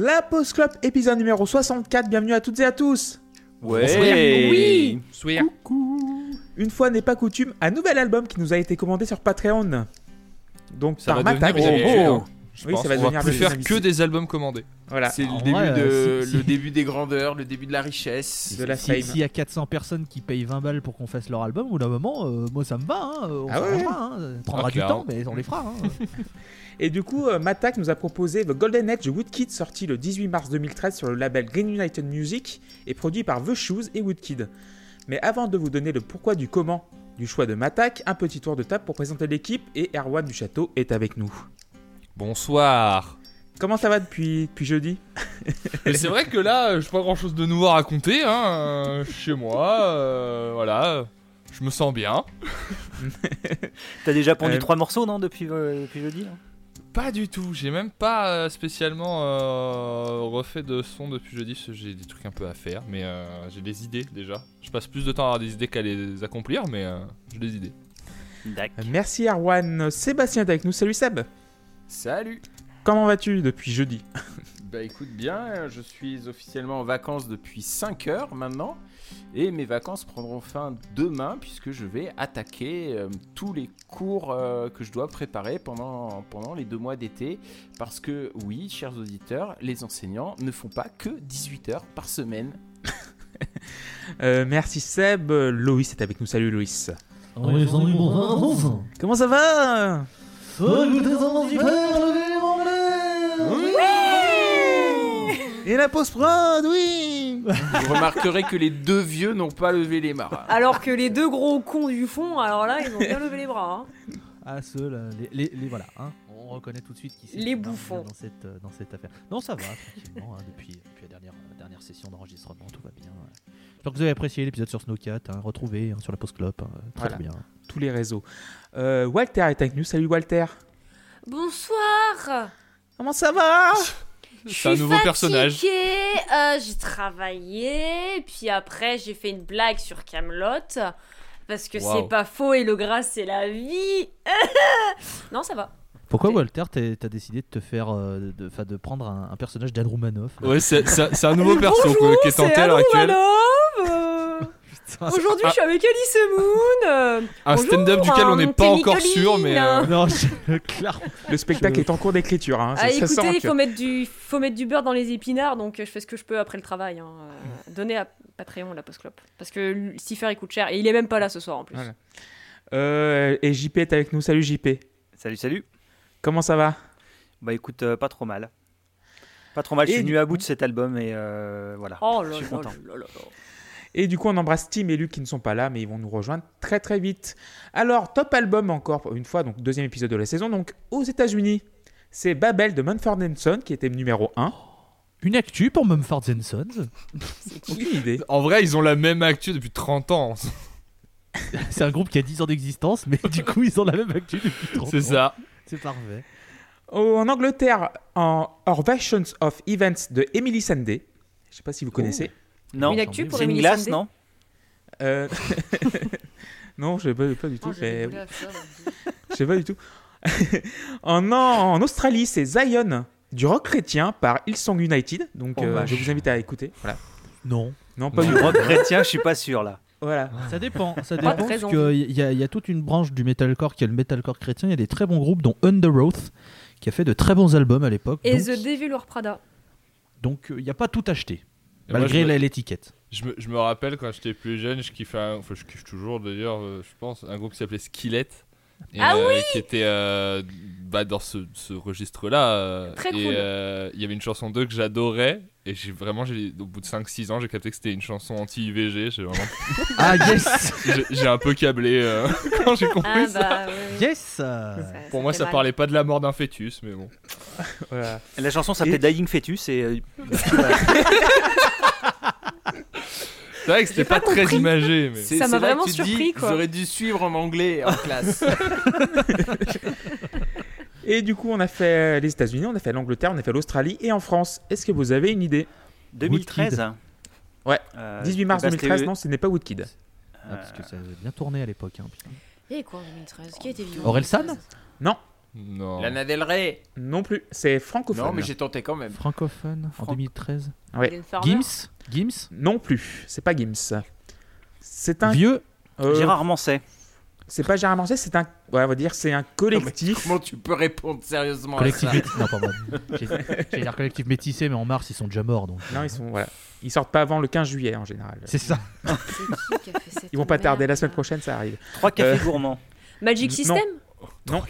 La Pause Club, épisode numéro 64. Bienvenue à toutes et à tous. Ouais. Oui. Swear. Une fois n'est pas coutume, un nouvel album qui nous a été commandé sur Patreon. Donc Ça par va devenir Oh, oh. je Oui, pense. ça va On devenir plus des faire que des albums commandés. Voilà. C'est le, En début vrai, de, euh, si- le si- début des grandeurs, le début de la richesse. De la Si-. S'il y a 400 personnes qui payent 20 balles pour qu'on fasse leur album, au bout d'un moment, euh, moi ça me va. Hein, on Ah ouais, s'arrangera, hein. Ça prendra Ah, du temps, mais on les fera. hein. Et du coup, euh, Matak nous a proposé The Golden Age de Woodkid, sorti le 18 mars 2013 sur le label Green United Music et produit par The Shoes et Woodkid. Mais avant de vous donner le pourquoi du comment du choix de Matak, un petit tour de table pour présenter l'équipe et Erwan du Château est avec nous. Bonsoir. Comment ça va depuis, depuis jeudi? Mais c'est vrai que là, je pas grand chose de nouveau à raconter. Hein. euh, Chez moi, euh, voilà. Je me sens bien. T'as déjà pondu Euh, trois morceaux, non, depuis, euh, depuis jeudi là? Pas du tout. J'ai même pas euh, spécialement euh, refait de son depuis jeudi. parce que J'ai des trucs un peu à faire. Mais euh, j'ai des idées déjà. Je passe plus de temps à avoir des idées qu'à les accomplir. Mais euh, j'ai des idées. D'accord. Euh, Merci Erwan. Sébastien est avec nous. Salut Seb. Salut Comment vas-tu depuis jeudi? Bah écoute bien, je suis officiellement en vacances depuis 5 heures maintenant. Et mes vacances prendront fin demain puisque je vais attaquer euh, tous les cours euh, que je dois préparer pendant, pendant les deux mois d'été. Parce que oui, chers auditeurs, les enseignants ne font pas que 18 heures par semaine. Euh, Merci Seb. Loïs est avec nous. Salut Loïs. Comment ça va? Et la post prod, oui Vous remarquerez que les deux vieux n'ont pas levé les mains. Alors que les deux gros cons du fond, alors là, ils ont bien levé les bras. hein. Ah, ceux là, les, les- les- voilà. hein. On reconnaît tout de suite qui c'est. Les bouffons. Dans cette, euh, dans cette affaire. Non, ça va, tranquillement. hein, depuis, depuis la dernière, la dernière session d'enregistrement, tout va bien. ouais. J'espère que vous avez apprécié l'épisode sur Snowcat, hein, retrouvé hein, sur la Post Club. hein, très Voilà. bien. Tous les réseaux. Euh, Walter est avec nous. Salut Walter. Bonsoir Comment ça va? C'est un nouveau personnage. euh, j'ai travaillé, puis après j'ai fait une blague sur Camelot parce que c'est pas faux et le gras c'est la vie. non, ça va. Pourquoi. Walter, t'as décidé de te faire, euh, de, prendre un, un personnage d'Anne Romanoff là Ouais, c'est un nouveau perso Bonjour, quoi, qui est c'est tenté à l'heure actuelle. Aujourd'hui, je suis avec Elise Moon. euh, Un bonjour, stand-up duquel on n'est pas encore Nicoline. sûr, mais. euh, Non, je- clairement. Le spectacle Je- est en cours d'écriture. Hein. Ça- Ah, ça sent écoutez, il que- faut mettre, du, faut mettre du beurre dans les épinards, donc euh, je fais ce que je peux après le travail. Hein. Euh, Donnez à Patreon la post clope Parce que il coûte cher et il est même pas là ce soir en plus. Voilà. Euh, et JP est avec nous. Salut JP. Salut, salut. Comment ça va? Bah écoute, euh, pas trop mal. Pas trop mal, je Et suis du venu à bout de cet album et euh, voilà. Oh je là suis là content. là là là. Et du coup, on embrasse Tim et Luc qui ne sont pas là, mais ils vont nous rejoindre très très vite. Alors, top album encore une fois, donc deuxième épisode de la saison. Donc, aux États-Unis, c'est Babel de Mumford Sons qui était numéro 1. Une actu pour Mumford Sons. Aucune idée. En vrai, ils ont la même actu depuis 30 ans. C'est un groupe qui a 10 ans d'existence, mais du coup, ils ont la même actu depuis 30 ans. C'est ça. C'est parfait. Oh, En Angleterre, en Our Versions of Events de Emily Sandé. Je sais pas si vous connaissez. Non, Une actu pour glace, non? Euh, non, je sais pas, pas du tout. Oh, mais-. Je sais pas du tout. en, en Australie, c'est Zion du rock chrétien par Hillsong United. Donc, Oh, euh, je vous invite à écouter. Voilà. Non. Non, pas Du rock chrétien, je suis pas sûr là. Voilà. Ça dépend. Ça dépend parce qu'il y, y a toute une branche du metalcore qui est le metalcore chrétien. Il y a des très bons groupes, dont Underoath, qui a fait de très bons albums à l'époque. Et Donc, The Devil Wears Prada. donc, euh, il n'y a pas tout acheté, Moi, malgré me- l'étiquette. Je me, je me rappelle quand j'étais plus jeune, je kiffais, un- enfin je kiffe toujours d'ailleurs, euh, je pense, un groupe qui s'appelait Skillet. Et, Ah euh, Qui était euh, bah, dans ce, ce registre-là. Très et cool. euh, il y avait une chanson d'eux que j'adorais. Et j'ai vraiment, j'ai- au bout de 5-6 ans, j'ai capté que c'était une chanson anti-IVG. J'ai vraiment- Ah yes j'ai- j'ai un peu câblé euh, quand j'ai compris Ah ça. bah. Yes Ça- Pour moi, ça mal. parlait pas de la mort d'un fœtus, mais bon. Voilà. La chanson s'appelait Dying Fetus et. euh, C'est vrai que c'était pas pas, très imagé, mais. Ça m'a vraiment surpris. J'aurais dû suivre en anglais en classe. Et du coup, on a fait les États-Unis, on a fait l'Angleterre, on a fait l'Australie et en France. Est-ce que vous avez une idée? 2013 Ouais. Euh, 18 mars bah, c'était- 2013, non, ce n'est pas Woodkid. Ah, Parce que ça avait bien tourné à l'époque. hein. Et quoi en 2013 Qui était vivant Orelsan? 2013 Non. Lana Del Rey. Non plus, c'est francophone. Non, mais j'ai tenté quand même. Francophone en Franc- 2013. Ouais. Gims? Gims? Non plus, c'est pas Gims. C'est un. Vieux? Euh, Gérard Manset. C'est pas Gérard Manset, c'est un. Ouais, on va dire, c'est un collectif. Comment tu peux répondre sérieusement à Collectif ça métissé. Non, pas moi. J'ai- J'allais dire collectif métissé, mais en mars, ils sont déjà morts. Donc. Non, ils sont. Voilà. Ils sortent pas avant le 15 juillet en général. C'est ça. Qui qui a fait cette Ils vont pas tarder, la semaine prochaine, ça arrive. Trois cafés Euh, gourmands. Magic. System? Non.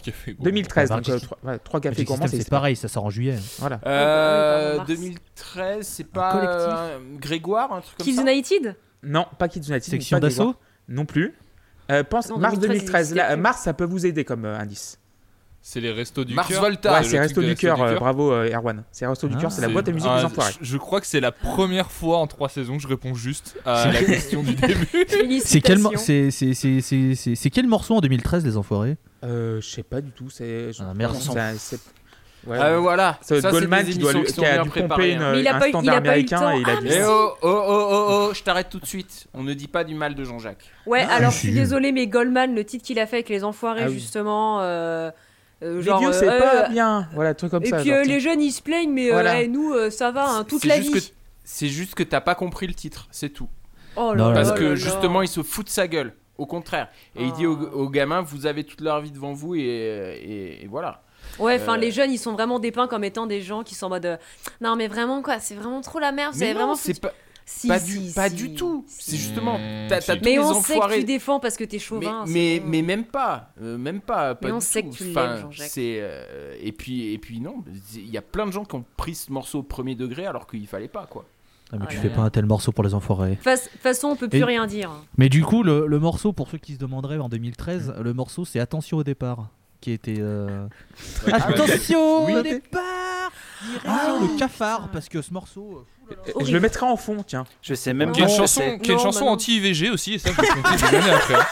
Café Gourmand. 2013, Bah, donc Magic- euh, trois, ouais, trois cafés Magic gourmands, c'est pareil, ça sort en juillet. Voilà. Euh, Ouais, bah, oui, bah, en mars. 2013, c'est pas collectif. euh, Grégoire, un truc comme Kids ça United Non, pas Kids United. Section d'assaut. Non plus. Euh, pense Non, mars 2013, 2013. il Là, existait euh, plus. mars, ça peut vous aider comme euh, indice. C'est les restos du Mars cœur. Volta. ouais, c'est truc Resto des du Restos cœur. euh, bravo, euh, Erwan. C'est Resto du Ah, cœur, c'est la C'est- boîte à musique ah, des enfoirés. Je, je crois que c'est la première fois en trois saisons que je réponds juste à la question du début. C'est quel, c'est, morceau en 2013, les enfoirés? Euh, je sais pas du tout. C'est. Ah, ouais, Ah, voilà. Ça Ça, Goldman qui, doit qui qui a dû pomper une. Mais il a un pas eu- il a standard pas eu le américain temps. et il a Ah, dit. mais Eh oh, oh, oh, oh, oh, je t'arrête tout de suite. On ne dit pas du mal de Jean-Jacques. Ouais, Ah, alors je suis désolée, mais Goldman, le titre qu'il a fait avec les enfoirés, Ah oui. justement. euh, euh, Les genre, vieux, euh, c'est euh, pas bien. Voilà, truc comme Et ça. puis genre, euh, les jeunes ils se plaignent, mais euh, Voilà. eh, nous euh, ça va, hein, toute C'est la juste vie. que- C'est juste que t'as pas compris le titre, c'est tout. Oh là Parce là que là justement, là. il se fout de sa gueule. Au contraire. Et il dit aux, Ah. aux gamins, vous avez toute leur vie devant vous et, et- et voilà. Ouais, enfin Euh, les jeunes ils sont vraiment dépeints comme étant des gens qui sont en mode euh, non mais vraiment quoi, c'est vraiment trop la merde, vous Mais avez non, vraiment c'est foutu- pas, Si, pas, si, du, pas si, du tout. si. C'est justement. Tous Mais les on sait que tu défends parce que t'es chauvin. mais, mais même pas, euh, même pas, pas Mais on sait tout. que tu Enfin. C'est euh, et puis et puis non, il y a plein de gens qui ont pris ce morceau au premier degré alors qu'il fallait pas quoi. Ah, mais Oh tu là fais là. pas un tel morceau pour les enfoirés. De toute façon, on peut plus Et- rien dire. Mais du coup, le, le morceau, pour ceux qui se demanderaient en 2013, le morceau c'est Attention au départ. Qui était. euh, Attention Oui. au départ Direction le cafard, parce que ce morceau. Je le mettrai en fond, tiens. Je sais même Qui est pas une chanson, c'est. qui est Non, chanson bah anti-IVG aussi, et ça, je l'ai compris des années après.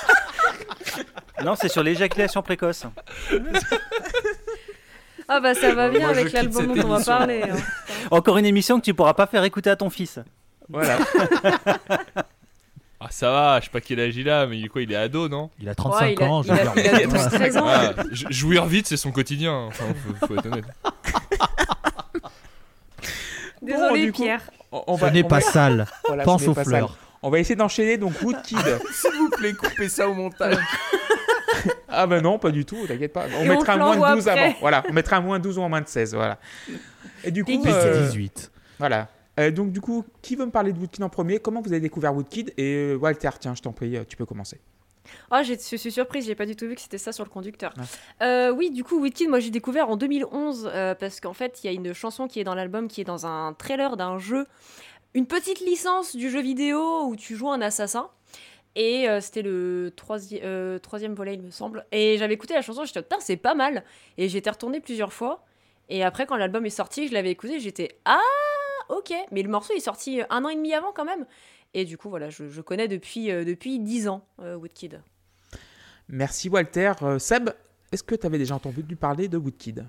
Non, c'est sur l'éjaculation précoce. Ah bah ça va Moi, bien avec l'album dont on va parler. hein. Encore une émission que tu pourras pas faire écouter à ton fils. Voilà. Ah, ça va, je sais pas quel âge il a, mais quoi Il est ado, non? Il a 35 Ouais, il a- ans, il je veux a- dire. il a 12-13 ans. Ah, Jouir vite, c'est son quotidien. Enfin, faut, faut être honnête. Désolé du coup, Pierre. On, on Ce va- n'est on pas va- sale. voilà, Pense aux fleurs. On va essayer d'enchaîner donc Woodkid. S'il vous plaît, coupez ça au montage. ah bah non, pas du tout, t'inquiète pas. On Et on mettra un moins de 12 après. avant. Voilà, on mettra un moins de 12 ou un moins de 16, voilà. Et du coup, euh, 18. voilà. Euh, donc du coup, qui veut me parler de Woodkid en premier? Comment vous avez découvert Woodkid Et euh, Walter, tiens, je t'en prie, euh, tu peux commencer. Ah, j'ai- je suis surprise, j'ai pas du tout vu que c'était ça sur le conducteur. Euh, oui, du coup, Witkid, moi j'ai découvert en 2011 euh, parce qu'en fait, il y a une chanson qui est dans l'album qui est dans un trailer d'un jeu, une petite licence du jeu vidéo où tu joues un assassin. Et euh, c'était le troisi- euh, troisième volet, il me semble. Et j'avais écouté la chanson, j'étais putain, c'est pas mal. Et j'étais retournée plusieurs fois. Et après, quand l'album est sorti, je l'avais écouté, j'étais ah, ok. Mais le morceau est sorti un an et demi avant quand même. Et du coup, voilà, je, je connais depuis, euh, depuis 10 ans euh, Woodkid. Merci Walter. Euh, Seb, est-ce que tu avais déjà entendu parler de Woodkid?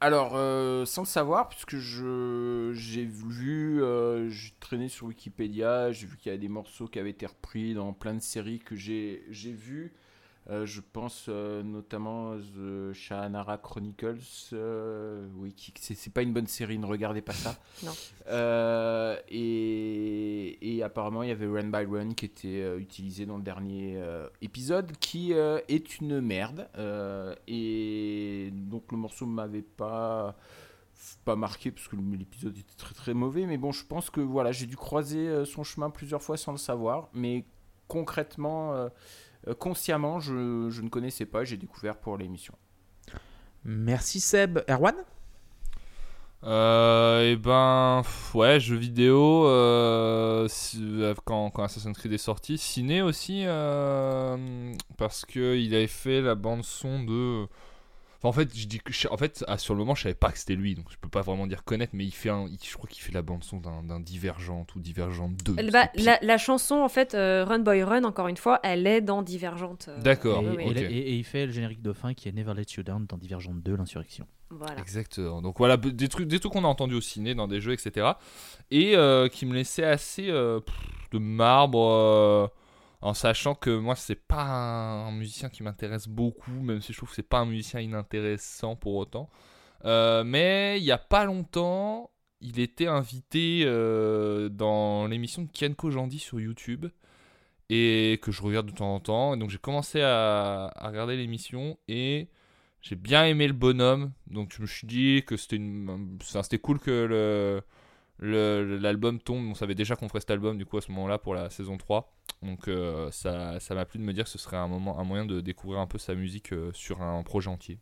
Alors, euh, sans le savoir, puisque je j'ai vu, euh, j'ai traîné sur Wikipédia, j'ai vu qu'il y a des morceaux qui avaient été repris dans plein de séries que j'ai j'ai vues. Euh, je pense euh, notamment à The Shannara Chronicles. euh, oui, c'est pas une bonne série, ne regardez pas ça. Non. Euh, et, et apparemment, il y avait Run by Run qui était euh, utilisé dans le dernier épisode, qui est une merde. Et donc le morceau m'avait pas pas marqué parce que l'épisode était très très mauvais. Mais bon, je pense que voilà, j'ai dû croiser son chemin plusieurs fois sans le savoir. Mais concrètement, consciemment, je, je ne connaissais pas. J'ai découvert pour l'émission. Merci Seb. Erwan? Euh, et ben, pff, ouais, jeux vidéo, euh, euh, quand, quand Assassin's Creed est sorti, ciné aussi, euh, parce que il avait fait la bande son de. Enfin, en fait, je dis que je- en fait, ah, sur le moment, je savais pas que c'était lui, donc je peux pas vraiment dire connaître, mais il fait un, il- je crois qu'il fait la bande son d'un d'un Divergente ou Divergente 2. Euh, bah, c'est pire. la, la chanson, en fait, euh, Run Boy Run, encore une fois, elle est dans Divergente. euh, D'accord. Et, et- ok. et- et il fait le générique de fin qui est Never Let You Down dans Divergente 2, l'insurrection. Voilà. Exactement. Donc voilà, des trucs, des trucs qu'on a entendus au ciné, dans des jeux, etc. Et euh, qui me laissaient assez euh, pff, de marbre, euh, en sachant que moi c'est pas un, musicien qui m'intéresse beaucoup, même si je trouve que c'est pas un musicien inintéressant pour autant. Euh, mais il y a pas longtemps, il était invité euh, dans l'émission de Kian Kojandi sur YouTube et que je regarde de temps en temps. Et donc j'ai commencé à, regarder l'émission et j'ai bien aimé le bonhomme. Donc je me suis dit que c'était cool que l'album tombe. On savait déjà qu'on ferait cet album du coup à ce moment-là pour la saison 3. Donc euh, ça ça m'a plu de me dire que ce serait un moment un moyen de découvrir un peu sa musique euh, sur un projet entier.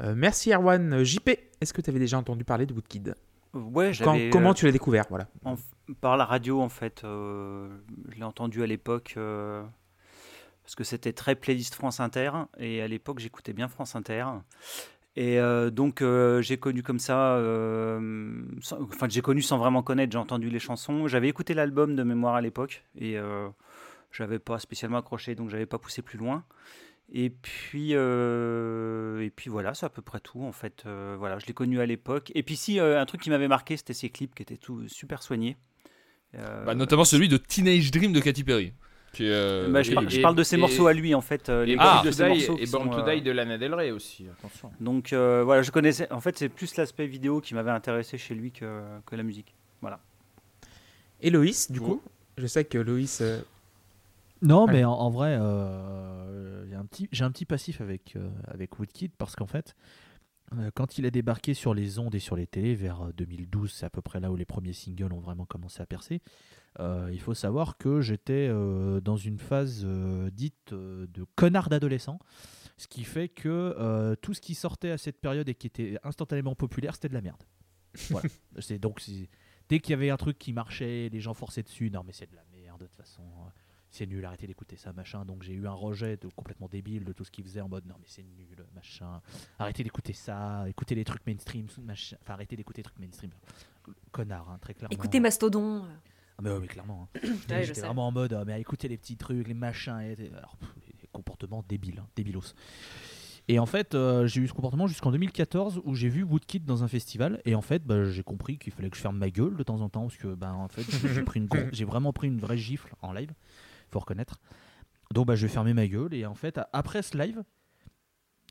Euh, merci Erwan. JP, est-ce que tu avais déjà entendu parler de Woodkid? Ouais, Quand- j'avais. Comment tu l'as découvert? Voilà. en- par la radio en fait. euh, je l'ai entendu à l'époque euh, parce que c'était très playlist France Inter et à l'époque j'écoutais bien France Inter. Et euh, donc euh, j'ai connu comme ça, euh, enfin j'ai connu sans vraiment connaître, j'ai entendu les chansons. J'avais écouté l'album de mémoire à l'époque et j'avais pas spécialement accroché, donc j'avais pas poussé plus loin. Et puis, et puis voilà, c'est à peu près tout en fait. Voilà, je l'ai connu à l'époque. Et puis si un truc qui m'avait marqué, c'était ses clips qui étaient tout super soignés. Bah, notamment celui de Teenage Dream de Katy Perry. Qui est, euh, bah, je, et- par- je parle de ses et- morceaux à lui en fait. euh, les Et Born de to ses Die, morceaux et Born sont, to euh, Die de Lana Del Rey aussi, attention. Donc euh, voilà, je connaissais. En fait, c'est plus l'aspect vidéo qui m'avait intéressé chez lui que, que la musique. Et Loïs, du coup? Je sais que Loïs. euh, Non, mais en, en vrai, euh, a un petit- j'ai un petit passif avec, euh, avec Woodkid parce qu'en fait, euh, quand il a débarqué sur les ondes et sur les télés vers euh, 2012, c'est à peu près là où les premiers singles ont vraiment commencé à percer. Euh, il faut savoir que j'étais euh, dans une phase euh, dite euh, de connard d'adolescent, ce qui fait que euh, tout ce qui sortait à cette période et qui était instantanément populaire, c'était de la merde. Voilà. c'est donc dès qu'il y avait un truc qui marchait, les gens forçaient dessus. Non, mais c'est de la merde de toute façon. c'est nul, arrêtez d'écouter ça, machin. Donc j'ai eu un rejet de, complètement débile de tout ce qu'il faisait en mode non, mais c'est nul, machin. Arrêtez d'écouter ça, écoutez les trucs mainstream, machin. Enfin, arrêtez d'écouter les trucs mainstream. Connard, hein, très clairement. Écoutez Mastodon. Ah, mais ouais, mais clairement. hein. Ouais, J'étais vraiment en mode, ah, mais écoutez les petits trucs, les machins, et, alors, pff, les comportements débiles, hein, débilos. Et en fait, euh, j'ai eu ce comportement jusqu'en 2014 où j'ai vu Woodkid dans un festival et en fait, bah, j'ai compris qu'il fallait que je ferme ma gueule de temps en temps parce que, ben, en fait, j'ai j'ai vraiment pris une vraie gifle en live, faut reconnaître. Donc, bah, je vais fermer ma gueule et en fait, après ce live,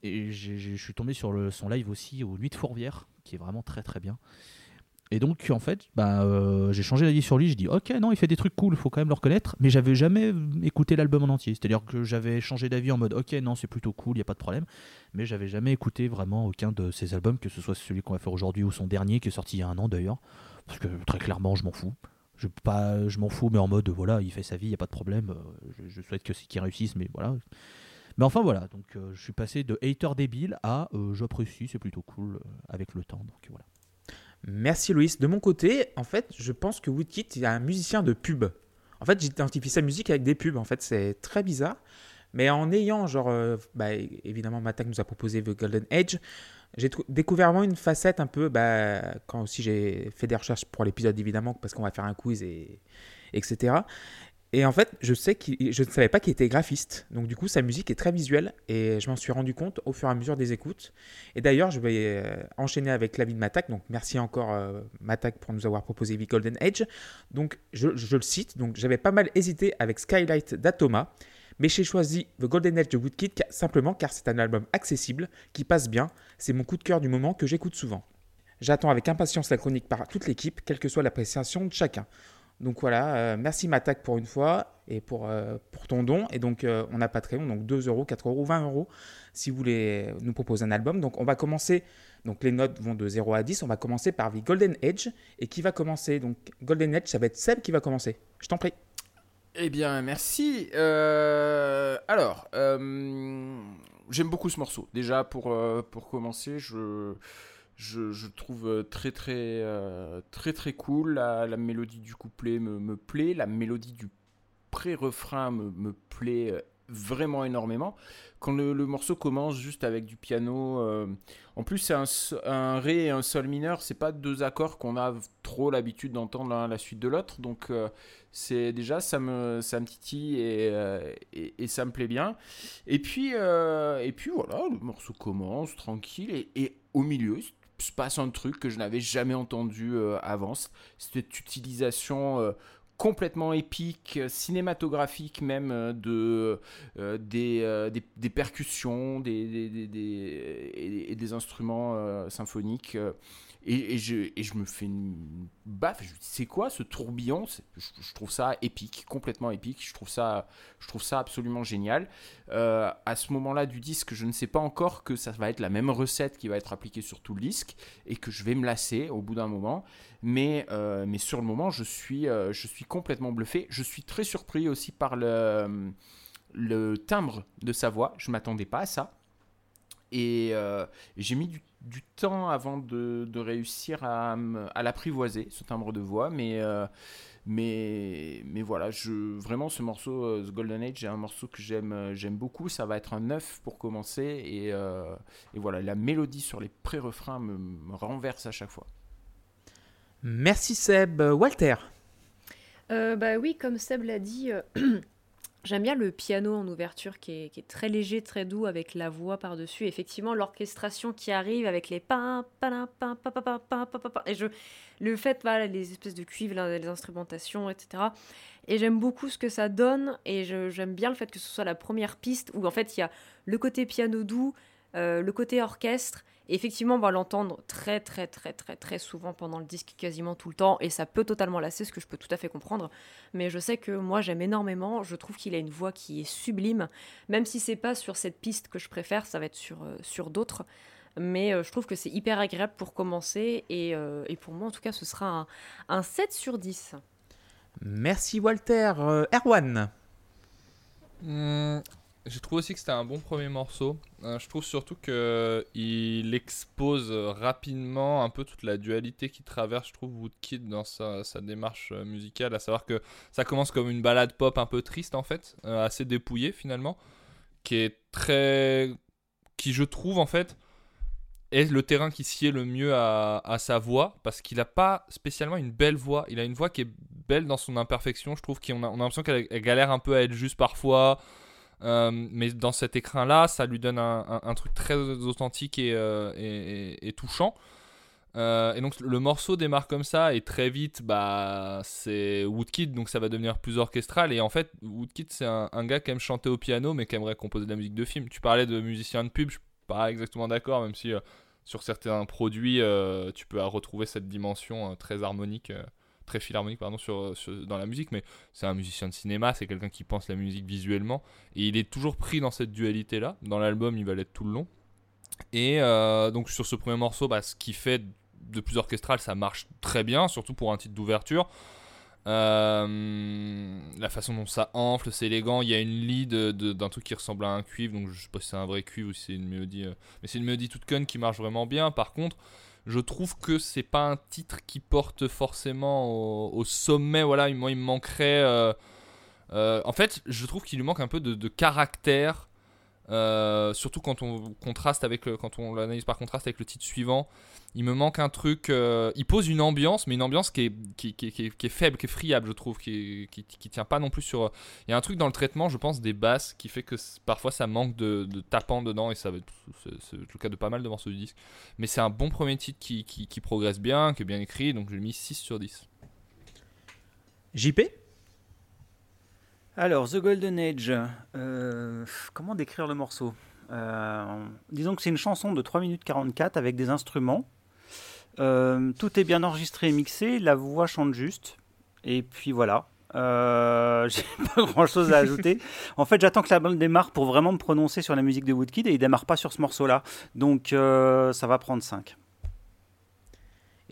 et j'ai- j'ai- je suis tombé sur le, son live aussi aux Nuits de Fourvière, qui est vraiment très très bien. Et donc, en fait, bah, euh, j'ai changé d'avis sur lui. Je dis, ok, non, il fait des trucs cool, faut quand même le reconnaître. Mais j'avais jamais écouté l'album en entier. C'est-à-dire que j'avais changé d'avis en mode, ok, non, c'est plutôt cool, il y a pas de problème. Mais j'avais jamais écouté vraiment aucun de ses albums, que ce soit celui qu'on va faire aujourd'hui ou son dernier, qui est sorti il y a un an d'ailleurs. Parce que très clairement, je m'en fous. Je, pas, je m'en fous, mais en mode, voilà, il fait sa vie, il y a pas de problème. euh, Je, souhaite que qu'il réussisse, mais voilà. Mais enfin voilà, donc euh, je suis passé de hater débile à euh, j'apprécie, c'est plutôt cool avec le temps. Donc voilà. Merci Loïs. De mon côté, en fait, je pense que Woodkid est un musicien de pub. En fait, j'identifie sa musique avec des pubs. En fait, c'est très bizarre. Mais en ayant, genre, euh, bah, évidemment, Matak nous a proposé The Golden Age. J'ai découvert vraiment une facette un peu, bah, quand aussi j'ai fait des recherches pour l'épisode, évidemment, parce qu'on va faire un quiz et etc. Et en fait, je sais je ne savais pas qu'il était graphiste. Donc du coup, sa musique est très visuelle et je m'en suis rendu compte au fur et à mesure des écoutes. Et d'ailleurs, je vais euh, enchaîner avec l'avis de Matak. Donc merci encore euh, Matak pour nous avoir proposé The Golden Age. Donc je, le cite. Donc j'avais pas mal hésité avec Skylight d'Atoma. Mais j'ai choisi The Golden Age de Woodkid simplement car c'est un album accessible, qui passe bien. C'est mon coup de cœur du moment que j'écoute souvent. J'attends avec impatience la chronique par toute l'équipe, quelle que soit l'appréciation de chacun. Donc voilà, euh, merci Matak pour une fois et pour, euh, pour ton don. Et donc euh, on a Patreon, donc 2 euros, 4 euros, 20 euros si vous voulez nous proposer un album. Donc on va commencer, donc les notes vont de 0 à 10, on va commencer par The Golden Edge. Et qui va commencer? Donc Golden Edge, ça va être Seb qui va commencer. Je t'en prie. Eh bien, merci. Alors, j'aime beaucoup ce morceau. Déjà, pour commencer, je, je, trouve très, très, euh, très, très cool. La, mélodie du couplet me, me plaît. La mélodie du pré-refrain me, me plaît euh, vraiment énormément. Quand le, morceau commence juste avec du piano, euh, en plus c'est un, un ré et un sol mineur, c'est pas deux accords qu'on a trop l'habitude d'entendre l'un à la suite de l'autre, donc euh, c'est déjà ça me ça me titille et, euh, et, et ça me plaît bien. Et puis euh, et puis voilà, le morceau commence tranquille et, et au milieu se passe un truc que je n'avais jamais entendu euh, avant, cette utilisation euh, complètement épique, euh, cinématographique même, euh, de, des, des, percussions des, et, des instruments symphoniques. Et, je, me fais une baffe. Je me dis, c'est quoi ce tourbillon? Je, trouve ça épique, complètement épique. Je trouve ça, je trouve ça absolument génial. Euh, à ce moment-là du disque, je ne sais pas encore que ça va être la même recette qui va être appliquée sur tout le disque et que je vais me lasser au bout d'un moment. Mais, euh, sur le moment, je suis, euh, je suis complètement bluffé. Je suis très surpris aussi par le, le timbre de sa voix. Je m'attendais pas à ça. Et j'ai mis du, du temps avant de, de réussir à, l'apprivoiser, ce timbre de voix. Mais, euh, mais, mais voilà, je, vraiment, ce morceau, euh, The Golden Age, c'est un morceau que j'aime, euh, j'aime beaucoup. Ça va être un neuf pour commencer. Et, euh, et voilà, la mélodie sur les pré-refrains me, me renverse à chaque fois. Merci Seb. Walter? Euh, bah oui, comme Seb l'a dit, euh, J'aime bien le piano en ouverture qui est, qui est, très léger, très doux avec la voix par-dessus. Effectivement, l'orchestration qui arrive avec les pa pa pa et je le fait voilà les espèces de cuivres, les instrumentations, etc. Et j'aime beaucoup ce que ça donne et j'aime bien le fait que ce soit la première piste où en fait il y a le côté piano doux, euh, le côté orchestre et effectivement, on va l'entendre très très très très très souvent pendant le disque, quasiment tout le temps, et ça peut totalement lasser, ce que je peux tout à fait comprendre. Mais je sais que moi j'aime énormément. Je trouve qu'il a une voix qui est sublime, même si c'est pas sur cette piste que je préfère, ça va être sur euh, sur d'autres. Mais euh, je trouve que c'est hyper agréable pour commencer, et, euh, et pour moi en tout cas, ce sera un, un 7 sur 10. Merci Walter. Euh, Erwan. Hmm, je trouve aussi que c'était un bon premier morceau. Euh, je trouve surtout que il expose rapidement un peu toute la dualité qui traverse, je trouve, Woodkid dans sa, démarche euh, musicale, à savoir que ça commence comme une balade pop un peu triste en fait, euh, assez dépouillée finalement, qui est très, qui je trouve en fait est le terrain qui sied le mieux à, sa voix parce qu'il n'a pas spécialement une belle voix. Il a une voix qui est belle dans son imperfection. Je trouve qu'on a, a l'impression qu'elle elle galère un peu à être juste parfois. Euh, mais dans cet écrin-là, ça lui donne un, truc très authentique et, euh, touchant. Euh, et donc le morceau démarre comme ça et très vite, bah c'est Woodkid, donc ça va devenir plus orchestral. Et en fait, Woodkid c'est un, gars qui aime chanter au piano, mais qui aimerait composer de la musique de film. Tu parlais de musicien de pub, je suis pas exactement d'accord, même si sur certains produits, tu peux retrouver cette dimension très harmonique, très philharmonique pardon, sur, dans la musique. Mais c'est un musicien de cinéma, c'est quelqu'un qui pense la musique visuellement, et il est toujours pris dans cette dualité là. Dans l'album, il va l'être tout le long. Et euh, donc sur ce premier morceau, bah, ce qui fait de plus orchestral, ça marche très bien, surtout pour un titre d'ouverture. Euh, la façon dont ça enfle, c'est élégant. Il y a une lead d'un truc qui ressemble à un cuivre, donc je sais pas si c'est un vrai cuivre ou si c'est une mélodie. euh, mais c'est une mélodie toute conne qui marche vraiment bien. Par contre, je trouve que c'est pas un titre qui porte forcément au, sommet. Voilà, moi il me manquerait. euh, euh, en fait, je trouve qu'il lui manque un peu de caractère. Euh, surtout quand on contraste avec quand on l'analyse par contraste avec le titre suivant, il me manque un truc. euh, il pose une ambiance, mais une ambiance qui est, faible, qui est friable, je trouve, qui, qui, tient pas non plus sur. Il y a un truc dans le traitement, je pense, des basses qui fait que parfois ça manque de, tapant dedans, et ça c'est- le cas de pas mal de morceaux du disque. Mais c'est un bon premier titre qui, progresse bien, qui est bien écrit, donc j'ai mis 6 sur 10. JP. Alors, The Golden Age, euh, comment décrire le morceau? Euh, Disons que c'est une chanson de 3 minutes 44 avec des instruments. Euh, tout est bien enregistré et mixé, la voix chante juste. Et puis voilà. J'ai pas grand chose à ajouter. En fait, j'attends que la bande démarre pour vraiment me prononcer sur la musique de Woodkid et il démarre pas sur ce morceau-là. Donc ça va prendre 5.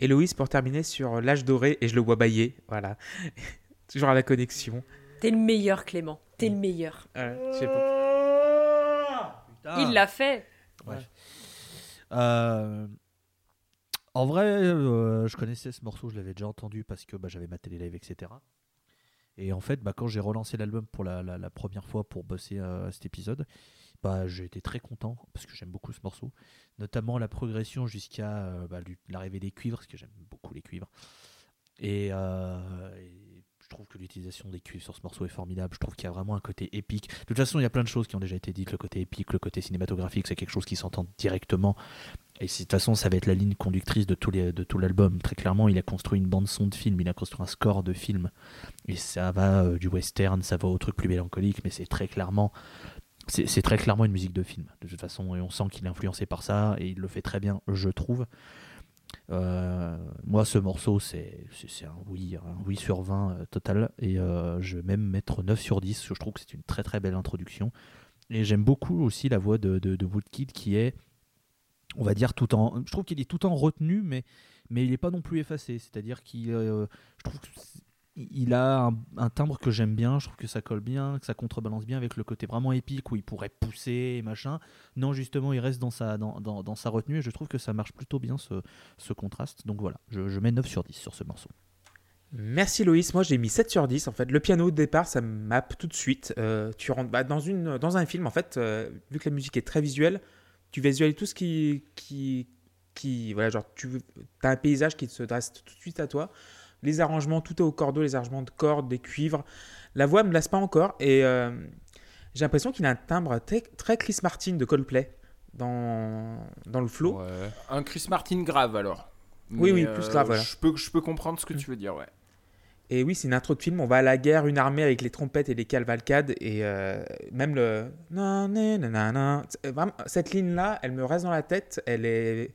Héloïse pour terminer sur l'âge doré et je le vois bailler. Voilà. Toujours à la connexion. T'es le meilleur, Clément. T'es le meilleur. Je sais pas. Ah. Il l'a fait. Euh, en vrai, euh, je connaissais ce morceau, je l'avais déjà entendu parce que bah, j'avais ma télé live, etc. Et en fait, bah, quand j'ai relancé l'album pour la, la- la première fois pour bosser euh, cet épisode, bah, j'ai été très content parce que j'aime beaucoup ce morceau, notamment la progression jusqu'à euh, bah, l'arrivée des cuivres, parce que j'aime beaucoup les cuivres. Et, euh, et je trouve que l'utilisation des cuivres sur ce morceau est formidable. Je trouve qu'il y a vraiment un côté épique. De toute façon, il y a plein de choses qui ont déjà été dites. Le côté épique, le côté cinématographique, c'est quelque chose qui s'entend directement Et de toute façon, ça va être la ligne conductrice de, tout l'album. Très clairement, il a construit une bande-son de film, il a construit un score de film. Et ça va euh, du western, ça va au truc plus mélancolique, mais c'est très clairement. C'est très clairement une musique de film, de toute façon, et on sent qu'il est influencé par ça, et il le fait très bien, je trouve. Euh, moi, ce morceau, c'est un oui, un oui sur 20 euh, total, et euh, je vais même mettre 9 sur 10, parce que je trouve que c'est une très très belle introduction. Et j'aime beaucoup aussi la voix de, de, de Woodkid qui est, on va dire, tout en. Je trouve qu'il est tout en retenu, mais, mais il n'est pas non plus effacé. C'est-à-dire qu'il. je trouve qu'il a un, timbre que j'aime bien, je trouve que ça colle bien, que ça contrebalance bien avec le côté vraiment épique où il pourrait pousser et machin. Non, justement, il reste dans sa, dans, dans, dans sa retenue et je trouve que ça marche plutôt bien ce, ce contraste. Donc voilà, je, je mets 9 sur 10 sur ce morceau. Merci Loïs, moi j'ai mis 7 sur 10 en fait. Le piano au départ ça mappe tout de suite. Euh, tu rentres bah, dans, une, dans un film en fait, euh, vu que la musique est très visuelle, tu visualises tout ce qui. qui, qui voilà, genre tu as un paysage qui se dresse tout de suite à toi. Les arrangements, tout est au cordeau, les arrangements de cordes, des cuivres. La voix me lasse pas encore et euh, j'ai l'impression qu'il a un timbre très, très Chris Martin de Coldplay dans, dans le flow. Ouais. Un Chris Martin grave alors. Oui, Mais, oui, plus grave, voilà. Je peux, je peux comprendre ce que Mm. tu veux dire, ouais. Et oui, c'est une intro de film. On va à la guerre, une armée avec les trompettes et les cavalcades. Et euh, même le. Cette ligne-là, elle me reste dans la tête. Elle est.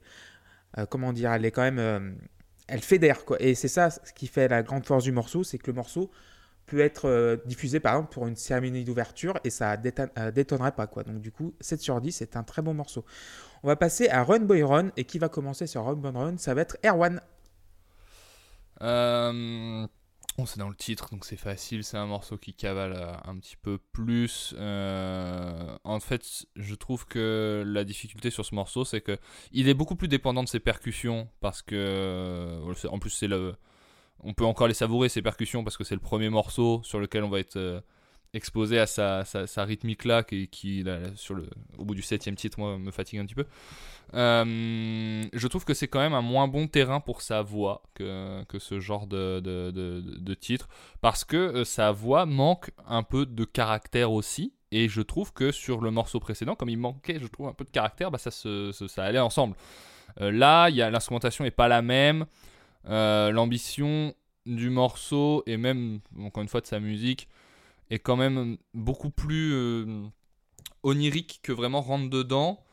euh, comment dire Elle est quand même. Elle fédère, quoi. Et c'est ça ce qui fait la grande force du morceau c'est que le morceau peut être euh, diffusé, par exemple, pour une cérémonie d'ouverture et ça déton- euh, détonnerait pas, quoi. Donc, du coup, 7 sur 10, c'est un très bon morceau. On va passer à Run Boy Run. Et qui va commencer sur Run Boy Run Ça va être Erwan. Euh, bon, c'est dans le titre, donc c'est facile. C'est un morceau qui cavale euh, un petit peu plus. Euh, en fait, je trouve que la difficulté sur ce morceau, c'est que il est beaucoup plus dépendant de ses percussions parce que, euh, en plus, c'est le, on peut encore les savourer ces percussions parce que c'est le premier morceau sur lequel on va être exposé à sa, sa, rythmique là qui, qui sur le, au bout du septième titre, moi, me fatigue un petit peu. Euh, je trouve que c'est quand même un moins bon terrain pour sa voix que, que ce genre de, de, de, de titre parce que euh, sa voix manque un peu de caractère aussi. Et je trouve que sur le morceau précédent, comme il manquait, je trouve, un peu de caractère, bah ça, se, ça allait ensemble. Euh, là, y l'instrumentation est pas la même. Euh, L'ambition du morceau et même, encore une fois, de sa musique est quand même beaucoup plus euh, onirique que vraiment rentre dedans.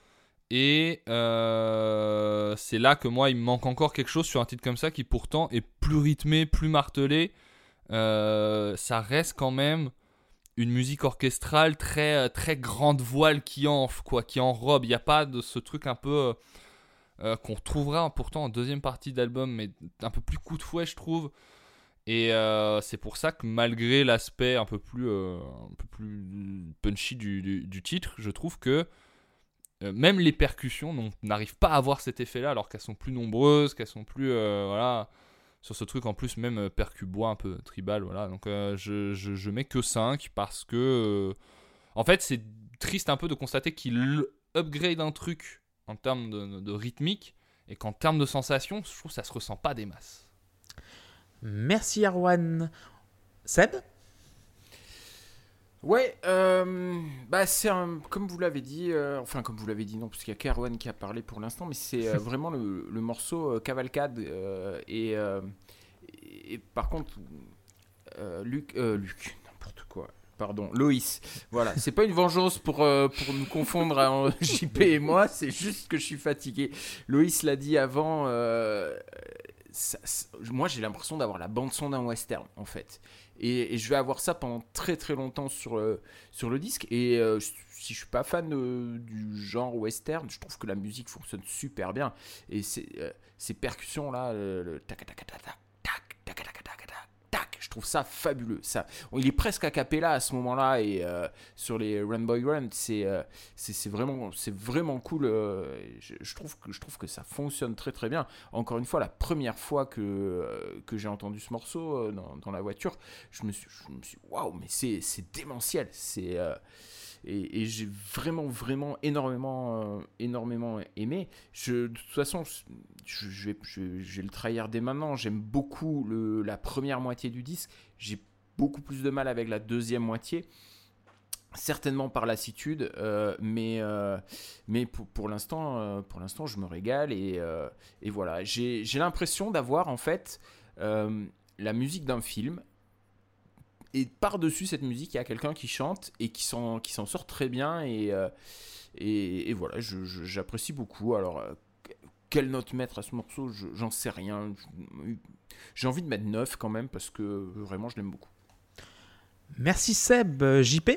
Et euh, c'est là que moi, il me manque encore quelque chose sur un titre comme ça qui pourtant est plus rythmé, plus martelé. Euh, ça reste quand même une musique orchestrale très, très grande voile qui enfle, quoi, qui enrobe. Il n'y a pas de ce truc un peu qu'on retrouvera pourtant en deuxième partie d'album, mais un peu plus coup de fouet, je trouve. Et euh, c'est pour ça que malgré l'aspect un peu plus, euh, punchy du, titre, je trouve que euh, même les percussions n'arrivent pas à avoir cet effet-là, alors qu'elles sont plus nombreuses, qu'elles sont plus, voilà, sur ce truc en plus même percu bois un peu tribal, voilà. Donc je, mets que 5 parce que, en fait, c'est triste un peu de constater qu'il upgrade un truc en termes de, de rythmique et qu'en termes de sensation, je trouve que ça se ressent pas des masses. Merci Erwan. Seb Ouais, euh, bah c'est un, comme vous l'avez dit, euh, enfin comme vous l'avez dit non, parce qu'il y a Kerwan qui a parlé pour l'instant, mais c'est euh, vraiment le, le morceau Cavalcade et, et par contre Luc, Luc, n'importe quoi. Pardon, Loïs. Voilà, c'est pas une vengeance pour, euh, pour nous confondre en JP et moi, c'est juste que je suis fatigué. Loïs l'a dit avant, euh, moi j'ai l'impression d'avoir la bande son d'un western en fait. Et, je vais avoir ça pendant très très longtemps sur le, sur le disque. Et euh, si je suis pas fan euh, du genre western, je trouve que la musique fonctionne super bien. Et euh, ces percussions là, le tac tac tac tac tac tac tac tac tac je trouve ça fabuleux. Ça, il est presque a cappella à ce moment-là et euh, sur les Run Boy Run, c'est euh, c'est vraiment c'est vraiment cool. euh, je, trouve que je trouve que ça fonctionne très très bien. Encore une fois, la première fois que que j'ai entendu ce morceau dans, la voiture, je me suis je me suis waouh mais c'est démentiel. C'est et, j'ai vraiment vraiment énormément euh, énormément aimé. De toute façon je, vais, le trahir dès maintenant. J'aime beaucoup la première moitié du disque. J'ai beaucoup plus de mal avec la deuxième moitié. certainement par lassitude, euh, mais, euh, mais pour, l'instant, pour l'instant, je me régale et, et voilà. J'ai l'impression d'avoir en fait la musique d'un film et par-dessus cette musique, il y a quelqu'un qui chante et qui s'en qui s'en sort très bien et, euh, et, et voilà, je- je- j'apprécie beaucoup. Alors, euh, quelle note mettre à ce morceau, je- j'en sais rien. J'ai envie de mettre 9 quand même parce que vraiment, je l'aime beaucoup. Merci Seb. Euh, JP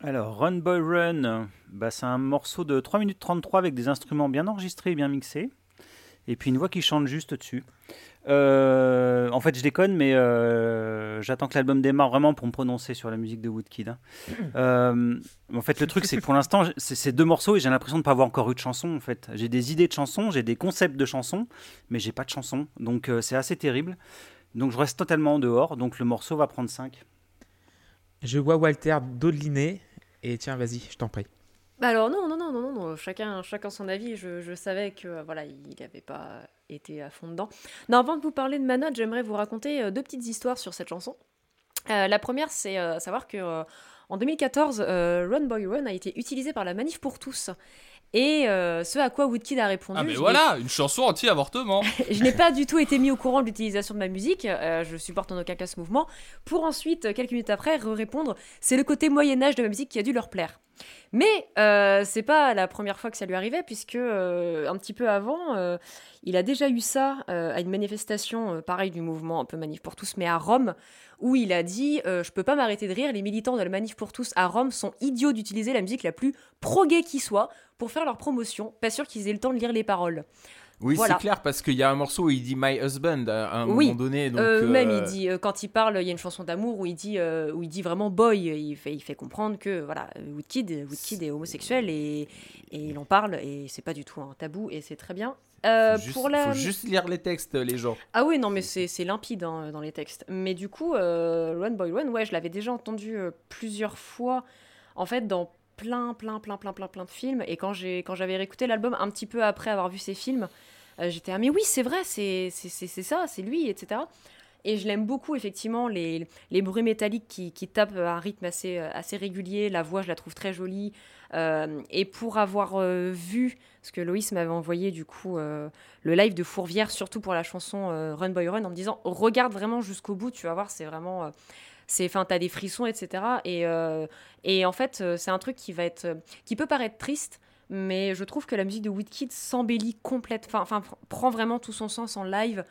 Alors, Run Boy Run, bah, c'est un morceau de 3 minutes 33 avec des instruments bien enregistrés et bien mixés. Et puis une voix qui chante juste dessus. Euh, en fait, je déconne, mais euh, j'attends que l'album démarre vraiment pour me prononcer sur la musique de Woodkid. hein. Euh, en fait, le truc, c'est que pour l'instant, c'est ces deux morceaux et j'ai l'impression de ne pas avoir encore eu de chanson. En fait, j'ai des idées de chansons, j'ai des concepts de chansons, mais j'ai pas de chanson. Donc, euh, c'est assez terrible. Donc, je reste totalement en dehors. Donc, le morceau va prendre 5. Je vois Walter dodeliner. Et tiens, vas-y, je t'en prie. Bah alors non, non, non, non, chacun, chacun son avis. Je, savais que euh, voilà, il n'avait pas été à fond dedans. Non, avant de vous parler de ma note, j'aimerais vous raconter euh, deux petites histoires sur cette chanson. Euh, la première, c'est savoir que en 2014, euh, Run Boy Run a été utilisé par la Manif pour tous. Et euh, ce à quoi Woodkid a répondu. Ah, mais voilà, une chanson anti-avortement. Je n'ai pas du tout été mis au courant de l'utilisation de ma musique. euh, je supporte en aucun cas ce mouvement. Pour ensuite, euh, quelques minutes après, répondre c'est le côté moyen-âge de ma musique qui a dû leur plaire. Mais euh, c'est pas la première fois que ça lui arrivait, puisque un petit peu avant, il a déjà eu ça à une manifestation, pareil du mouvement un peu Manif pour tous, mais à Rome, où il a dit Je peux pas m'arrêter de rire, les militants de la Manif pour tous à Rome sont idiots d'utiliser la musique la plus pro-gay qui soit pour faire leur promotion. Pas sûr qu'ils aient le temps de lire les paroles. Oui, Voilà. c'est clair, parce qu'il y a un morceau où il dit My Husband à un Oui. moment donné. Donc, Euh, euh, Même il dit euh, quand il parle, il y a une chanson d'amour où il dit euh, où il dit vraiment boy. Il fait il fait comprendre que voilà Woodkid Woodkid est homosexuel et, et il en parle et c'est pas du tout un tabou et c'est très bien. Euh, juste, pour la... faut juste lire les textes, les gens. Ah oui, non, mais c'est c'est limpide hein, dans les textes. Mais du coup, euh, Run Boy Run, ouais, je l'avais déjà entendu euh, plusieurs fois, en fait, dans plein, plein, plein, plein, plein, plein de films. Et quand j'ai quand j'avais réécouté l'album un petit peu après avoir vu ces films, euh, j'étais ah mais oui, c'est vrai, c'est c'est ça, c'est lui, etc. Et je l'aime beaucoup, effectivement, les, les bruits métalliques qui, qui tapent à un rythme assez, euh, assez régulier. La voix, je la trouve très jolie. Euh, et pour avoir vu, parce que Loïs m'avait envoyé du coup le live de Fourvière, surtout pour la chanson Run Boy Run, en me disant regarde vraiment jusqu'au bout, tu vas voir, c'est vraiment. C'est, enfin, t'as des frissons, etc. Et, euh, et en fait, euh, c'est un truc qui va être, euh, qui peut paraître triste, mais je trouve que la musique de Woodkid s'embellit complète, enfin, enfin, pr- prend vraiment tout son sens en live,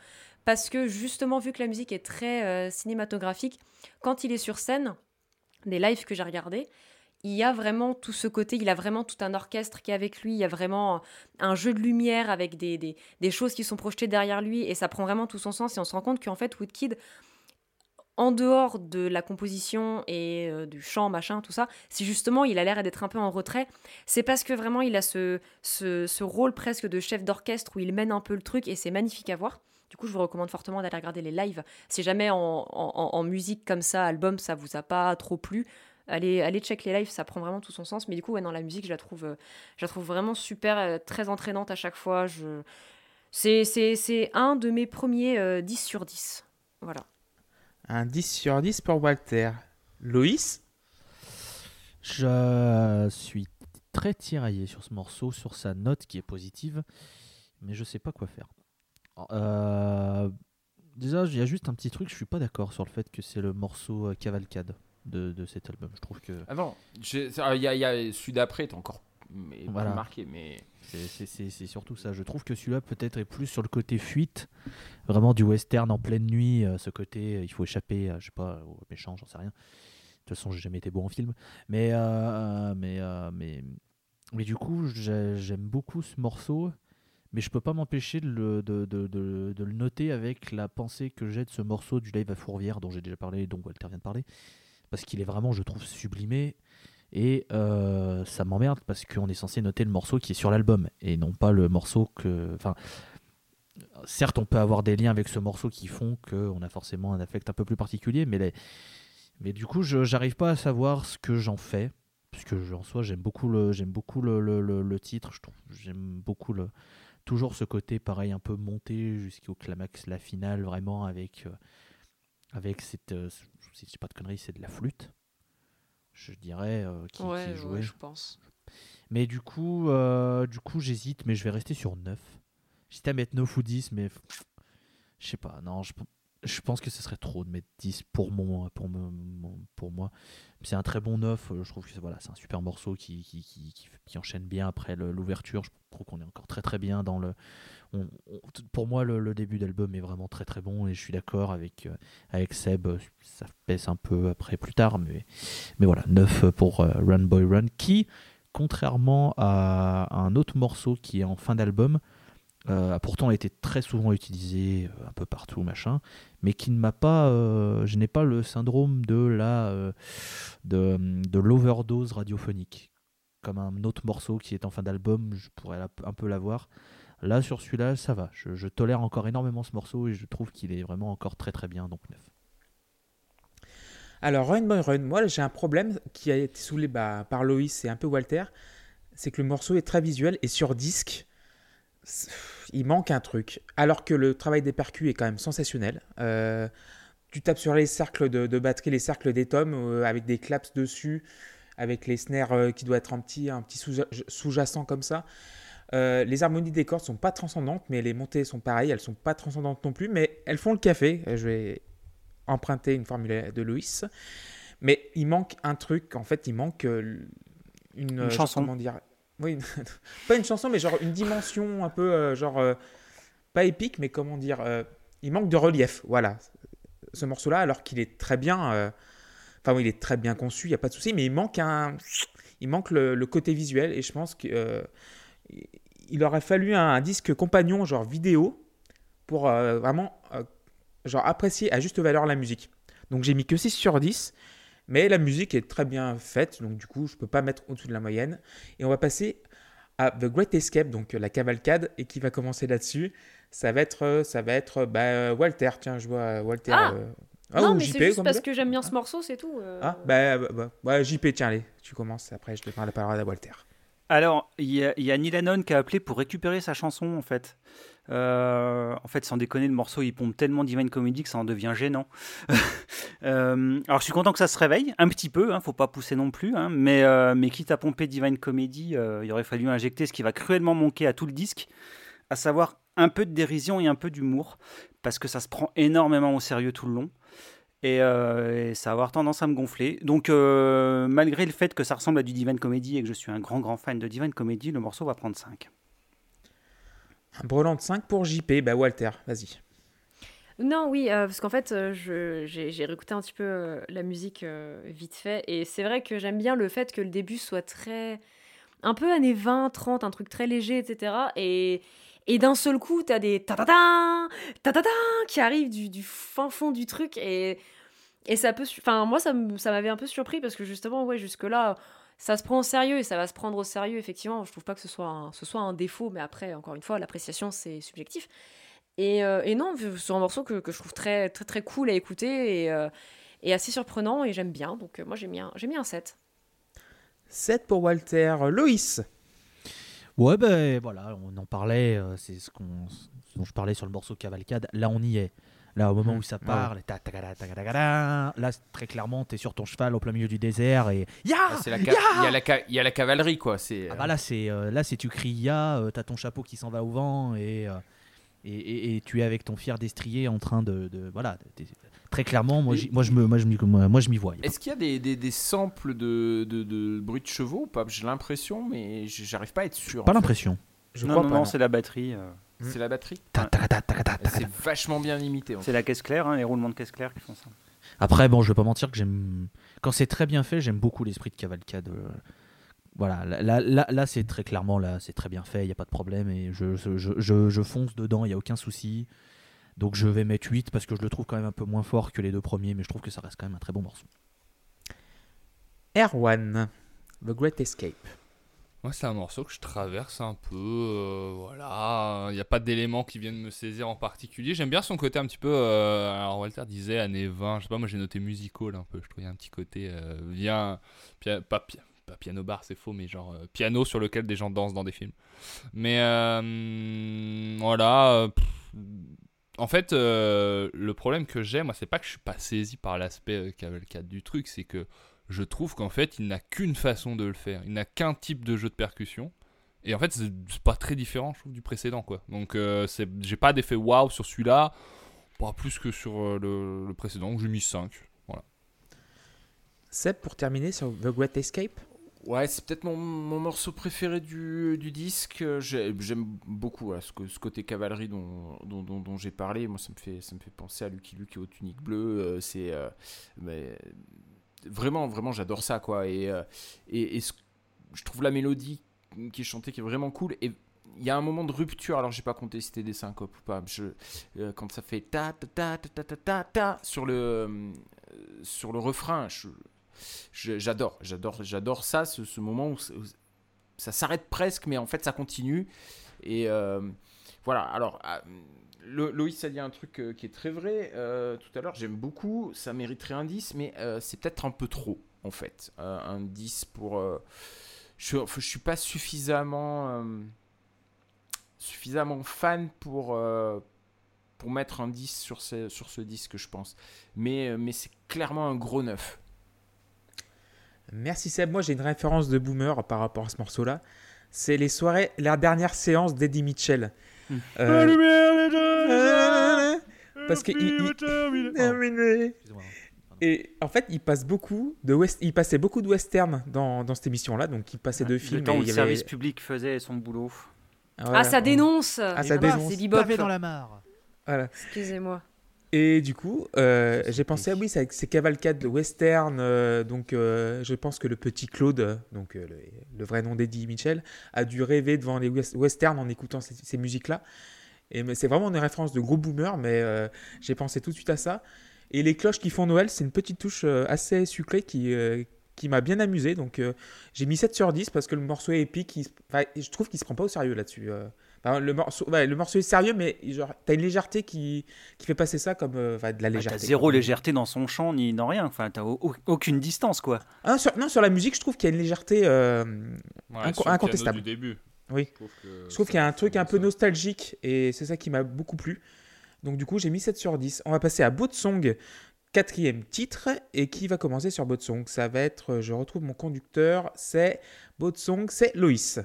parce que justement, vu que la musique est très cinématographique, quand il est sur scène, des lives que j'ai regardés, il y a vraiment tout ce côté, il a vraiment tout un orchestre qui est avec lui, il y a vraiment un jeu de lumière avec des, des, des choses qui sont projetées derrière lui, et ça prend vraiment tout son sens, et on se rend compte qu'en fait, Woodkid, en dehors de la composition et euh, du chant, machin, tout ça, si justement il a l'air d'être un peu en retrait, c'est parce que vraiment il a ce, ce, rôle presque de chef d'orchestre où il mène un peu le truc, et c'est magnifique à voir. Du coup, je vous recommande fortement d'aller regarder les lives. Si jamais en, en, musique comme ça, album, ça vous a pas trop plu, allez, allez check les lives, ça prend vraiment tout son sens. Mais du coup, ouais, non, la musique, je la trouve, euh, vraiment super, euh, très entraînante à chaque fois. Je... C'est, un de mes premiers euh, 10 sur 10. Voilà. Un 10 sur 10 pour Walter. Loïs Je suis très tiraillé sur ce morceau, sur sa note qui est positive, mais je sais pas quoi faire. Euh, déjà, il y a juste un petit truc, je suis pas d'accord sur le fait que c'est le morceau euh, cavalcade de, de cet album. Je trouve que Ah non, j'ai- ça, il y a, il y a celui d'après est encore mais plus Voilà. marqué, mais c'est- surtout ça. Je trouve que celui-là peut-être est plus sur le côté fuite, vraiment du western en pleine nuit, euh, ce côté euh, il faut échapper, à, je sais pas, aux méchants, j'en sais rien. De toute façon, j'ai jamais été bon en film, mais euh, mais euh, mais mais du coup, j'ai- j'aime beaucoup ce morceau, mais je peux pas m'empêcher de le, de, de- de- de le noter avec la pensée que j'ai de ce morceau du live à Fourvière dont j'ai déjà parlé, dont Walter vient de parler, parce qu'il est vraiment, je trouve, sublimé. Et euh, ça m'emmerde parce qu'on est censé noter le morceau qui est sur l'album et non pas le morceau que. Enfin, certes, on peut avoir des liens avec ce morceau qui font qu'on a forcément un affect un peu plus particulier, mais, mais du coup, je j'arrive pas à savoir ce que j'en fais. Puisque je- en soi, j'aime beaucoup le, j'aime beaucoup le, le- le- titre. J'aime beaucoup le, toujours ce côté pareil un peu monté jusqu'au climax, la finale, vraiment avec, euh, avec cette, euh, si je pas de conneries, c'est de la flûte. Je dirais, euh, qui, qui Ouais, est joué. ouais, je pense. Mais du coup, euh, du coup j'hésite, mais je vais rester sur 9. J'hésite à mettre 9 ou 10, mais je sais pas. Non, je, je pense que ce serait trop de mettre 10 pour, mon, pour, moi. C'est un très bon 9. euh, Je trouve que voilà, c'est un super morceau qui, qui, enchaîne bien après l'ouverture. Je trouve qu'on est encore très très bien dans le. pour moi, le, début d'album est vraiment très très bon et je suis d'accord avec, euh, avec Seb. Ça pèse un peu après plus tard, mais, mais voilà, 9 pour euh, Run Boy Run qui contrairement à un autre morceau qui est en fin d'album, euh, a pourtant été très souvent utilisé euh, un peu partout, machin, mais qui ne m'a pas, euh, je n'ai pas le syndrome de la, de, l'overdose radiophonique, comme un autre morceau qui est en fin d'album, je pourrais un peu l'avoir. Là, sur celui-là, ça va. Je, tolère encore énormément ce morceau et je trouve qu'il est vraiment encore très très bien, donc 9. Alors, Run Boy Run, moi j'ai un problème qui a été soulevé bah, par Loïs et un peu Walter, c'est que le morceau est très visuel et sur disque, il manque un truc. Alors que le travail des percus est quand même sensationnel. Euh, tu tapes sur les cercles de, de batterie, les cercles des tomes euh, avec des claps dessus, avec les snares euh, qui doivent être en petit, un petit sous- sous-jacent comme ça. Les harmonies des cordes sont pas transcendantes, mais les montées sont pareilles, elles sont pas transcendantes non plus, mais elles font le café. Je vais emprunter une formule de Loïs. Mais il manque un truc, en fait, il manque une, chanson. comment dire Oui, pas une chanson, mais genre une dimension un peu, euh, genre, euh, pas épique, mais comment dire euh, Il manque de relief, voilà. Ce morceau-là, alors qu'il est très bien, enfin, oui, il est très bien conçu, il n'y a pas de souci, mais il manque un. Il manque le, côté visuel, et je pense que. euh, il aurait fallu un, un disque compagnon, genre vidéo, pour vraiment genre apprécier à juste valeur la musique. Donc j'ai mis que 6 sur 10, mais la musique est très bien faite, donc du coup je peux pas mettre au-dessus de la moyenne. Et on va passer à The Great Escape, donc euh, la cavalcade, et qui va commencer là-dessus. Ça va être, euh, ça va être bah, euh, Walter, tiens, je vois Walter. Ah euh, non, ou mais JP, c'est juste parce que j'aime bien ce morceau, c'est tout. euh. Ah, bah, bah, bah, bah, JP, tiens, allez, tu commences, après je te la parole à Walter. Alors, il y, y a Neil Hannon qui a appelé pour récupérer sa chanson, en fait. Euh, en fait, sans déconner, le morceau, il pompe tellement Divine Comedy que ça en devient gênant. Euh, alors, je suis content que ça se réveille, un petit peu, hein, faut pas pousser non plus, hein, mais, euh, mais quitte à pomper Divine Comedy, il aurait fallu injecter ce qui va cruellement manquer à tout le disque, à savoir un peu de dérision et un peu d'humour, parce que ça se prend énormément au sérieux tout le long. Et, ça va avoir tendance à me gonfler. Donc, malgré le fait que ça ressemble à du Divine Comedy et que je suis un grand, grand fan de Divine Comedy, le morceau va prendre 5. Un brelan de 5 pour JP, bah Walter, vas-y. Non, oui, euh, parce qu'en fait, euh, j'ai réécouté un petit peu euh, la musique vite fait, et c'est vrai que j'aime bien le fait que le début soit très. un peu années 20, 30, un truc très léger, etc. Et, et d'un seul coup, t'as des ta-ta-ta, ta-ta-ta qui arrivent du, du fin fond du truc, et, et ça peut. Enfin, moi, ça m'avait un peu surpris, parce que justement, ouais, jusque-là. Ça se prend au sérieux et ça va se prendre au sérieux, effectivement. Je trouve pas que ce soit un, ce soit un défaut, mais après, encore une fois, l'appréciation, c'est subjectif. Et, euh, et non, c'est un morceau que, que je trouve très, très, très cool à écouter et, euh, et assez surprenant et j'aime bien. Donc euh, moi, j'ai mis, un- j'ai mis un 7. 7 pour Walter. Loïs. Ouais, ben voilà, on en parlait, c'est ce, qu'on, ce dont je parlais sur le morceau Cavalcade. Là, on y est. Là, au moment Mhm. où ça Ah parle, ta- ta- ta- là, c'est très clairement, t'es sur ton cheval au plein milieu du désert et ya Ah, ca- Il y, y a la cavalerie, quoi. C'est, Ah bah là, c'est euh, là, c'est tu cries ya, euh, t'as ton chapeau qui s'en va au vent et, euh, et, et- et tu es avec ton fier destrier en train de, de- voilà, très clairement, moi, moi je me, moi je m'y, moi, moi, je m'y vois. Est-ce qu'il y a des, des, des samples de, de, de bruit de chevaux ou pas? J'ai l'impression, mais j'arrive pas à être sûr. pas l'impression. Je non, crois non, pas. non. c'est la batterie. euh, C'est la batterie C'est vachement bien imité. c'est la caisse claire, hein, les roulements de caisse claire qui font ça. Après, bon, je vais pas mentir que j'aime. Quand c'est très bien fait, j'aime beaucoup l'esprit de cavalcade. euh, Voilà, là, là, là, c'est très clairement, là, c'est très bien fait, il n'y a pas de problème. Et je, je, je, je- je fonce dedans, il n'y a aucun souci. Donc je vais mettre 8 parce que je le trouve quand même un peu moins fort que les deux premiers, mais je trouve que ça reste quand même un très bon morceau. Erwan. The Great Escape. Moi, c'est un morceau que je traverse un peu. euh, voilà, il n'y a pas d'éléments qui viennent me saisir en particulier. J'aime bien son côté un petit peu. euh, alors, Walter disait années 20, je sais pas, moi j'ai noté musical un peu. Je trouvais un petit côté euh, bien. pas, pi- pas piano bar, c'est faux, mais genre euh, piano sur lequel des gens dansent dans des films. Mais voilà. en fait, le problème que j'ai, moi, c'est pas que je suis pas saisi par l'aspect cavalcade du truc, c'est que je trouve qu'en fait, il n'a qu'une façon de le faire. Il n'a qu'un type de jeu de percussion. Et en fait, c'est pas très différent, je trouve, du précédent, quoi. Donc, euh, j'ai pas d'effet waouh sur celui-là, pas plus que sur euh, le, le précédent, où j'ai mis 5. Voilà. Seb, pour terminer sur The Great Escape? Ouais, c'est peut-être mon, mon morceau préféré du, du disque. J'ai- J'aime beaucoup ce, que- ce côté cavalerie dont, dont, dont- dont j'ai parlé. Moi, ça me fait, ça me fait penser à Lucky Luke et aux tuniques bleues. Euh, c'est euh, mais, vraiment, vraiment, j'adore ça, quoi. Et, euh, et, je trouve la mélodie qui est chantée qui est vraiment cool. Et il y a un moment de rupture. Alors, j'ai pas compté si c'était des syncopes ou pas. Je, euh, quand ça fait ta ta ta ta ta ta ta, sur le euh, sur le refrain, j'adore, j'adore, j'adore ça, ce, moment où, ça s'arrête presque, mais en fait ça continue. Et voilà. Alors, ah, Loïs a dit un truc euh, qui est très vrai euh, tout à l'heure. J'aime beaucoup, ça mériterait un 10, mais euh, c'est peut-être un peu trop en fait. Euh, un 10 pour. euh, je, je suis pas suffisamment euh, suffisamment fan pour euh, pour mettre un 10 sur ce, sur ce disque, je pense. Mais, euh, mais c'est clairement un gros neuf. Merci Seb. Moi, j'ai une référence de boomer par rapport à ce morceau-là. C'est les soirées, la dernière séance d'Eddie Mitchell. Hmm. Euh, Parce que il- il- Excusez-moi. Et en fait, il passe beaucoup de west... il passait beaucoup de western dans, dans cette émission-là, donc il passait deux films. Le temps et où il le y avait- service public faisait son boulot. Voilà. Ah, ça dénonce Ah, ça Ah, dénonce. C'est bebop. Dans la mare. Voilà. Excusez-moi. Et du coup, euh, j'ai pensé, ah oui, c'est avec ces cavalcades de western. euh, donc, euh, je pense que le petit Claude, donc euh, le, le vrai nom d'Eddie Mitchell, a dû rêver devant les west- westerns en écoutant ces, ces musiques-là. Et mais c'est vraiment une référence de gros boomer, mais euh, j'ai pensé tout de suite à ça. Et les cloches qui font Noël, c'est une petite touche euh, assez sucrée qui, euh, qui m'a bien amusé. Donc, euh, j'ai mis 7 sur 10 parce que le morceau est épique. il se- enfin, je trouve qu'il se prend pas au sérieux là-dessus. euh. Enfin, le, morceau, ouais, le morceau est sérieux, mais genre, t'as une légèreté qui, qui fait passer ça comme euh, de la Ah, légèreté. T'as zéro légèreté dans son chant ni dans rien. Enfin, t'as au- au- aucune distance, quoi. Ah, sur, non, sur la musique, je trouve qu'il y a une légèreté. euh, Ouais, Inco- sur le piano incontestable. du début. Oui. Je trouve, que je trouve ça- qu'il y a un truc un peu ça. nostalgique et c'est ça qui m'a beaucoup plu. Donc, du coup, j'ai mis 7 sur 10. On va passer à Boat Song, quatrième titre. Et qui va commencer sur Boat Song Ça va être, je retrouve mon conducteur, c'est Boat Song, c'est Loïs.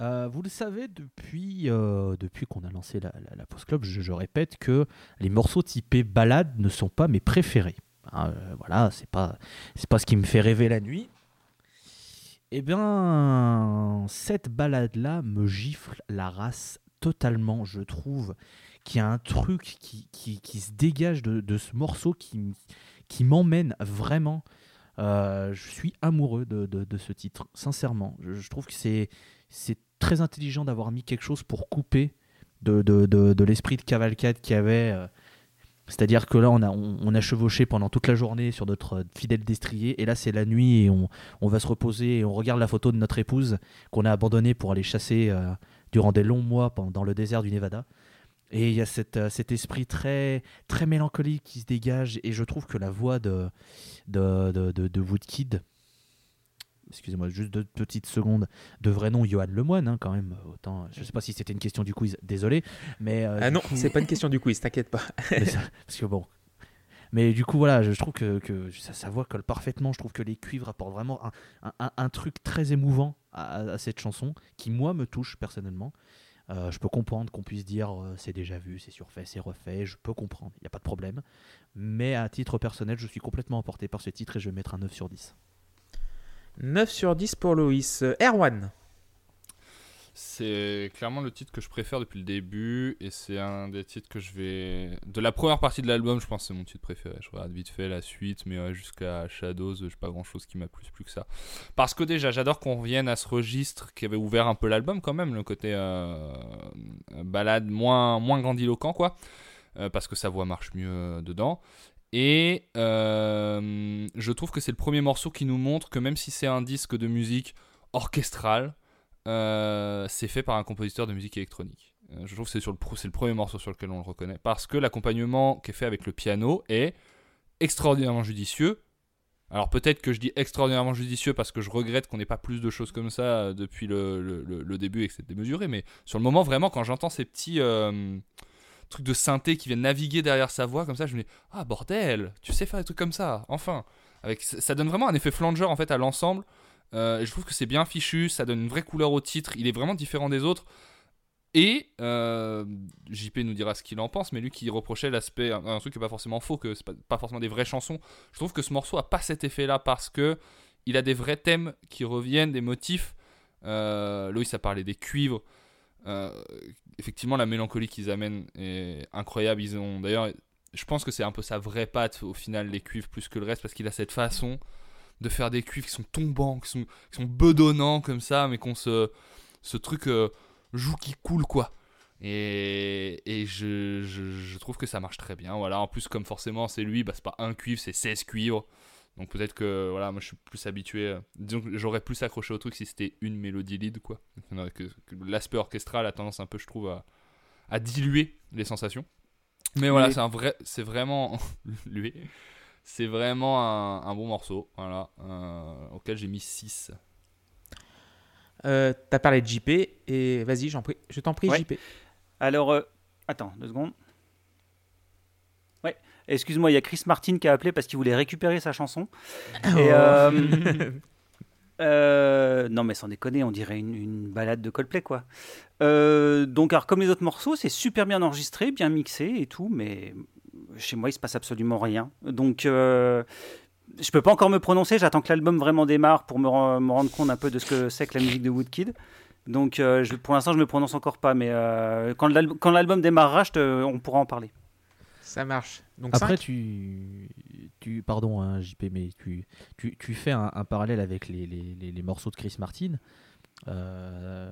Euh, vous le savez, depuis, euh, depuis qu'on a lancé la, la, la Pause Club, je, je répète que les morceaux typés balade ne sont pas mes préférés. Hein, euh, voilà, c'est pas, c'est pas ce qui me fait rêver la nuit. Eh bien, cette balade-là me gifle la race totalement, je trouve qu'il y a un truc qui, qui, se dégage de, de ce morceau qui, qui m'emmène vraiment. Euh, je suis amoureux de, de, ce titre, sincèrement. Je, trouve que c'est très intelligent d'avoir mis quelque chose pour couper de l'esprit de cavalcade qu'il y avait. euh. C'est-à-dire que là, on a, chevauché pendant toute la journée sur notre fidèle destrier, et là, c'est la nuit, et on, on va se reposer, et on regarde la photo de notre épouse qu'on a abandonnée pour aller chasser euh, durant des longs mois dans le désert du Nevada. Et il y a euh, cet esprit très, très mélancolique qui se dégage, et je trouve que la voix de Woodkid, excusez-moi, juste deux petites secondes, de vrai nom Johan Lemoine, hein, quand même. Autant, je sais pas si c'était une question du quiz, désolé. Mais, euh, Ah non, coup- c'est pas une question du quiz, t'inquiète pas. ça- parce que bon. Mais du coup, voilà, je, je trouve que, que ça, sa voix colle parfaitement. Je trouve que les cuivres apportent vraiment un, un- un- un truc très émouvant à cette chanson qui, moi, me touche personnellement. Euh, je peux comprendre qu'on puisse dire euh, c'est déjà vu, c'est surfait, c'est refait. Je peux comprendre, il n'y a pas de problème. Mais à titre personnel, je suis complètement emporté par ce titre et je vais mettre un 9 sur 10. 9 sur 10 pour Loïs. Erwan. C'est clairement le titre que je préfère depuis le début et c'est un des titres que je vais de la première partie de l'album je pense que c'est mon titre préféré je regarde vite fait la suite mais jusqu'à Shadows j'ai pas grand chose qui m'a plus plus que ça parce que déjà j'adore qu'on revienne à ce registre qui avait ouvert un peu l'album quand même le côté euh, balade moins moins grandiloquent quoi euh, parce que sa voix marche mieux euh, dedans et euh, je trouve que c'est le premier morceau qui nous montre que même si c'est un disque de musique orchestrale euh, c'est fait par un compositeur de musique électronique. Euh, je trouve que c'est le le premier morceau sur lequel on le reconnaît parce que l'accompagnement qui est fait avec le piano est extraordinairement judicieux. Alors peut-être que je dis extraordinairement judicieux parce que je regrette qu'on n'ait pas plus de choses comme ça depuis le, le- début et que c'est démesuré, mais sur le moment vraiment quand j'entends ces petits trucs de synthé qui viennent naviguer derrière sa voix comme ça. Je me dis ah bordel, tu sais faire des trucs comme ça, enfin. Avec ça donne vraiment un effet flanger en fait à l'ensemble. Euh, je trouve que c'est bien fichu, ça donne une vraie couleur au titre. Il est vraiment différent des autres. Et euh, JP nous dira ce qu'il en pense, mais lui qui reprochait l'aspect, un, truc qui n'est pas forcément faux, que c'est pas, pas forcément des vraies chansons. Je trouve que ce morceau a pas cet effet-là parce que il a des vrais thèmes qui reviennent, des motifs. Euh, a parlé des cuivres. Euh, effectivement, la mélancolie qu'ils amènent est incroyable. Ils ont d'ailleurs, je pense que c'est un peu sa vraie patte au final, les cuivres plus que le reste, parce qu'il a cette façon de faire des cuivres qui sont tombants, qui sont, bedonnants comme ça, mais qu'on se, ce truc euh, joue qui coule quoi. Et, et je, je, je trouve que ça marche très bien. Voilà. En plus, comme forcément c'est lui, bah, c'est pas un cuivre, c'est 16 cuivres. Donc peut-être que voilà, moi je suis plus habitué. euh, disons que j'aurais plus accroché au truc si c'était une mélodie lead quoi. Non, Que, que l'aspect orchestral a tendance un peu, je trouve, à, à diluer les sensations. Mais voilà, Oui. c'est un vrai, c'est vraiment lui. C'est vraiment un, un bon morceau, voilà, euh, auquel j'ai mis 6. Euh, T'as parlé de JP et vas-y, j'en prie, je t'en prie, Ouais. JP. Alors, euh, attends, deux secondes. Ouais, excuse-moi, il y a Chris Martin qui a appelé parce qu'il voulait récupérer sa chanson. Et, euh, euh, non, mais sans déconner, on dirait une, une balade de Coldplay, quoi. Euh, donc, alors, comme les autres morceaux, c'est super bien enregistré, bien mixé et tout, mais chez moi, il se passe absolument rien. Donc, euh, je peux pas encore me prononcer. J'attends que l'album vraiment démarre pour me, ren- me rendre compte un peu de ce que c'est que la musique de Woodkid. Donc, je, pour l'instant, je me prononce encore pas, mais quand l'al- quand l'album démarrera, je te- on pourra en parler. Ça marche. Donc Après, tu, tu, pardon, hein, JP, mais tu, tu, tu fais un, un parallèle avec les, les, les- les morceaux de Chris Martin. Euh,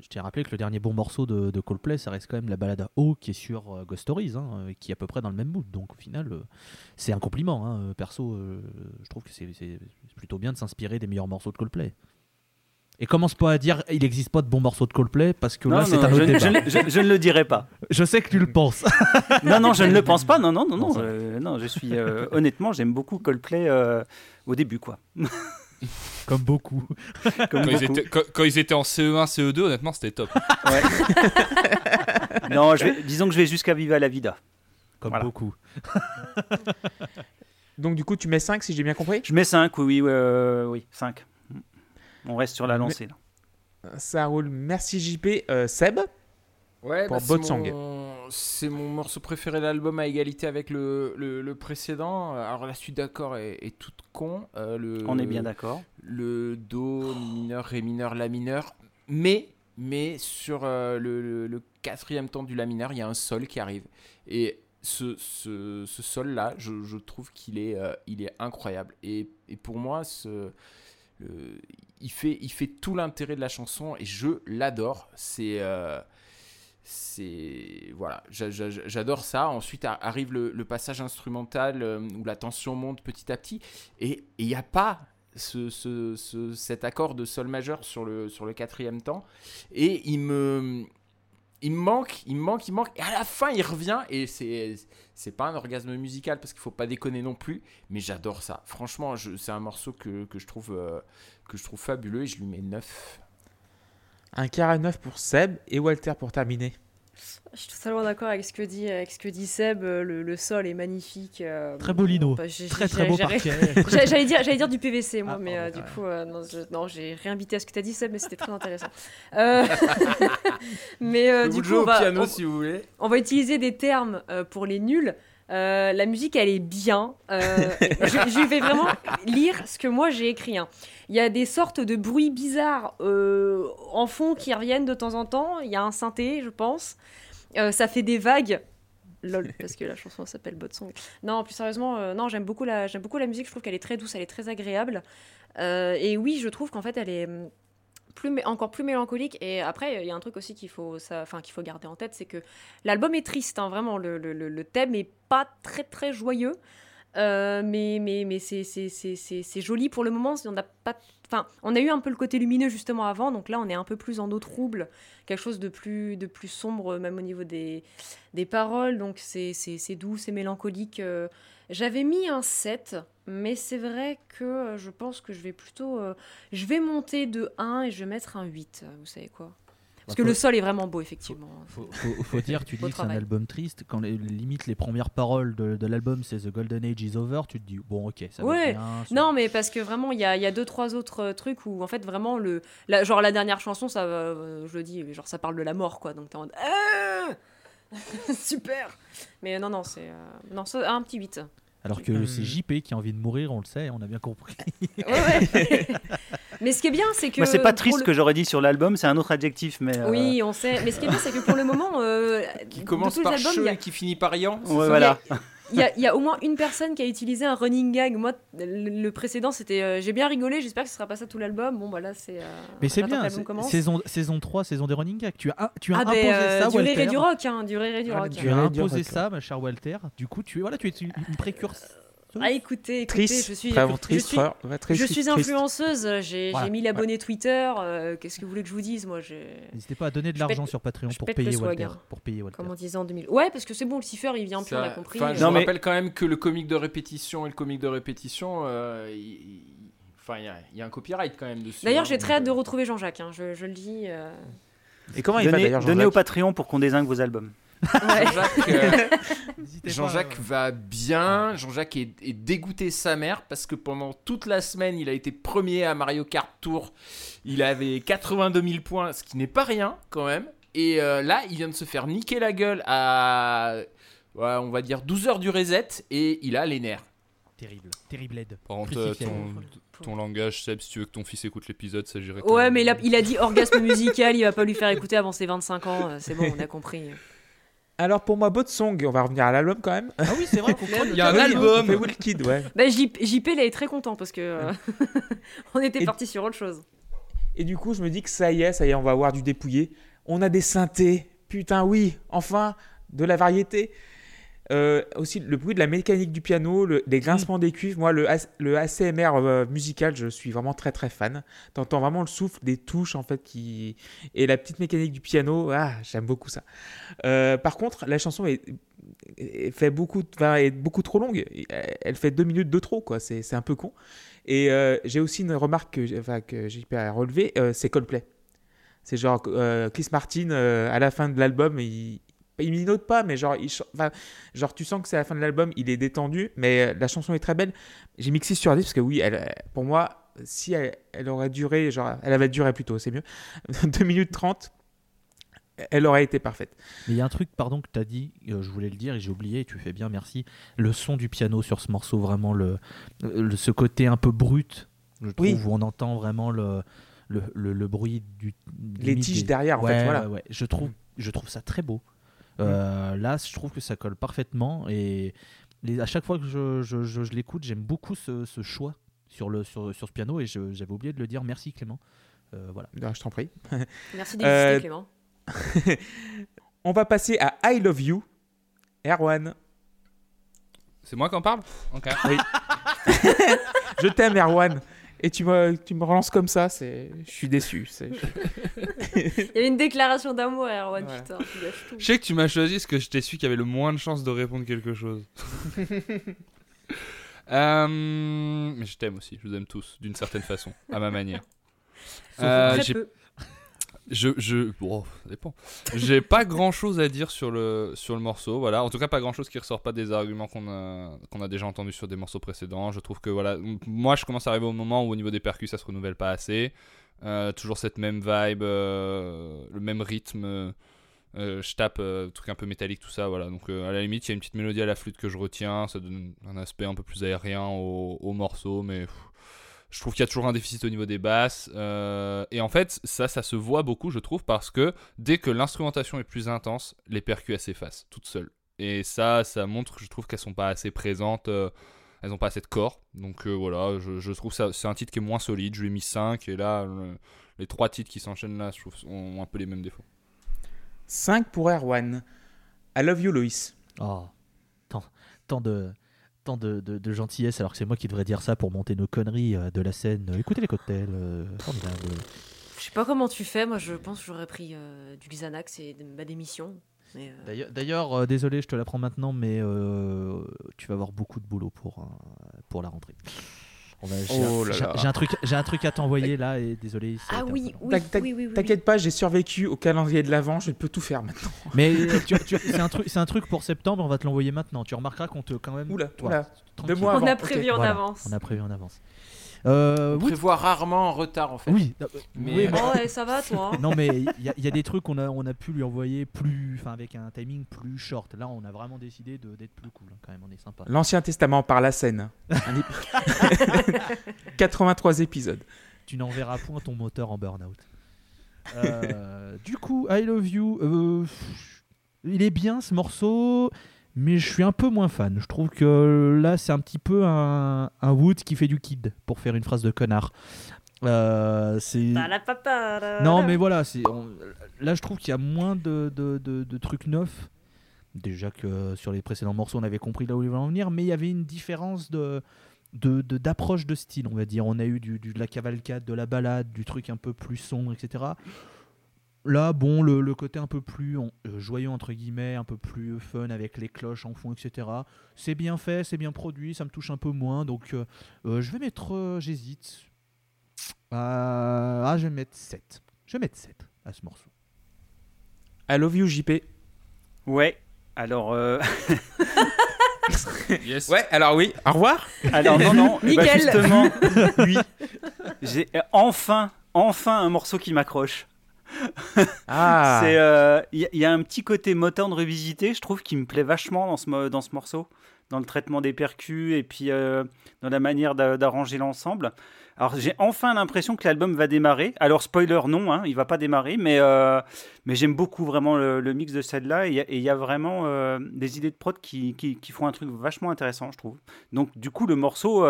je t'ai rappelé que le dernier bon morceau de, de Coldplay, ça reste quand même la balade à eau qui est sur euh, Ghost Stories, hein, euh, qui est à peu près dans le même mood. Donc au final, euh, c'est un compliment. hein. Perso, je trouve que c'est plutôt bien de s'inspirer des meilleurs morceaux de Coldplay. Et commence pas à dire il n'existe pas de bons morceaux de Coldplay parce que là Non, c'est non, un autre je, débat. je ne- je- je ne le dirai pas. Je sais que tu le penses. Non, non, je ne le pense pas. Non, non, non, non. Ça- euh, non je suis euh, honnêtement, j'aime beaucoup Coldplay euh, au début, quoi. Comme beaucoup. Comme Quand ils, étaient, quand, quand ils étaient en CE1, CE2, honnêtement, c'était top. Ouais. non, je vais- disons que je vais jusqu'à Viva la Vida. Comme Voilà. beaucoup. Donc du coup, tu mets 5 si j'ai bien compris? Je mets 5, oui, oui, euh, oui, 5. On reste sur la lancée. là. Ça roule. Merci JP. Euh, Seb Ouais, Pour bah, c'est Song. mon... c'est mon morceau préféré de l'album à égalité avec le, le, le précédent. Alors la suite d'accord est, est toute con. Euh, le, On est bien d'accord. Le do, mi mineur, ré mineur, la mineur. Mais, mais sur euh, le, le- le quatrième temps du la mineur, il y a un sol qui arrive. Et ce, ce, ce sol-là, je, je trouve qu'il est, euh, il est incroyable. Et, et pour moi, ce, le- il, fait, il fait tout l'intérêt de la chanson et je l'adore. C'est. euh, c'est voilà j'a- j'a- j'adore ça ensuite arrive le, passage instrumental euh, où la tension monte petit à petit et il n'y a pas ce- cet accord de sol majeur sur le, sur le quatrième temps et il me il manque il manque il manque. Et à la fin il revient et c'est c'est pas un orgasme musical parce qu'il faut pas déconner non plus mais j'adore ça. Franchement c'est un morceau que, que je trouve euh, que je trouve fabuleux et je lui mets 9 Un carré 9 pour Seb et Walter pour terminer. Je suis totalement d'accord avec ce que dit, avec ce que dit Seb. euh, Le, le sol est magnifique. euh, Très beau lino. bah, Très très beau parquet. J'allais dire, j'allais dire du PVC, moi, Ah, mais euh, du coup, euh, non, je- non, j'ai rien invité à ce que tu as dit, Seb, mais c'était très intéressant. Euh, mais euh, du coup, on va, piano on- si vous voulez on va utiliser des termes euh, pour les nuls. Euh, la musique, elle est bien. Euh, je, je vais vraiment lire ce que moi j'ai écrit. hein. Il y a des sortes de bruits bizarres euh, en fond qui reviennent de temps en temps. Il y a un synthé, je pense. Ça fait des vagues. Lol, parce que la chanson s'appelle Bot Song. Non, plus sérieusement, non, j'aime beaucoup la, j'aime beaucoup la musique. Je trouve qu'elle est très douce, elle est très agréable. Et oui, je trouve qu'en fait, elle est plus, encore plus mélancolique. Et après, il y a un truc aussi qu'il faut, enfin, qu'il faut garder en tête, c'est que l'album est triste. hein, vraiment, le, le- le- thème est pas très très joyeux. Euh, mais mais, mais c'est, joli pour le moment. On a, pas, enfin, on a eu un peu le côté lumineux justement avant, donc là on est un peu plus en eau trouble, quelque chose de plus, de plus sombre, même au niveau des, des paroles. Donc c'est doux, c'est mélancolique. euh. J'avais mis un 7, mais c'est vrai que euh, je pense que je vais plutôt. euh, je vais monter de 1 et je vais mettre un 8. Vous savez quoi Parce que le sol est vraiment beau, effectivement. Faut, faut- faut dire, tu Beau dis que c'est un travail. album triste. Quand les, limite les premières paroles de, de l'album c'est The Golden Age is over, tu te dis bon ok ça va Ouais. bien. ça- Non, mais parce que vraiment, il y a, il y a deux, trois autres euh, trucs où, en fait, vraiment, le, la, genre la dernière chanson, ça, euh, je le dis, genre ça parle de la mort, quoi. Donc t'es en mode. Ah Super Mais non, non, c'est. euh, Non, un petit 8. Alors que Hum. c'est JP qui a envie de mourir, on le sait, on a bien compris. Ouais, ouais. mais ce qui est bien, c'est que. C'est pas triste le- que j'aurais dit sur l'album, c'est un autre adjectif, mais. euh, Oui, on sait. Mais ce qui est bien, c'est que pour le moment. euh, Qui commence tous les par albums, che il y a- et qui finit par yan. c'est ouais, voilà. Il y, a, il y a au moins une personne qui a utilisé un running gag. Moi, le le précédent, c'était euh, j'ai bien rigolé, j'espère que ce sera pas ça tout l'album. Bon, voilà, c'est. euh, Mais c'est bien, saison, saison 3, saison des running gags. Tu as, tu as Ah, imposé ben, euh, ça, du rire et Walter. du rock, hein, du rire et du Ah, rock. du Tu as du imposé ça, ma chère Walter. Du coup, tu es, voilà, tu es une une précurseuse. Ah, écoutez, écoutez, Triste, je suis, vraiment je triste, suis, frère. Ouais, triste, je suis triste. influenceuse, j'ai Voilà, j'ai 1000 abonnés Twitter, euh, qu'est-ce que vous voulez que je vous dise Moi, j'ai. N'hésitez pas à donner de l'argent sur Patreon pour payer Walter. Pour payer Walter. Comme on disait en 2000. Ouais, parce que c'est bon, le cipher, il vient plus, on Ça- a compris. Enfin, euh. je mais- rappelle quand même que le comique de répétition et le comique de répétition, euh, il- il- enfin, il y, a- il y a un copyright quand même dessus. D'ailleurs, hein, j'ai donc, très hâte de euh, retrouver Jean-Jacques, hein, je, je le dis. euh. Et comment il va Donnez, d'ailleurs donnez au Patreon pour qu'on désingue vos albums. Ouais. Jean-Jacques, euh, Jean-Jacques euh, va bien. Jean-Jacques est, est dégoûté sa mère parce que pendant toute la semaine, il a été premier à Mario Kart Tour. Il avait 82 000 points, ce qui n'est pas rien quand même. Et euh, là, il vient de se faire niquer la gueule à, ouais, on va dire 12 heures du reset et il a les nerfs. Terrible, terrible aide. Par contre, euh, ton, ton langage, Seb, si tu veux que ton fils écoute l'épisode, ça. Ouais, mais il a, il a dit orgasme musical, il va pas lui faire écouter avant ses 25 ans, c'est bon, on a compris. Alors pour moi, Bot Song, on va revenir à l'album quand même. Ah oui, c'est vrai. Il y a un album fait Will Kid, ouais. Bah, JP, JP, il est très content parce que euh, on était Et- parti sur autre chose. Et du coup, je me dis que ça y est, ça y est, on va avoir du dépouillé. On a des synthés. Putain, oui, enfin, de la variété. Euh, aussi, le bruit de la mécanique du piano, le- les grincements des cuivres. Moi, le, ACMR euh, musical, je suis vraiment très très fan. T'entends vraiment le souffle des touches en fait qui et la petite mécanique du piano. Ah, j'aime beaucoup ça. Euh, par contre, la chanson est, fait beaucoup, enfin, est beaucoup trop longue. Elle fait deux minutes de trop, quoi. C'est c'est un peu con. Et j'ai aussi une remarque que, j'ai- enfin, que j'ai pas relever, c'est Coldplay. C'est genre Chris Martin à la fin de l'album, il il minote pas, mais genre, il enfin, genre tu sens que c'est la fin de l'album, il est détendu, mais euh, la chanson est très belle. J'ai mis 6 sur 10 parce que oui, elle, euh, pour moi, si elle, elle aurait duré, genre, elle avait duré plutôt, c'est mieux, 2 minutes 30, elle aurait été parfaite. Mais il y a un truc, pardon, que tu as dit, euh, je voulais le dire et j'ai oublié, et tu fais bien, merci. Le son du piano sur ce morceau, vraiment, le, le- ce côté un peu brut, je trouve, Oui. où on entend vraiment le, le, le- bruit du. Les tiges des- derrière, en Ouais, fait, voilà. ouais, ouais. Je, trouve, je trouve ça très beau. Euh, Là, je trouve que ça colle parfaitement et les- à chaque fois que je, je- je- je l'écoute, j'aime beaucoup ce, ce choix sur, le, sur, sur ce piano et je- j'avais oublié de le dire. Merci Clément. Euh, voilà. Non, je t'en prie. Merci d'exister, Euh, Clément. On va passer à I Love You, Erwan. C'est moi qui en parle? Ok. Je t'aime, Erwan. Et tu me, tu me relances comme ça, c'est, je suis déçu. Il y avait une déclaration d'amour, Erwan, Voilà. putain, tu gâches tout. Je sais que tu m'as choisi parce que j'étais celui qui avait le moins de chances de répondre quelque chose. Euh, mais je t'aime aussi, je vous aime tous, d'une certaine façon, à ma manière. Euh, Très peu. je, je, bon, ça dépend. J'ai pas grand chose à dire sur le, sur le morceau, voilà. En tout cas, pas grand chose qui ressort pas des arguments qu'on a, qu'on a déjà entendus sur des morceaux précédents. Je trouve que, voilà, moi, je commence à arriver au moment où, au niveau des percus, ça se renouvelle pas assez. Euh, toujours cette même vibe, euh, le même rythme. euh, je tape, truc un peu métallique, tout ça, voilà. Donc, à la limite, il y a une petite mélodie à la flûte que je retiens. Ça donne un aspect un peu plus aérien au, au morceau, mais. je trouve qu'il y a toujours un déficit au niveau des basses. et en fait, ça, ça se voit beaucoup, je trouve, parce que dès que l'instrumentation est plus intense, les percus s'effacent toutes seules. Et ça, ça montre, je trouve, qu'elles sont pas assez présentes. Elles ont pas assez de corps. Donc euh, voilà, je, je trouve ça c'est un titre qui est moins solide. Je lui ai mis 5 et là, le- les trois titres qui s'enchaînent là, je trouve, ont un peu les mêmes défauts. 5 pour Erwan. I Love You, Loïs. Oh, tant, tant de. Tant de, de- de gentillesse, alors que c'est moi qui devrais dire ça pour monter nos conneries euh, de la scène. Euh, Écoutez les cocktails, euh, formidable. Je sais pas comment tu fais, moi je pense que j'aurais pris euh, du Xanax et de- ma démission. Euh, D'ailleurs- D'ailleurs, euh, désolé, je te l'apprends maintenant, mais euh, tu vas avoir beaucoup de boulot pour, euh, pour la rentrée. On j'ai Oh un- j'ai- un truc, j'ai un truc à t'envoyer là et désolé. Ah oui. T'inquiète pas, j'ai survécu au calendrier de l'avant, je peux tout faire maintenant. Mais c'est un truc, c'est un truc pour septembre. On va te l'envoyer maintenant. Tu remarqueras qu'on te quand même. Oula, toi, oula. Deux mois On avant. a ok. prévu en Voilà, avance. On a prévu en avance. Euh, On oui, prévoit rarement en retard en fait. oui, Mais, oui, euh, mais- Oh, ouais, ça va, toi hein non mais il y, a- il y a des trucs qu'on a, on a pu lui envoyer plus, enfin avec un timing plus short. Là, on a vraiment décidé de- d'être plus cool. hein, quand même, on est sympa. L'Ancien Testament par la scène. Un ép- 83 épisodes. Tu n'enverras point ton moteur en burn-out. Euh, du coup, I Love You, euh, il est bien ce morceau, mais je suis un peu moins fan. Je trouve que là, c'est un petit peu un, un Wood qui fait du kid, pour faire une phrase de connard. Euh, c'est... Non, mais voilà, c'est on- là je trouve qu'il y a moins de, de, de- de trucs neufs. Déjà que sur les précédents morceaux, on avait compris là où il va en venir, mais il y avait une différence de d'approche de, style, on va dire. On a eu du, du- de la cavalcade, de la balade, du truc un peu plus sombre, etc. Là, bon, le, le côté un peu plus en- euh, joyeux, entre guillemets, un peu plus fun avec les cloches en fond, etc. C'est bien fait, c'est bien produit, ça me touche un peu moins. Donc, euh, euh, je vais mettre, euh, j'hésite. Euh, ah, je vais mettre 7. Je vais mettre 7 à ce morceau. I love you, JP. Ouais. Alors, euh, Yes. Ouais, alors oui, au revoir. alors non, non. bah, Nickel. justement, oui. J'ai enfin, enfin un morceau qui m'accroche. Ah, C'est, euh, Il y, a- il un petit côté Motown revisité, je trouve, qui me plaît vachement dans ce, morceau, dans le traitement des percus et puis euh, dans la manière d'a- d'arranger l'ensemble. Alors j'ai enfin l'impression que l'album va démarrer. Alors spoiler non, hein, il va pas démarrer, mais, euh, j'aime beaucoup vraiment le, mix de celle-là et il y a- il vraiment des idées de prod qui, font un truc vachement intéressant, je trouve. Donc du coup le morceau,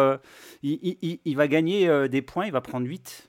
il, il- il- il va gagner des points, il va prendre 8.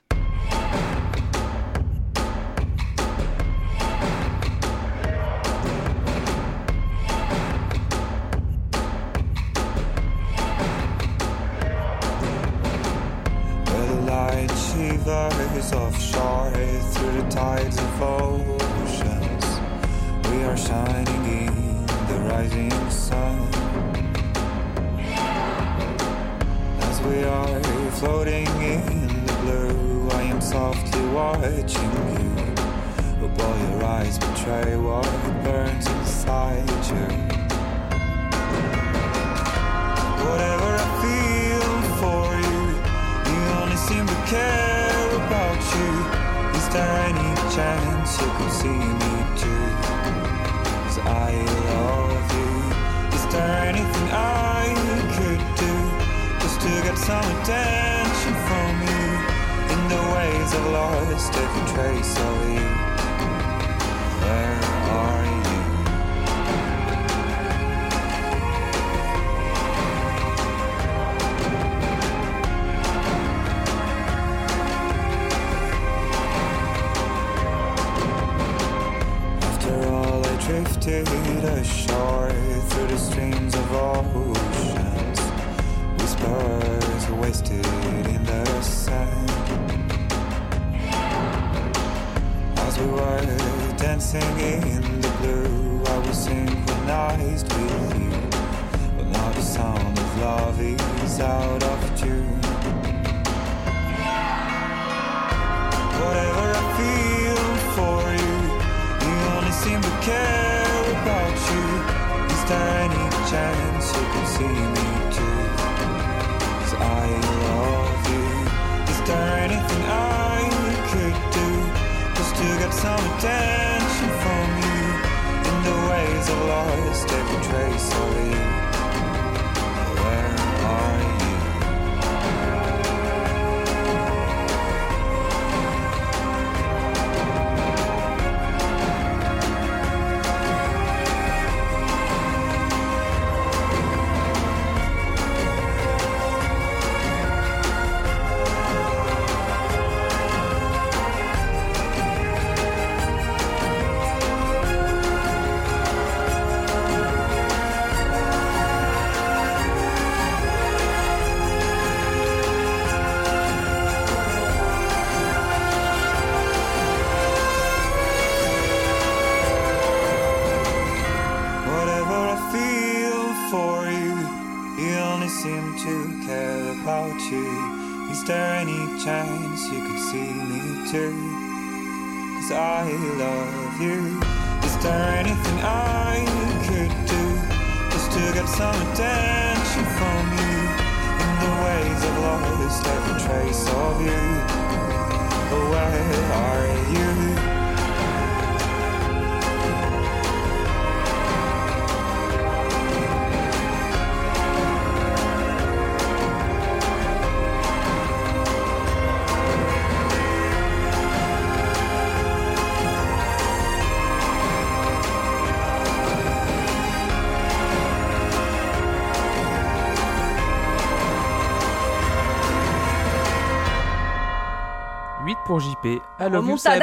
Pour JP. I love you Seb.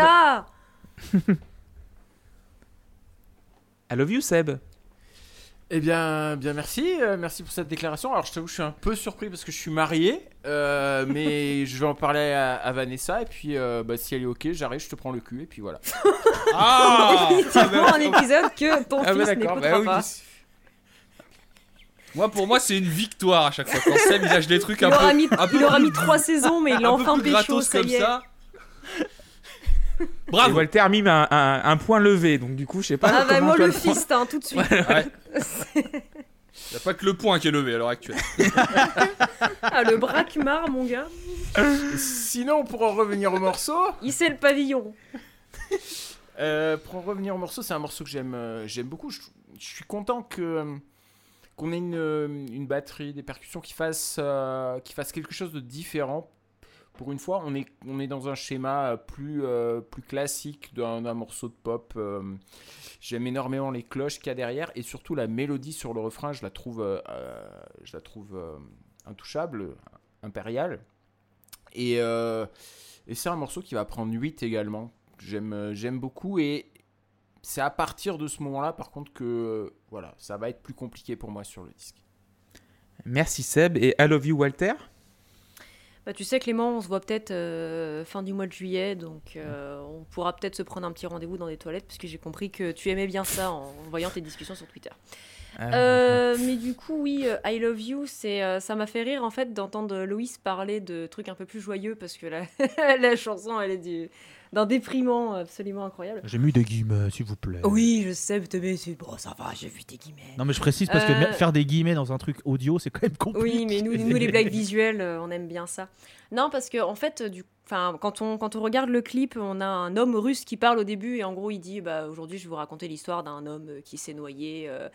I love you Seb. Eh bien, bien merci, euh, merci pour cette déclaration. Alors, je t'avoue, je suis un peu surpris parce que je suis marié, euh, mais je vais en parler à, à Vanessa et puis euh, bah, si elle est ok, j'arrive, je te prends le cul et puis voilà. Ah Définitivement un épisode que ton Ah bah fils d'accord, n'écoutera bah oui. pas. Moi, pour moi, c'est une victoire à chaque fois. Quand il lâche des trucs Il un peu. aura mis, un peu il aura plus- mis trois saisons, mais il a un peu enfin plus pécho, gratos ça comme y est. ça. Et Bravo. Walter a mis un, un- un point levé, donc du coup, je sais pas. Ah bah moi le fist, hein, tout de suite. Ouais. Y a pas que le point qui est levé à l'heure actuelle. Ah le braquemar, mon gars. Sinon, pour en revenir au morceau, Il sait le pavillon. euh, pour en revenir au morceau, c'est un morceau que j'aime, euh, j'aime beaucoup. Je, je suis content que euh, qu'on ait une, une batterie, des percussions qui fassent, euh, qui fassent quelque chose de différent. Pour une fois, on est, on est dans un schéma euh, plus, euh, plus classique d'un morceau de pop. euh, J'aime énormément les cloches qu'il y a derrière et surtout la mélodie sur le refrain, je la trouve, je la trouve intouchable, impériale. Et, et c'est un morceau qui va prendre 8 également. J'aime, beaucoup et c'est à partir de ce moment-là, par contre, que voilà, ça va être plus compliqué pour moi sur le disque. Merci Seb et I love you Walter? Bah, tu sais Clément, on se voit peut-être euh, fin du mois de juillet, donc euh, on pourra peut-être se prendre un petit rendez-vous dans des toilettes, puisque j'ai compris que tu aimais bien ça en voyant tes discussions sur Twitter. Ah, Euh, mais du coup, oui, I Love You, c'est, ça m'a fait rire en fait d'entendre Loïs parler de trucs un peu plus joyeux parce que la, la chanson, elle est du, d'un déprimant absolument incroyable. J'ai mis des guillemets, s'il vous plaît. Oui, je sais, mais c'est bon, ça va, j'ai vu tes guillemets. Non, mais je précise parce que Euh, faire des guillemets dans un truc audio, c'est quand même compliqué. Oui, mais nous, nous les blagues visuelles, euh, on aime bien ça. Non, parce que en fait, du, enfin, quand on quand on regarde le clip, on a un homme russe qui parle au début et en gros il dit, bah aujourd'hui je vais vous raconter l'histoire d'un homme euh, qui s'est noyé euh,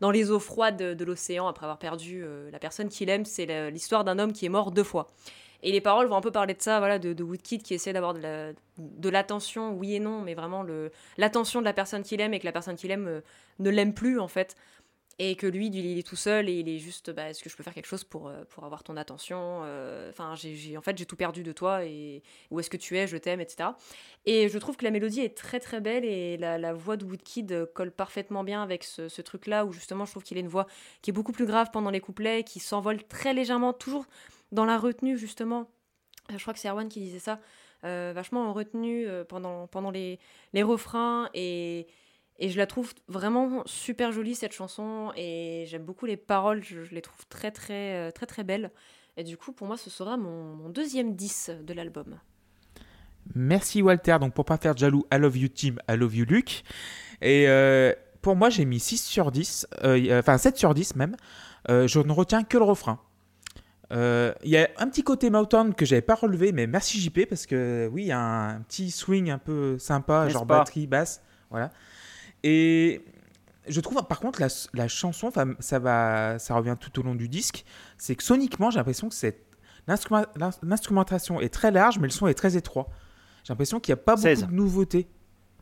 dans les eaux froides de, de l'océan après avoir perdu euh, la personne qu'il aime. C'est l'histoire d'un homme qui est mort deux fois. Et les paroles vont un peu parler de ça, voilà, de, Woodkid qui essaie d'avoir de la- de l'attention, oui et non, mais vraiment l'attention de la personne qu'il aime et que la personne qu'il aime euh, ne l'aime plus en fait et que lui, il est tout seul et il est juste, bah, est-ce que je peux faire quelque chose pour, euh, pour avoir ton attention Euh, Enfin, j'ai, en fait, j'ai tout perdu de toi et où est-ce que tu es Je t'aime, etc. Et je trouve que la mélodie est très très belle et la, voix de Woodkid colle parfaitement bien avec ce, ce truc-là où justement, je trouve qu'il a une voix qui est beaucoup plus grave pendant les couplets, qui s'envole très légèrement, toujours dans la retenue justement. Euh, Je crois que c'est Erwan qui disait ça, euh, vachement en retenue euh, pendant, pendant les, les refrains et et je la trouve vraiment super jolie cette chanson et j'aime beaucoup les paroles, je, les trouve très très très très belles. Et du coup, pour moi, ce sera mon, mon deuxième 10 de l'album. Merci Walter. Donc pour pas faire jaloux, I love you Tim, I love you Luc. Et pour moi, j'ai mis 6 sur 10, euh, y- enfin 7 sur 10 même. Je ne retiens que le refrain. Euh, Il y a un petit côté Motown que j'avais pas relevé, mais merci JP parce que oui, il y a un, petit swing un peu sympa, genre pas batterie, basse, voilà. Et je trouve par contre la, la chanson, ça va, ça revient tout au long du disque, c'est que soniquement j'ai l'impression que c'est l'instrumentation est très large, mais le son est très étroit. J'ai l'impression qu'il n'y a pas 16. beaucoup de nouveautés.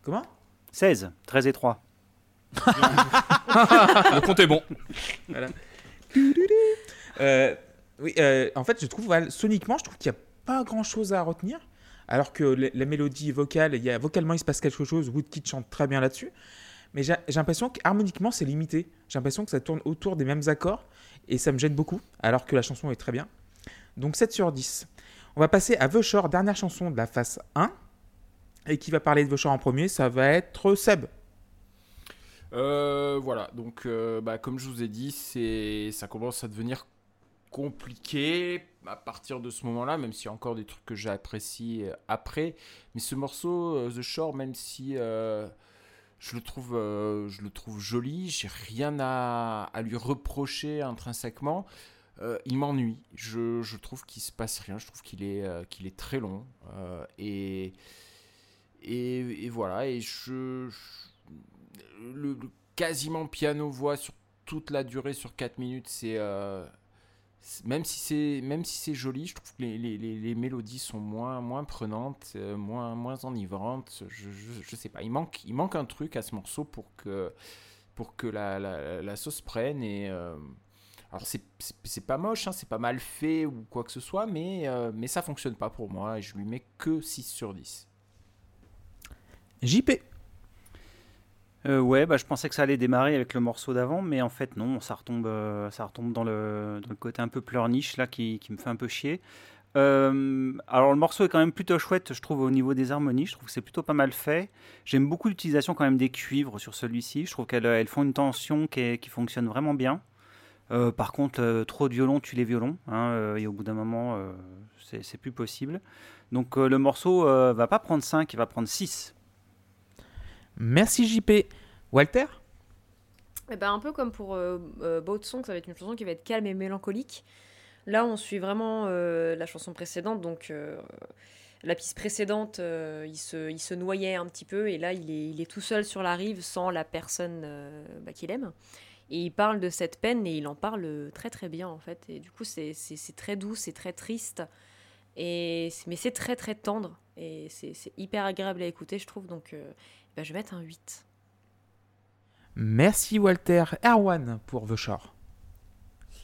Comment? 16, très étroit. Le compte est bon. Euh, oui, euh, en fait, je trouve, soniquement, je trouve qu'il n'y a pas grand chose à retenir. Alors que la, mélodie vocale, il y a, vocalement, il se passe quelque chose. Woodkid chante très bien là-dessus. Mais j'ai l'impression qu'harmoniquement, c'est limité. J'ai l'impression que ça tourne autour des mêmes accords. Et ça me gêne beaucoup. Alors que la chanson est très bien. Donc 7 sur 10. On va passer à The dernière chanson de la phase 1. Et qui va parler de The en premier Ça va être Seb. Euh, voilà, donc euh, bah, comme je vous ai dit, ça commence à devenir compliqué à partir de ce moment-là, même s'il y a encore des trucs que j'apprécie euh, après. Mais ce morceau, euh, The Shore, même si euh, je, le trouve, joli, j'ai rien à, lui reprocher intrinsèquement. il m'ennuie. Je, trouve qu'il se passe rien. Je trouve qu'il est, qu'il est très long. et, et, voilà. Et je, je- le, le quasiment piano-voix sur toute la durée, sur 4 minutes, c'est. Même si c'est même si c'est joli, je trouve que les, les, les, mélodies sont moins moins prenantes, euh, moins moins enivrantes. Je, je, je sais pas, il manque il manque un truc à ce morceau pour que pour que la, la, sauce prenne et euh, alors c'est pas moche, hein, c'est pas mal fait ou quoi que ce soit, mais euh, mais ça fonctionne pas pour moi et je lui mets que 6 sur 10. JP. Euh, ouais, bah, je pensais que ça allait démarrer avec le morceau d'avant, mais en fait non, ça retombe, euh, ça dans le, côté un peu pleurniche là qui, me fait un peu chier. Euh, alors le morceau est quand même plutôt chouette, je trouve au niveau des harmonies, je trouve que c'est plutôt pas mal fait. J'aime beaucoup l'utilisation quand même des cuivres sur celui-ci, je trouve qu'elles elles font une tension qui, fonctionne vraiment bien. Par contre, trop de violon tue les violons, hein, et au bout d'un moment, c'est plus possible. Donc le morceau va pas prendre 5, il va prendre 6. Merci JP. Walter? Eh ben, un peu comme pour euh, euh, Boat Song, ça va être une chanson qui va être calme et mélancolique. Là, on suit vraiment euh, la chanson précédente, donc euh, la piste précédente, il, se, il se noyait un petit peu, et là, il est, il est tout seul sur la rive sans la personne bah, qu'il aime. Et il parle de cette peine, et il en parle très très bien, en fait. Et du coup, c'est très doux, c'est très triste, et, mais c'est très très tendre, et c'est hyper agréable à écouter, je trouve. Donc, bah, je vais mettre un 8. Merci Walter. Erwan pour The Shore.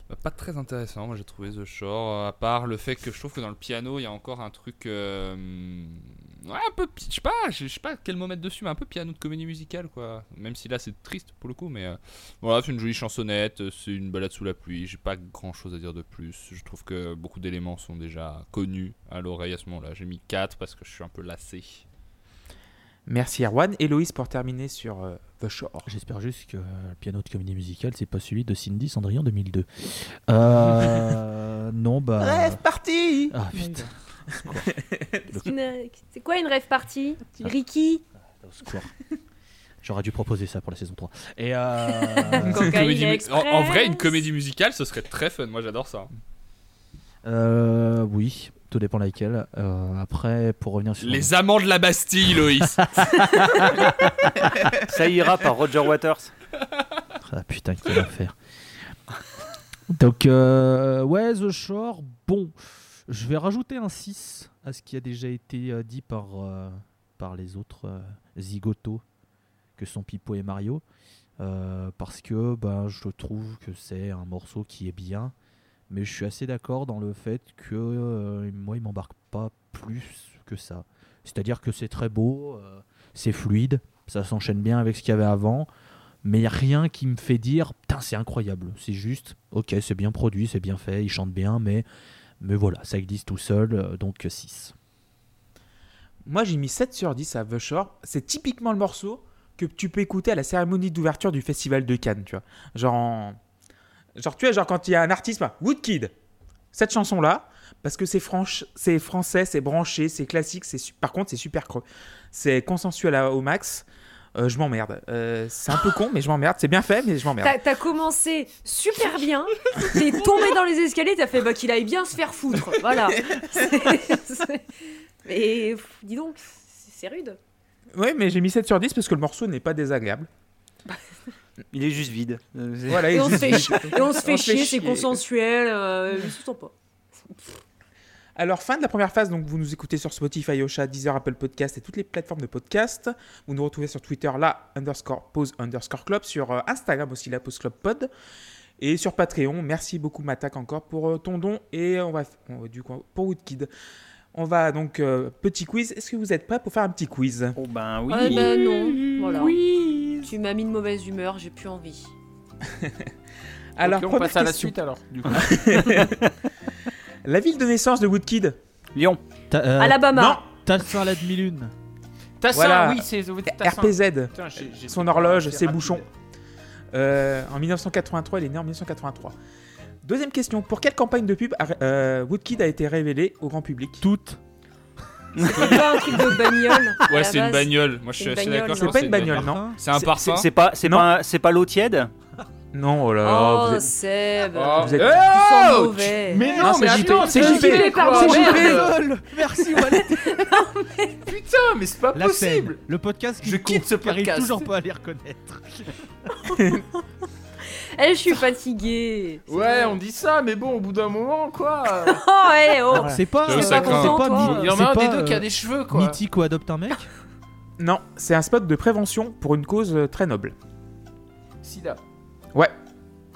Bah, pas très intéressant, moi j'ai trouvé The Shore, euh, à part le fait que je trouve que dans le piano il y a encore un truc. euh, ouais, un peu. Je sais pas, je sais pas quel mot mettre dessus, mais un peu piano de comédie musicale quoi. Même si là c'est triste pour le coup, mais euh, voilà, c'est une jolie chansonnette, c'est une balade sous la pluie, j'ai pas grand chose à dire de plus. Je trouve que beaucoup d'éléments sont déjà connus à l'oreille à ce moment-là. J'ai mis 4 parce que je suis un peu lassé. Merci Erwan. Héloïse pour terminer sur euh, The Shore. J'espère juste que le piano de comédie musicale, c'est pas celui de Cindy Cendrillon 2002. Euh, non, bah. Rêve parti Ah putain. C'est quoi une rêve party Ricky? Au secours. J'aurais dû proposer ça pour la saison 3. Et euh, Une Cocaïne comédie mu- en, en vrai, une comédie musicale, ce serait très fun. Moi, j'adore ça. euh, oui, tout dépend laquelle. Euh, après, pour revenir sur. Les amants de la Bastille, Loïs. Ça ira par Roger Waters. Ah putain, quel enfer. Donc, euh, ouais, The Shore, bon. Je vais rajouter un 6 à ce qui a déjà été euh, dit par, euh, par les autres euh, zigotos que sont Pipo et Mario. Euh, parce que bah, je trouve que c'est un morceau qui est bien. Mais je suis assez d'accord dans le fait que euh, moi, il m'embarque pas plus que ça. C'est-à-dire que c'est très beau, euh, c'est fluide, ça s'enchaîne bien avec ce qu'il y avait avant mais y a rien qui me fait dire putain c'est incroyable c'est juste ok c'est bien produit c'est bien fait il chante bien mais mais voilà ça existe tout seul euh, donc 6 Moi j'ai mis 7 sur 10 à The Shore. C'est typiquement le morceau que tu peux écouter à la cérémonie d'ouverture du festival de Cannes, tu vois. Genre, en- genre tu vois, genre quand il y a un artiste, bah, Woodkid, cette chanson-là, parce que c'est franche, c'est français, c'est branché, c'est classique, c'est par contre c'est super creux. C'est consensuel à- au max. Euh, je m'emmerde. Euh, c'est un peu con, mais je m'emmerde. C'est bien fait, mais je m'emmerde. T'as commencé super bien, t'es tombé dans les escaliers, t'as fait bah, qu'il aille bien se faire foutre. Voilà. Mais dis donc, c'est rude. Ouais, mais j'ai mis 7 sur 10 parce que le morceau n'est pas désagréable. Il est juste vide. Euh, Voilà, Et on se fait, chi- et on se fait chier, c'est consensuel, euh, je sous pas. Alors, fin de la première phase, donc vous nous écoutez sur Spotify, Ocha, Deezer, Apple Podcast et toutes les plateformes de podcast. Vous nous retrouvez sur Twitter, la underscore pause underscore club, sur euh, Instagram aussi, la pause club pod. Et sur Patreon, merci beaucoup Matak encore pour euh, ton don. Et on va, on va- du coup, pour Woodkid. On va donc, euh, petit quiz. Est-ce que vous êtes prêts pour faire un petit quiz? Oh ben oui. Ouais, bah non, voilà. Tu m'as mis de mauvaise humeur, j'ai plus envie. Alors, on passe à la suite alors. Du coup. La ville de naissance de Woodkid Lyon. Euh, Alabama. non. Tassin la demi-lune Tassin, Voilà. oui, c'est. RPZ. Putain, Son horloge, ses bouchons. Euh, en 1983, il est né en 1983. Deuxième question. Pour quelle campagne de pub a- euh, Woodkid a été révélé au grand public? Toutes. C'est pas un truc de bagnole. Ouais, c'est une bagnole. Moi, je C'est suis assez d'accord. C'est pas une c'est bagnole, non. C'est un C'est- parfum. C'est pas, c'est Non. pas, c'est pas l'eau tiède Non, oh là là. Oh, vous êtes- Seb. Oh, Vous êtes- eh, oh, mauvais. Mais non, Non, c'est mais JP, attends, c'est c'est JP, JP, merde. Merde. Merci Wallet. Putain, mais c'est pas La possible. scène, le podcast qui Je quitte ce qui arrive podcast. toujours pas à les reconnaître. Eh, je suis fatiguée. Ouais, on dit ça, mais bon, au bout d'un moment, quoi. Oh, ouais, oh. C'est pas, c'est pas, Il y en c'est a un des pas, deux qui a euh, des cheveux, quoi. Mythique ou adopte un mec Non, c'est un spot de prévention pour une cause euh, très noble. Sida.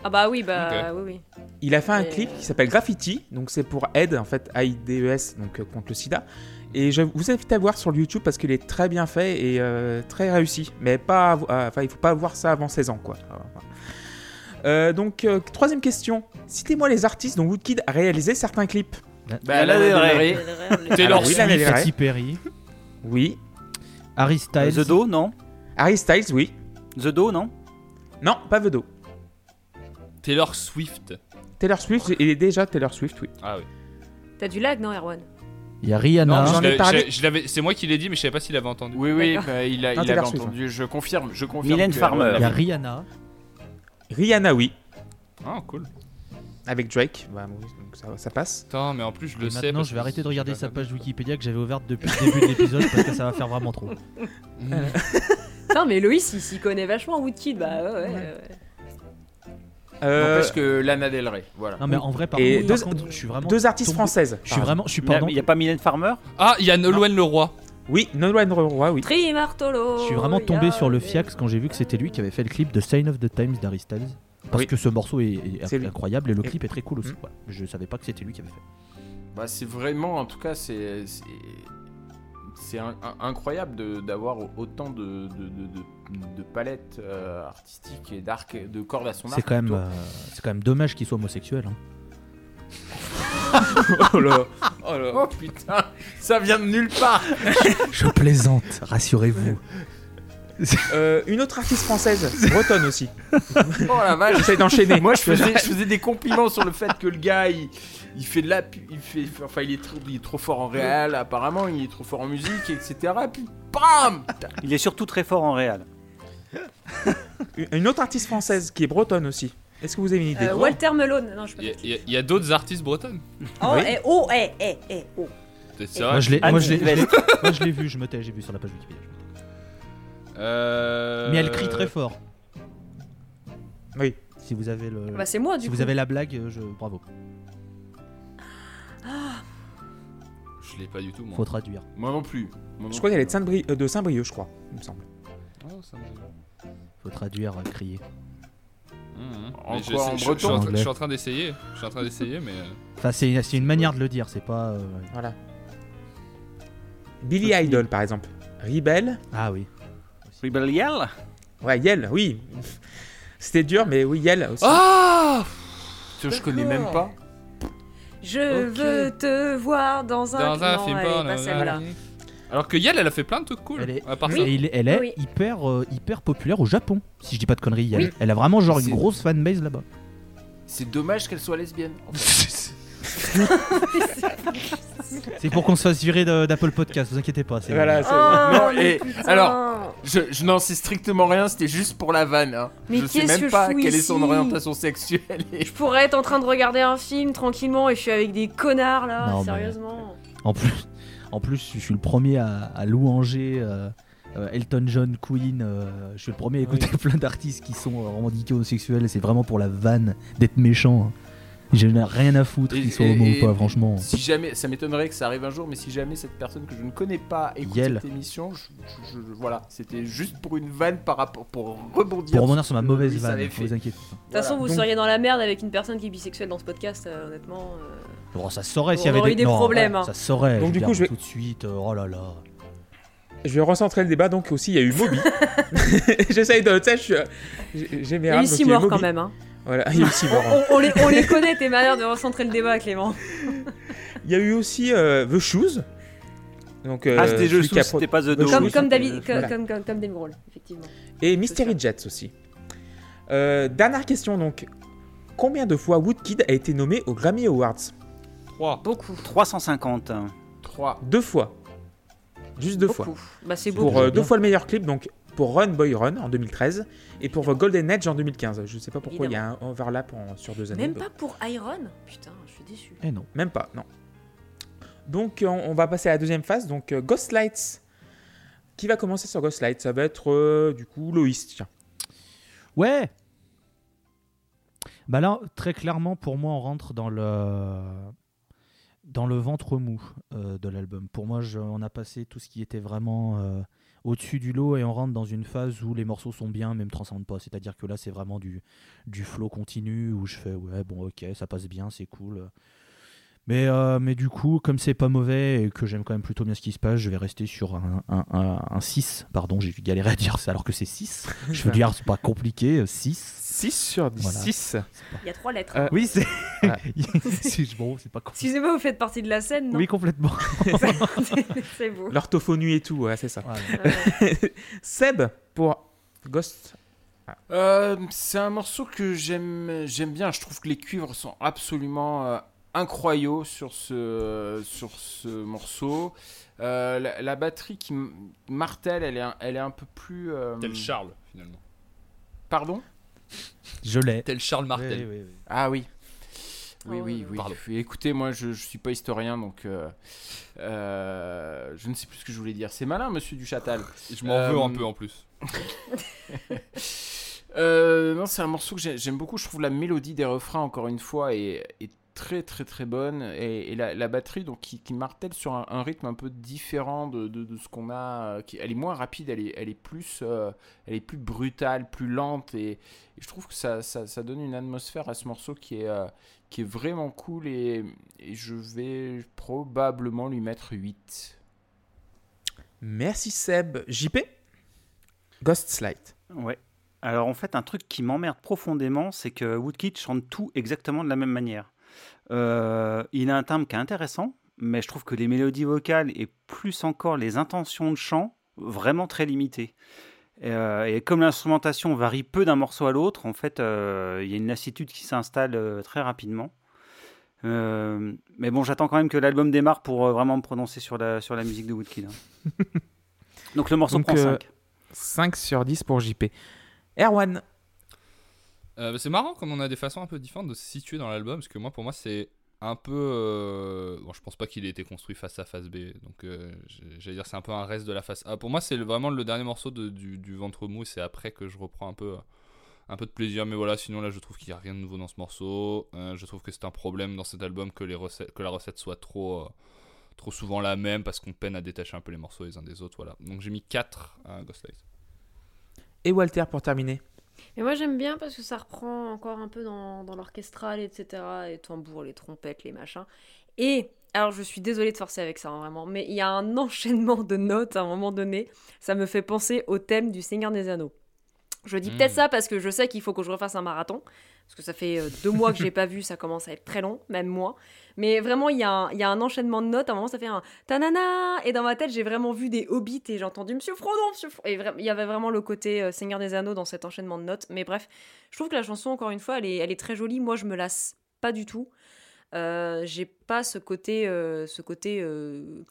Ah bah oui, bah oui, oui. Il a fait un Mais- clip qui s'appelle Graffiti, donc c'est pour aide en fait, AIDS, donc euh, contre le sida. Et je vous invite à voir sur YouTube parce qu'il est très bien fait et euh, très réussi. Mais pas, euh, enfin, il faut pas voir ça avant 16 ans, quoi. Euh, donc, euh, troisième question. Citez-moi les artistes dont Woodkid a réalisé certains clips. Bah, Lana Del Rey. Taylor oui, Lana Del Rey. Katy Perry, Oui. Harry Styles. The Do, non Harry Styles, oui. The Do, non Non, pas Vedo. Taylor Swift. Taylor Swift, il est déjà Taylor Swift, oui. Ah oui. T'as du lag, non, Erwan? Il y a Rihanna. Non, j'en Je ai parlé. C'est moi qui l'ai dit, mais je savais pas s'il avait entendu. Oui, oui, bah, il, a, Non, il Taylor avait Swift, entendu. Je confirme, je confirme. Mylène que- Farmer. Il y a Rihanna. Rihanna, oui. Ah, cool. Avec Drake. Bah, oui, donc ça, ça passe. Attends, mais en plus, je le Et sais. maintenant, parce je vais que arrêter de regarder sa page Wikipédia que j'avais ouverte depuis le début de l'épisode parce que ça va faire vraiment trop. Non, mais Loïs, il s'y connaît vachement, Woodkid. Bah ouais, ouais. ouais. Euh, N'empêche que Lana Del Rey, voilà. Non mais en vrai, par, Et contre, deux- par contre, je suis vraiment deux artistes tombé- françaises. Je suis vraiment, je suis Il pardon, n'y a pas Mylène Farmer? Ah, il y a Nolwenn Leroy. Oui, Nolwenn Leroy, oui. Trimartolo. je suis vraiment tombé sur le fiax quand j'ai vu que c'était lui qui avait fait le clip de Sign of the Times d'Harry Styles. Parce Oui. que ce morceau est, est lui. incroyable et le Et- clip est très cool aussi. Mm. quoi. Je savais pas que c'était lui qui avait fait. Bah, c'est vraiment, en tout cas, c'est c'est- incroyable d'avoir autant de, de, de- de- de palettes euh, artistiques et d'arc, de cordes à son arc. C'est quand même, euh, c'est quand même dommage qu'il soit homosexuel. hein. Oh là. Oh là. Oh putain, ça vient de nulle part. Je plaisante, rassurez-vous. Euh, une autre artiste française, bretonne aussi. Oh la vache. J'essaie d'enchaîner. Moi, je faisais, je faisais des compliments sur le fait que le gars, il, il fait de la, il fait, enfin, il est trop, il est trop fort en réel, apparemment, il est trop fort en musique, etc. Puis, bam Il est surtout très fort en réel. Une autre artiste française qui est bretonne aussi. Est-ce que vous avez une idée Euh, Walter Melone. Non, je sais pas. Il y a- d'autres artistes bretonnes. Oh, Oui. eh, oh, eh, eh, eh, oh. C'est c'est Moi je l'ai, moi, je l'ai, moi, je vu, je me tais, j'ai vu sur la page Wikipédia. Euh, Mais elle crie très fort. Oui. Si vous avez le, Bah, c'est moi, du si coup. vous avez la blague, euh, je bravo. Je l'ai pas du tout, moi. Faut traduire. Moi non plus. Moi non Je crois qu'elle est de euh, Saint-Brieuc, je crois, il me semble. Oh, ça me- Faut traduire, euh, crier. Mhm. En Mais je, en breton en train- Anglais. je suis en train d'essayer. Je suis en train d'essayer, mais. euh, Enfin, c'est, une manière de le dire, c'est pas. euh, Voilà. Billy Idol, par exemple. Rebel. Ah oui. Rebellion Ouais, Yel, oui. C'était dur, mais oui, Yel aussi. Ah Putain, je connais même pas. Je veux te voir dans un, Dans un film porno, pas celle-là. Alors que Yel, elle a fait plein de trucs cool. Elle est, À part Oui. ça. et il est- elle est Oui. hyper, euh, hyper populaire au Japon, si je dis pas de conneries. Elle, Oui. elle a vraiment genre une grosse fanbase là-bas. C'est dommage qu'elle soit lesbienne. en fait. C'est pour qu'on se fasse virer de- d'Apple Podcast, vous inquiétez pas. c'est- Voilà, c'est- Oh, Non, mais et putain. alors, Je, je n'en sais strictement rien, c'était juste pour la vanne. hein. Mais je sais même que pas quelle est son orientation sexuelle. et- Je pourrais être en train de regarder un film tranquillement et je suis avec des connards là, Non, mais- sérieusement. En plus, en plus, je suis le premier à, à louanger euh, euh, Elton John, Queen. euh, je suis le premier à écouter plein d'artistes qui sont euh, revendiqués homosexuels. et C'est vraiment pour la vanne d'être méchant. hein. Je n'ai rien à foutre qu'ils soient homo ou pas, franchement. Si jamais, ça m'étonnerait que ça arrive un jour, mais si jamais cette personne que je ne connais pas écoute Yel. cette émission, je, je- je- voilà, c'était juste pour une vanne par rapport, pour rebondir. Pour rebondir sur ma mauvaise vanne, vous inquiétez. De toute façon, vous Donc- seriez dans la merde avec une personne qui est bisexuelle dans ce podcast, euh, honnêtement. euh. Bon, ça se saurait s'il y avait aurait des, eu des non, problèmes, ouais, hein. Ça se saurait. Donc, je du coup, je vais- tout de suite. euh, oh là là. Je vais recentrer le débat. Donc aussi, il y a eu Moby. J'essaye de. Tu sais, j'ai- mes Il y a eu donc 6 il y a eu morts quand même. Hein. Voilà, il y a eu six morts. hein. On, on les, on les connaît, tes manières de recentrer le débat, Clément. Il y a eu aussi euh, The Shoes. Donc, euh, Ah, c'était celui jeu qui a sous, pro- c'était pas The Comme- Do. Comme, David, euh, comme, voilà. comme, comme, Grohl, effectivement. Et Mystery Jets aussi. Euh, dernière question donc. Combien de fois Woodkid a été nommé aux Grammy Awards? 3. Beaucoup. 350. 3. Deux fois. Juste deux fois. Bah, c'est beaucoup. Pour euh, deux fois le meilleur clip, donc pour Run Boy Run en 2013 et pour The Golden Edge en 2015. Je sais pas pourquoi il y a un overlap en- sur deux années. Même pas pour Iron? Putain, je suis déçu. Eh non. Même pas, non. Donc on, on va passer à la deuxième phase, donc euh, Ghost Lights. Qui va commencer sur Ghost Lights? Ça va être euh, du coup Loïs, tiens. Ouais Bah là, très clairement, pour moi, on rentre dans le dans le ventre mou euh, de l'album. Pour moi, on a passé tout ce qui était vraiment euh, au-dessus du lot et on rentre dans une phase où les morceaux sont bien, mais me transcendent pas. C'est-à-dire que là, c'est vraiment du, du flow continu où je fais ouais, bon, ok, ça passe bien, c'est cool. Mais, euh, mais du coup, comme c'est pas mauvais et que j'aime quand même plutôt bien ce qui se passe, je vais rester sur un, un, un- un 6. Pardon, j'ai galéré à dire ça alors que c'est 6. Je veux dire, c'est pas compliqué, 6. 6 sur 10. Voilà. 6. Il y a trois lettres. Euh, Oui, c'est. Ah. bon, c'est pas compliqué. Excusez-moi, vous faites partie de la scène, non Oui, complètement. C'est beau. L'orthophonie et tout, ouais, c'est ça. Voilà. Seb, pour Ghost. Euh, c'est un morceau que j'aime j'aime bien. Je trouve que les cuivres sont absolument incroyables sur ce, sur ce morceau. Euh, la, la batterie qui martèle, elle est un, elle est un peu plus. euh, Tel Charles, finalement. Pardon? Je l'ai. Tel Charles Martel. Oui, oui, oui. Ah oui. Oui, Oh, oui, oui. Pardon. Écoutez, moi, je, je suis pas historien, donc euh, euh, je ne sais plus ce que je voulais dire. C'est malin, monsieur Duchâtel. Je m'en Euh, veux un peu en plus. Euh, non, c'est un morceau que j'ai- j'aime beaucoup. Je trouve la mélodie des refrains, encore une fois, est, est très très très bonne. Et, et la, la batterie, donc, qui, qui martèle sur un, un rythme un peu différent de, de- de ce qu'on a. euh, Qui, elle est moins rapide, elle est, elle est, plus, euh, elle est plus brutale, plus lente. Et, et je trouve que ça, ça, ça donne une atmosphère à ce morceau qui est, euh, qui est vraiment cool. Et, et je vais probablement lui mettre 8. Merci Seb. JP Ghost Slide. Ouais. Alors en fait, un truc qui m'emmerde profondément, c'est que Woodkid chante tout exactement de la même manière. Euh, il a un timbre qui est intéressant, mais je trouve que les mélodies vocales et plus encore les intentions de chant, vraiment très limitées. Euh, et comme l'instrumentation varie peu d'un morceau à l'autre, en fait, euh, il y a une lassitude qui s'installe euh, très rapidement. Euh, mais bon, j'attends quand même que l'album démarre pour euh, vraiment me prononcer sur la, sur la musique de Woodkid. hein. Donc le morceau Donc, prend euh, 5. 5 sur 10 pour JP. Erwan. Euh, bah, c'est marrant comme on a des façons un peu différentes de se situer dans l'album, parce que moi, pour moi, c'est un peu. euh, Bon, je pense pas qu'il ait été construit face à face B, donc euh, j'allais dire c'est un peu un reste de la face A. Pour moi, c'est vraiment le dernier morceau de- du, du ventre mou, c'est après que je reprends un peu. Un peu de plaisir, mais voilà, sinon là je trouve qu'il n'y a rien de nouveau dans ce morceau. Je trouve que c'est un problème dans cet album que, les recettes, que la recette soit trop, trop souvent la même parce qu'on peine à détacher un peu les morceaux les uns des autres. Voilà. Donc j'ai mis 4 à Ghostlight. Et Walter pour terminer. Mais moi j'aime bien parce que ça reprend encore un peu dans, l'orchestral, etc. Les tambours, les trompettes, les machins. Et, alors je suis désolée de forcer avec ça, hein, vraiment, mais il y a un enchaînement de notes à un moment donné. Ça me fait penser au thème du Seigneur des Anneaux. Je dis Mm. peut-être ça parce que je sais qu'il faut que je refasse un marathon. Parce que ça fait euh, deux mois que j'ai pas vu, ça commence à être très long, même moi. Mais vraiment, il y, a un- il y a un enchaînement de notes. À un moment, ça fait un tanana. Et dans ma tête, j'ai vraiment vu des hobbits et j'ai entendu Monsieur Frodon, Monsieur Frodon. Et il y avait vraiment le côté euh, Seigneur des Anneaux dans cet enchaînement de notes. Mais bref, je trouve que la chanson, encore une fois, elle est, elle est très jolie. Moi, je me lasse pas du tout. Euh, j'ai pas ce côté, euh, ce côté euh,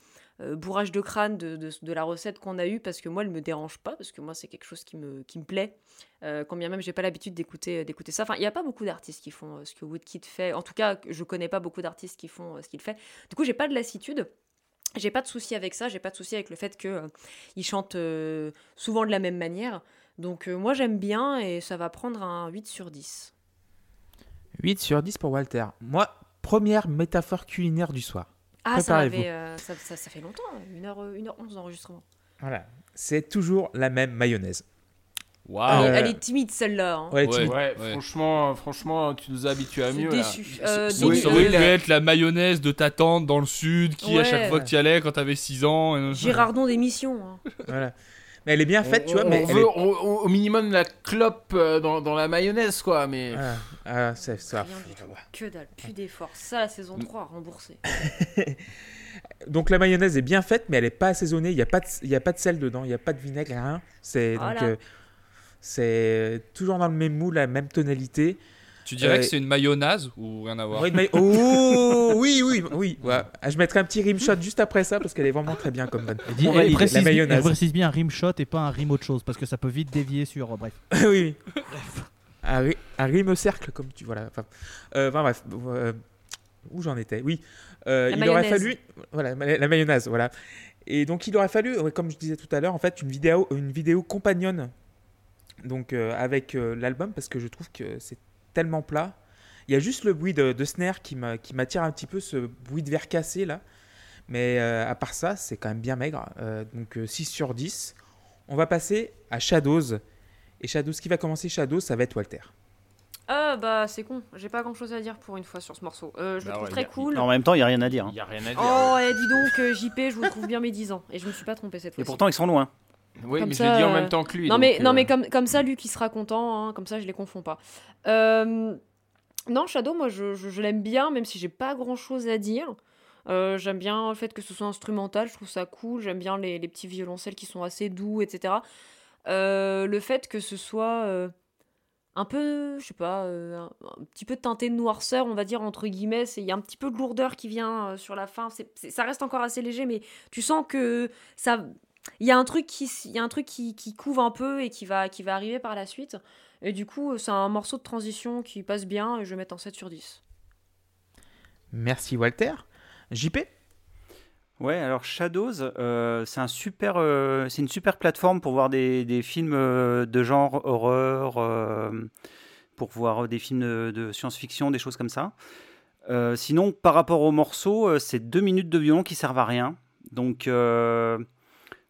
euh, bourrage de crâne de, de- la recette qu'on a eue parce que moi, elle me dérange pas parce que moi, c'est quelque chose qui me, qui me plaît. Euh, quand bien même, j'ai pas l'habitude d'écouter, d'écouter ça. Enfin, il n'y a pas beaucoup d'artistes qui font euh, ce que Woodkid fait. En tout cas, je connais pas beaucoup d'artistes qui font euh, ce qu'il fait. Du coup, j'ai pas de lassitude. J'ai pas de souci avec ça. J'ai pas de souci avec le fait que euh, il chante euh, souvent de la même manière. Donc, euh, moi, j'aime bien et ça va prendre un 8 sur 10. 8 sur 10 pour Walter. Moi, première métaphore culinaire du soir. Ah, ça, Préparez-vous. avait, euh, ça, ça, ça fait longtemps, 1h, 1h11 d'enregistrement. Voilà. C'est toujours la même mayonnaise. Waouh! Elle, est- Euh, elle est timide celle-là. hein. Ouais, Ouais. tu- Ouais, ouais. franchement, franchement, tu nous as habitués à Je suis mieux. là. déçu. Euh, déçu. ça aurait oui, pu la- être la mayonnaise de ta tante dans le sud qui, à chaque fois que tu y allais quand t'avais 6 ans. et- Girardon d'émission. hein. voilà. Mais elle est bien faite, tu vois. on, Mais veut est- au, minimum la clope euh, dans, dans la mayonnaise, quoi. Mais Ah, ah, c'est ça. Rien du tout. Que dalle, plus d'efforts. Ça, la saison 3, remboursé. Donc la mayonnaise est bien faite, mais elle est pas assaisonnée. Il n'y a, pas de- y a pas de sel dedans, il n'y a pas de vinaigre, rien. C'est donc euh, c'est toujours dans le même moule, la même tonalité. Tu dirais Euh, que c'est une mayonnaise ou rien à voir maille- Oh oui, oui, oui. ouais. Ah, Je mettrai un petit rimshot juste après ça parce qu'elle est vraiment très bien comme vanne. Elle dit- On valide, précise, la bien- elle mayonnaise. précise bien un rimshot et pas un rim autre chose parce que ça peut vite dévier sur. euh, bref. oui, oui. Un, un rime au cercle, comme tu voilà. Enfin, euh, enfin, bref. euh, où j'en étais Oui. Euh, il aurait mayonnaise. fallu. Voilà, la mayonnaise, voilà. Et donc, il aurait fallu, comme je disais tout à l'heure, en fait, une vidéo, une vidéo compagnonne donc, euh, avec euh, l'album parce que je trouve que c'est tellement plat. Il y a juste le bruit de, de snare qui m'a- qui m'attire un petit peu, ce bruit de verre cassé là. Mais euh, à part ça, c'est quand même bien maigre. Euh, donc euh, 6 sur 10. On va passer à Shadows. Et Shadows, qui va commencer Shadows, ça va être Walter. Ah bah c'est con, j'ai pas grand chose à dire pour une fois sur ce morceau. Euh, je le Bah trouve ouais, très a- cool. En même temps, il n'y a rien à dire. hein. Y a rien à dire. Oh, eh, dis donc, euh, JP, je vous trouve bien mes 10 ans. Et je me suis pas trompé cette Et fois-ci. pourtant, ils sont loin. Oui, comme mais ça, je l'ai dit en euh, même temps que lui. non, donc, mais, non, euh, mais comme, comme ça, lui qui sera content, hein, comme ça, je les confonds pas. Euh, non, Shadow, moi, je, je- je l'aime bien, même si j'ai pas grand chose à dire. Euh, j'aime bien le fait que ce soit instrumental, je trouve ça cool. J'aime bien les, les petits violoncelles qui sont assez doux, etc. Euh, le fait que ce soit euh, un peu, je sais pas, un, un petit peu teinté de noirceur, on va dire, entre guillemets. Il y a un petit peu de lourdeur qui vient sur la fin. Ça reste encore assez léger, mais tu sens que ça. Il y a un truc qui, il y a un truc qui, qui couvre un peu et qui va, qui va arriver par la suite. Et du coup, c'est un morceau de transition qui passe bien et je vais mettre un 7 sur 10. Merci Walter. JP Ouais, alors Shadows, euh, c'est un super, euh, c'est une super plateforme pour voir des, des films euh, de genre horreur, pour voir des films de, de science-fiction, des choses comme ça. Euh, sinon, par rapport au morceau, euh, c'est deux minutes de violon qui servent à rien. Donc, euh,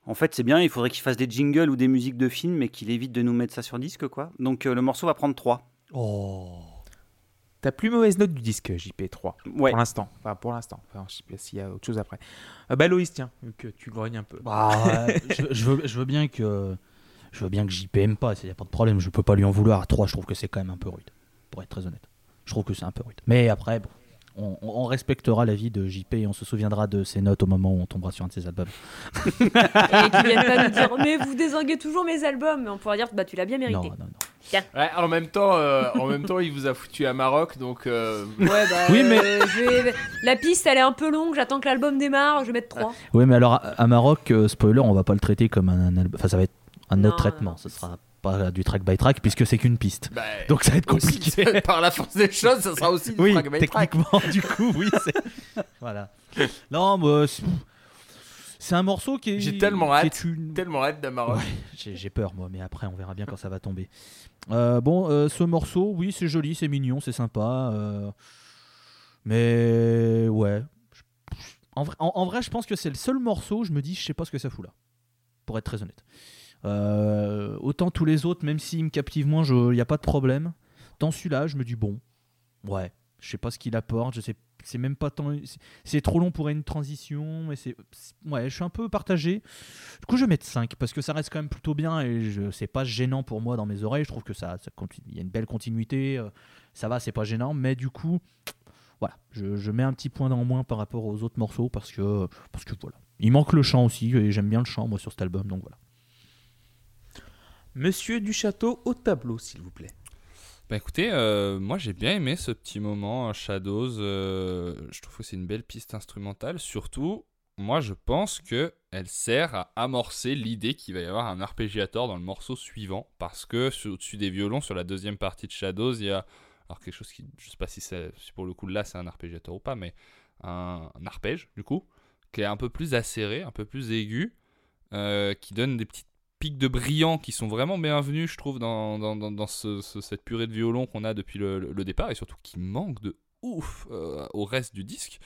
en fait, c'est bien. Il faudrait qu'il fasse des jingles ou des musiques de films, mais qu'il évite de nous mettre ça sur disque, quoi. Donc, euh, le morceau va prendre 3. Oh. Ta plus mauvaise note du disque, JP 3. Ouais. Pour l'instant. Enfin, pour l'instant. Enfin, je sais pas s'il y a autre chose après. Euh, bah, Loïs, tiens, vu que tu grognes un peu. Bah, ouais, je, je veux, je veux bien que je veux bien que JP aime pas, il n'y a pas de problème, je peux pas lui en vouloir. À 3, je trouve que c'est quand même un peu rude, pour être très honnête. Je trouve que c'est un peu rude. Mais après, bon, on, on- respectera l'avis de JP et on se souviendra de ses notes au moment où on tombera sur un de ses albums. Et qu'ils viennent pas nous dire, mais vous désinguez toujours mes albums. Mais on pourra dire, bah tu l'as bien Non, mérité. non, non. Ouais, en même temps, euh, en même temps, il vous a foutu à Maroc, donc. euh, Ouais, bah, Oui, mais- euh, vais- La piste, elle est un peu longue. J'attends que l'album démarre. Je vais mettre 3. Oui, mais alors à, à Maroc, euh, spoiler, on va pas le traiter comme un, un album. Enfin, ça va être un Non, autre traitement. non, Ce sera pas du track by track puisque c'est qu'une piste. bah, Donc ça va être aussi, compliqué. par la force des choses, ça sera aussi du oui, track by track. techniquement, du coup, oui, voilà. Non, mais c'est- un morceau qui est. J'ai tellement hâte. une- Tellement hâte. Ouais, j'ai peur moi, mais après on verra bien quand ça va tomber. Euh, bon, euh, ce morceau, oui, c'est joli, c'est mignon, c'est sympa. euh, mais ouais. En vrai, en- en vrai, je pense que c'est le seul morceau où je me dis, je sais pas ce que ça fout là. Pour être très honnête. Euh, autant tous les autres, même s'ils me captivent moins, il n'y a pas de problème. Dans celui-là, je me dis, bon, ouais, je sais pas ce qu'il apporte, je sais c'est même pas tant c'est- trop long pour une transition mais c'est ouais je suis un peu partagé. Du coup je vais mettre 5 parce que ça reste quand même plutôt bien et je c'est pas gênant pour moi dans mes oreilles. Je trouve que ça, ça il y a une belle continuité euh, ça va c'est pas gênant mais du coup voilà je, je mets un petit point en moins par rapport aux autres morceaux parce que parce que voilà. Il manque le chant aussi et j'aime bien le chant moi sur cet album donc voilà Monsieur du château au tableau, s'il vous plaît. Bah écoutez, euh, moi j'ai bien aimé ce petit moment Shadows. euh, je trouve que c'est une belle piste instrumentale. Surtout, moi je pense que elle sert à amorcer l'idée qu'il va y avoir un arpégiator dans le morceau suivant. Parce que au-dessus des violons, sur la deuxième partie de Shadows, il y a alors quelque chose qui, je sais pas si, si pour le coup là c'est un arpégiator ou pas, mais un, un arpège du coup, qui est un peu plus acéré, un peu plus aigu, euh, qui donne des petites pics de brillant qui sont vraiment bienvenus, je trouve, dans, dans, dans, dans ce- ce- cette purée de violon qu'on a depuis le, départ et surtout qui manque de ouf euh, au reste du disque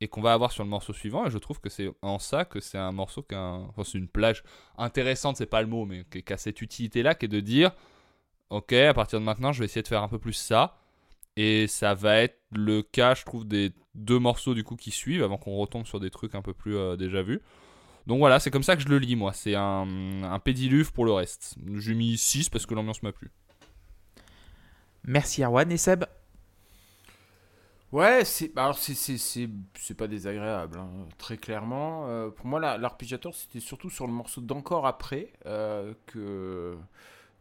et qu'on va avoir sur le morceau suivant. Et je trouve que c'est en ça que c'est un morceau qui a un- enfin, c'est une plage intéressante, c'est pas le mot, mais qui, qui a cette utilité-là qui est de dire Ok, à partir de maintenant, je vais essayer de faire un peu plus ça. Et ça va être le cas, je trouve, des deux morceaux du coup qui suivent avant qu'on retombe sur des trucs un peu plus euh, déjà vus. Donc voilà, c'est comme ça que je le lis, moi. C'est un, un pédiluve pour le reste. J'ai mis 6 parce que l'ambiance m'a plu. Merci Erwan et Seb? Ouais, c'est bah, alors c'est c'est c'est c'est pas désagréable hein, très clairement. Euh, pour moi la- l'arpégiator c'était surtout sur le morceau d'encore après euh, que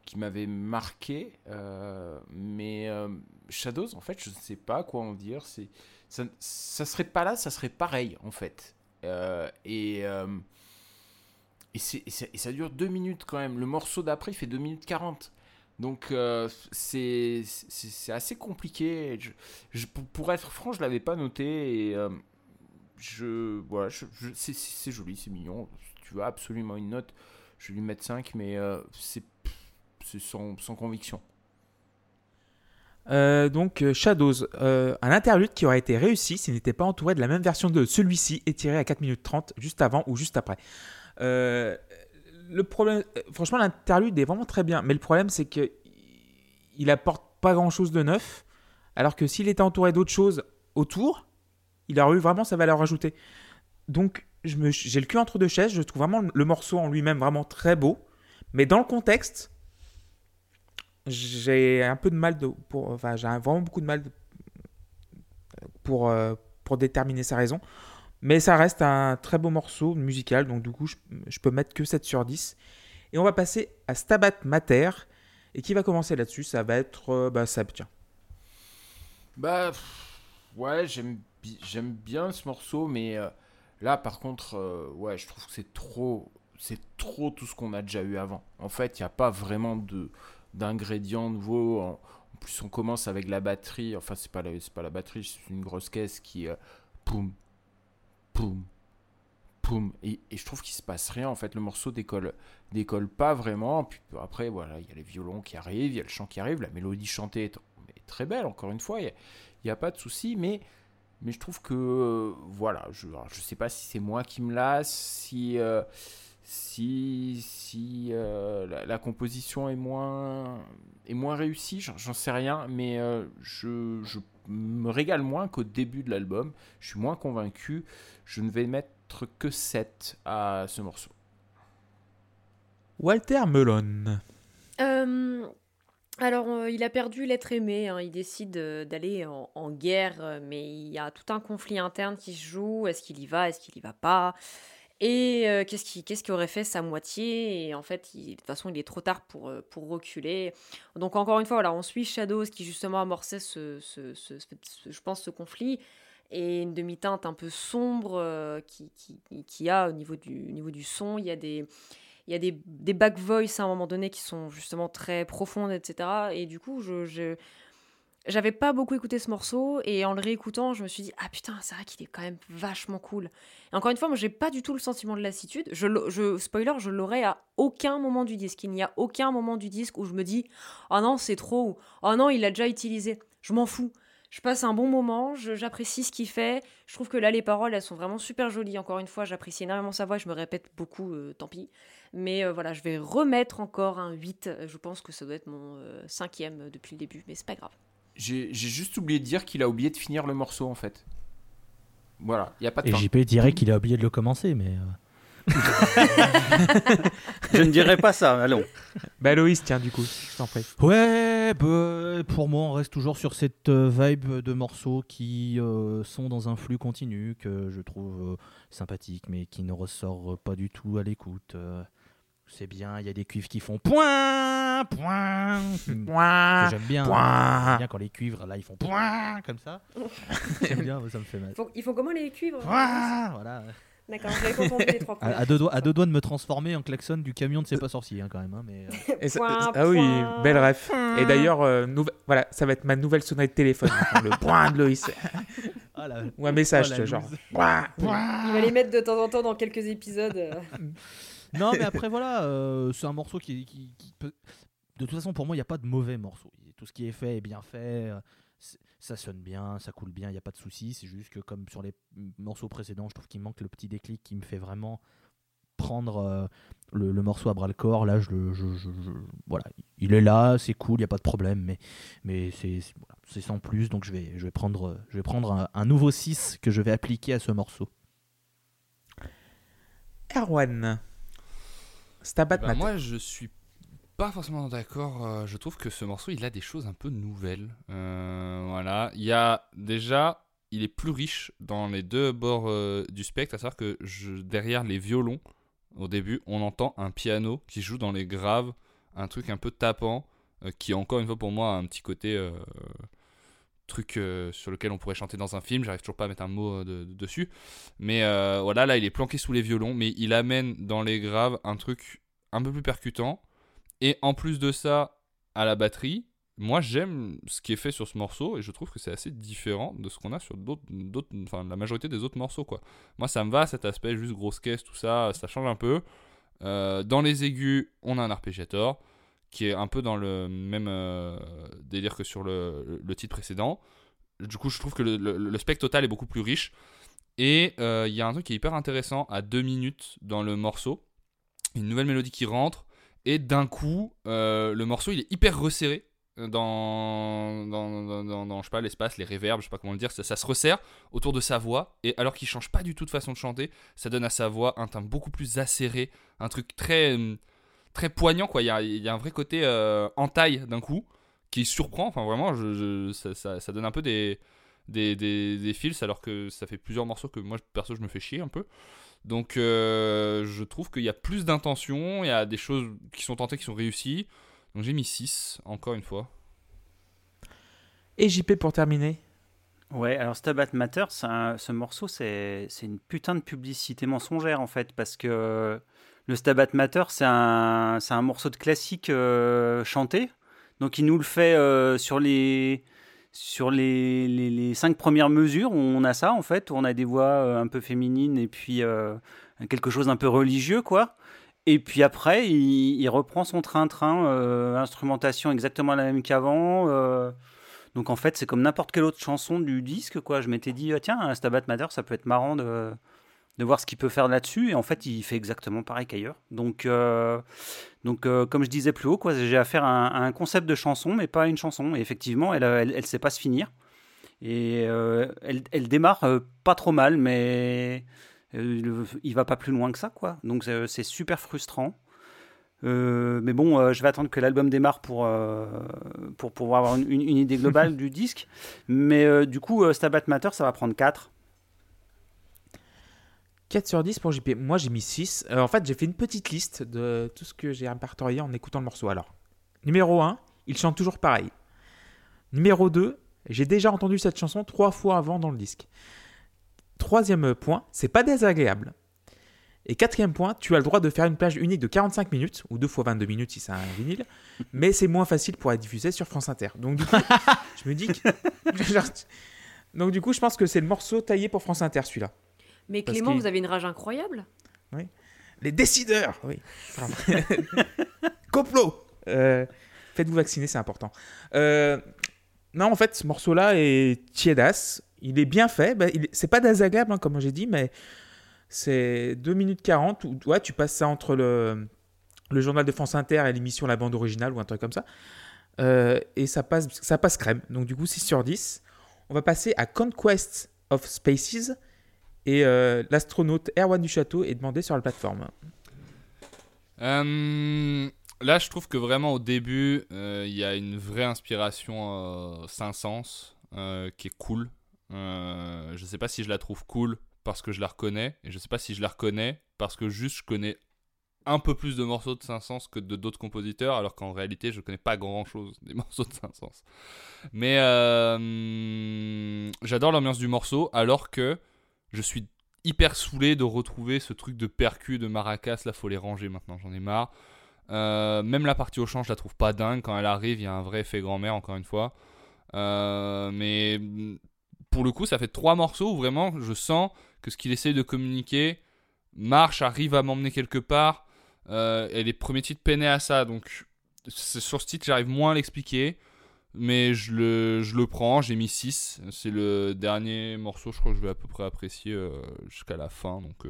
qui m'avait marqué. euh, mais euh, Shadows, en fait, je ne sais pas quoi en dire. C'est, ça, ça serait pas là, ça serait pareil, en fait. Euh, et, euh, et, ça dure 2 minutes quand même. Le morceau d'après, il fait 2 minutes 40. Donc euh, c'est, assez compliqué. Pour, être franc, je l'avais pas noté. Euh, je, voilà, c'est, joli, c'est mignon. Tu veux absolument une note, je vais lui mettre 5, mais euh, c'est, sans, sans conviction. Donc Shadows, un interlude qui aurait été réussi s'il n'était pas entouré de la même version de celui-ci étiré à 4 minutes 30 juste avant ou juste après. Euh, euh, franchement l'interlude est vraiment très bien, mais le problème c'est que il apporte pas grand-chose de neuf, alors que s'il était entouré d'autres choses autour, il aurait eu vraiment sa valeur ajoutée. Donc j'ai le cul entre deux chaises, je trouve vraiment le morceau en lui-même vraiment très beau, mais dans le contexte, j'ai un peu de mal pour enfin j'ai vraiment beaucoup de mal pour euh, pour déterminer sa raison mais ça reste un très beau morceau musical donc du coup je, peux mettre que 7 sur 10 et on va passer à Stabat Mater et qui va commencer là-dessus? Ça va être euh, bah Seb tiens Bah, ouais, j'aime bi- j'aime bien ce morceau, mais euh, là, par contre, euh, ouais, je trouve que c'est trop, c'est trop tout ce qu'on a déjà eu avant. En fait, il n'y a pas vraiment d'ingrédients nouveaux. En, plus, on commence avec la batterie. Enfin, c'est pas c'est pas la batterie, c'est une grosse caisse qui, euh, poum, poum. Et, je trouve qu'il se passe rien. En fait, le morceau décolle, décolle pas vraiment. Puis après, voilà, il y a les violons qui arrivent, il y a le chant qui arrive, la mélodie chantée est, très belle. Encore une fois, il n'y a, pas de souci, mais mais je trouve que voilà, je je sais pas si c'est moi qui me lasse, si euh, si si euh, la, composition est moins est moins réussie, j'en sais rien, mais euh, je, je me régale moins qu'au début de l'album. Je suis moins convaincu. Je ne vais mettre que 7 à ce morceau. Walter Melon Euh, alors, euh, il a perdu l'être aimé. hein. Il décide euh, d'aller en, en guerre, mais il y a tout un conflit interne qui se joue. Est-ce qu'il y va? Est-ce qu'il y va pas? Et euh, qu'est-ce qui, qu'est-ce qui aurait fait sa moitié? Et en fait, de toute façon, il est trop tard pour, euh, pour reculer. Donc, encore une fois, voilà, on suit Shadows qui justement amorçait ce, ce- je pense, ce conflit. Et une demi-teinte un peu sombre euh, qui, qui, qui a au niveau du, au niveau du son. Il y a des, il y a des, des back voice à un moment donné qui sont justement très profondes, etc. Et du coup, je, je- j'avais pas beaucoup écouté ce morceau et en le réécoutant, je me suis dit ah putain, c'est vrai qu'il est quand même vachement cool. Et encore une fois, moi j'ai pas du tout le sentiment de lassitude. Je, spoiler, je l'aurai à aucun moment du disque. Il n'y a aucun moment du disque où je me dis oh non c'est trop ou oh non il l'a déjà utilisé. Je m'en fous. Je passe un bon moment, j'apprécie ce qu'il fait. Je trouve que là, les paroles, elles sont vraiment super jolies. Encore une fois, j'apprécie énormément sa voix. Je me répète beaucoup, euh, tant pis. Mais euh, voilà, je vais remettre encore un 8. Je pense que ça doit être mon euh, cinquième depuis le début, mais c'est pas grave. J'ai juste oublié de dire qu'il a oublié de finir le morceau en fait. Voilà, il y a pas de Et fin. JP dirait qu'il a oublié de le commencer, mais. euh, Je ne dirais pas ça, allons. bah Loïs tiens du coup je t'en prie Ouais, bah, pour moi, on reste toujours sur cette euh, vibe de morceaux qui euh, sont dans un flux continu que je trouve euh, sympathique, mais qui ne ressort pas du tout à l'écoute. Euh, c'est bien, il y a des cuivres qui font point, point. Point, J'aime bien. point. J'aime bien quand les cuivres, là, ils font point, comme ça. J'aime bien, ça me fait mal. Il faut, comment les cuivres Point, voilà. D'accord, j'avais pas entendu les trois À, à deux doigts, à deux doigts de me transformer en klaxon du camion de C'est pas sorcier, hein, quand même. hein, mais, euh, Et ça- Point, ah oui point. belle ref et d'ailleurs euh, voilà ça va être ma nouvelle sonnerie de téléphone le point de Loïs ah, la- ou un message Oh, la tu vois, genre loose. point, Il va les mettre de temps en temps dans quelques épisodes. euh. Non, mais après, voilà, euh, c'est un morceau qui, qui- qui peut. De toute façon, pour moi, il n'y a pas de mauvais morceau. Tout ce qui est fait est bien fait. euh, c'est- Ça sonne bien, ça coule bien, il n'y a pas de souci. C'est juste que, comme sur les morceaux précédents, je trouve qu'il manque le petit déclic qui me fait vraiment prendre euh, le, le morceau à bras le corps. Là, je, le- je- je- je- voilà, il est là, c'est cool, il n'y a pas de problème, mais, mais c'est c'est- voilà, c'est sans plus. Donc, je vais, je vais prendre, je vais prendre un, un nouveau 6 que je vais appliquer à ce morceau. Erwan Stabat Bah, Mater. moi, je suis pas forcément d'accord. euh, je trouve que ce morceau, il a des choses un peu nouvelles. Euh, voilà. Il y a déjà, il est plus riche dans les deux bords euh, du spectre. À savoir que derrière les violons, au début, on entend un piano qui joue dans les graves un truc un peu tapant, qui encore une fois pour moi a un petit côté truc sur lequel on pourrait chanter dans un film. J'arrive toujours pas à mettre un mot de- de- dessus. Mais voilà, là il est planqué sous les violons, mais il amène dans les graves un truc un peu plus percutant. Et en plus de ça, à la batterie, moi j'aime ce qui est fait sur ce morceau et je trouve que c'est assez différent de ce qu'on a sur d'autres, enfin la majorité des autres morceaux quoi. Moi ça me va cet aspect juste grosse caisse, tout ça, ça change un peu. Euh, dans les aigus, on a un arpégiator qui est un peu dans le même euh, délire que sur le, titre précédent. Du coup, je trouve que le, le- le spectre total est beaucoup plus riche. Et euh, il y a un truc qui est hyper intéressant à deux minutes dans le morceau. Une nouvelle mélodie qui rentre. Et d'un coup, euh, le morceau il est hyper resserré dans, dans, dans, dans- je sais pas, l'espace, les réverbes, je sais pas comment le dire. Ça, se resserre autour de sa voix. Et alors qu'il change pas du tout de façon de chanter, ça donne à sa voix un timbre beaucoup plus acéré. Un truc très, hum, très poignant, quoi. Il y a, un vrai côté euh, en taille d'un coup qui surprend. Enfin, vraiment, ça, donne un peu des, des, des, alors que ça fait plusieurs morceaux que moi, perso, je me fais chier un peu. Donc, euh, je trouve qu'il y a plus d'intention, il y a des choses qui sont tentées, qui sont réussies. Donc, j'ai mis 6, encore une fois. Et JP pour terminer. Ouais, alors Stabat Matter, un- ce morceau, c'est c'est une putain de publicité mensongère en fait, parce que le Stabat Matter, c'est un, c'est un morceau de classique euh, chanté. Donc il nous le fait euh, sur les sur les, les, cinq premières mesures, on a ça en fait, on a des voix euh, un peu féminines et puis euh, quelque chose d'un peu religieux quoi. Et puis après, il, reprend son train-train, euh, instrumentation exactement la même qu'avant. donc en fait, c'est comme n'importe quelle autre chanson du disque, quoi. Je m'étais dit, ah, tiens, un Stabat Mater, ça peut être marrant de, de voir ce qu'il peut faire là-dessus. Et en fait, il fait exactement pareil qu'ailleurs. Donc, euh, donc euh, comme je disais plus haut, quoi, j'ai affaire à un, à un concept de chanson, mais pas à une chanson. Et effectivement, elle, elle, elle sait pas se finir. Et euh, elle, elle démarre pas trop mal, mais le- il va pas plus loin que ça, quoi. Donc c'est super frustrant. Mais bon, je vais attendre que l'album démarre pour, pour pouvoir avoir une, une- idée globale du disque. Mais du coup, Stabat Mater, ça va prendre 4. 4 sur 10 pour JP. Moi, j'ai mis 6. Euh, en fait, j'ai fait une petite liste de tout ce que j'ai répertorié en écoutant le morceau. Alors, numéro 1, il chante toujours pareil. Numéro 2, j'ai déjà entendu cette chanson trois fois avant dans le disque. Troisième point, c'est pas désagréable. Et quatrième point, tu as le droit de faire une plage unique de 45 minutes, ou 2 fois 22 minutes si c'est un vinyle, mais c'est moins facile pour être diffusé sur France Inter. Donc du coup, je me dis que... Donc du coup, je pense que c'est le morceau taillé pour France Inter, celui-là. Mais Parce Clément, vous avez une rage incroyable. Les décideurs Oui. Complot Euh, Faites-vous vacciner, c'est important. Euh, non, en fait, ce morceau-là est tiédasse. Il est bien fait. Ben, il est- c'est pas désagréable, hein, comme j'ai dit, mais c'est 2 minutes 40. Où, ouais, tu passes ça entre le, le journal de France Inter et l'émission La Bande Originale ou un truc comme ça. Euh, et ça passe, ça passe crème. Donc, du coup, 6 sur 10. On va passer à Conquest of Spaces. Et euh, l'astronaute Erwan du Château est demandé sur la plateforme. Euh, là, je trouve que vraiment au début, euh, il y a une vraie inspiration euh, Saint-Saëns euh, qui est cool. Je sais pas si je la trouve cool parce que je la reconnais, et je sais pas si je la reconnais parce que juste je connais un peu plus de morceaux de Saint-Saëns que de d'autres compositeurs, alors qu'en réalité, je connais pas grand-chose des morceaux de Saint-Saëns. Mais j'adore l'ambiance du morceau, alors que je suis hyper saoulé de retrouver ce truc de percu, de maracas. Là, faut les ranger maintenant, j'en ai marre. Euh, même la partie au chant, je la trouve pas dingue. Quand elle arrive, il y a un vrai effet grand-mère, encore une fois. Euh, mais mm, pour le coup, ça fait trois morceaux où vraiment je sens que ce qu'il essaye de communiquer marche, arrive à m'emmener quelque part. Euh, et les premiers titres peinaient à ça. Donc, sur ce titre, j'arrive moins à l'expliquer mais je le, je le prends, j'ai mis 6. C'est le dernier morceau, je crois que je vais à peu près apprécier jusqu'à la fin, donc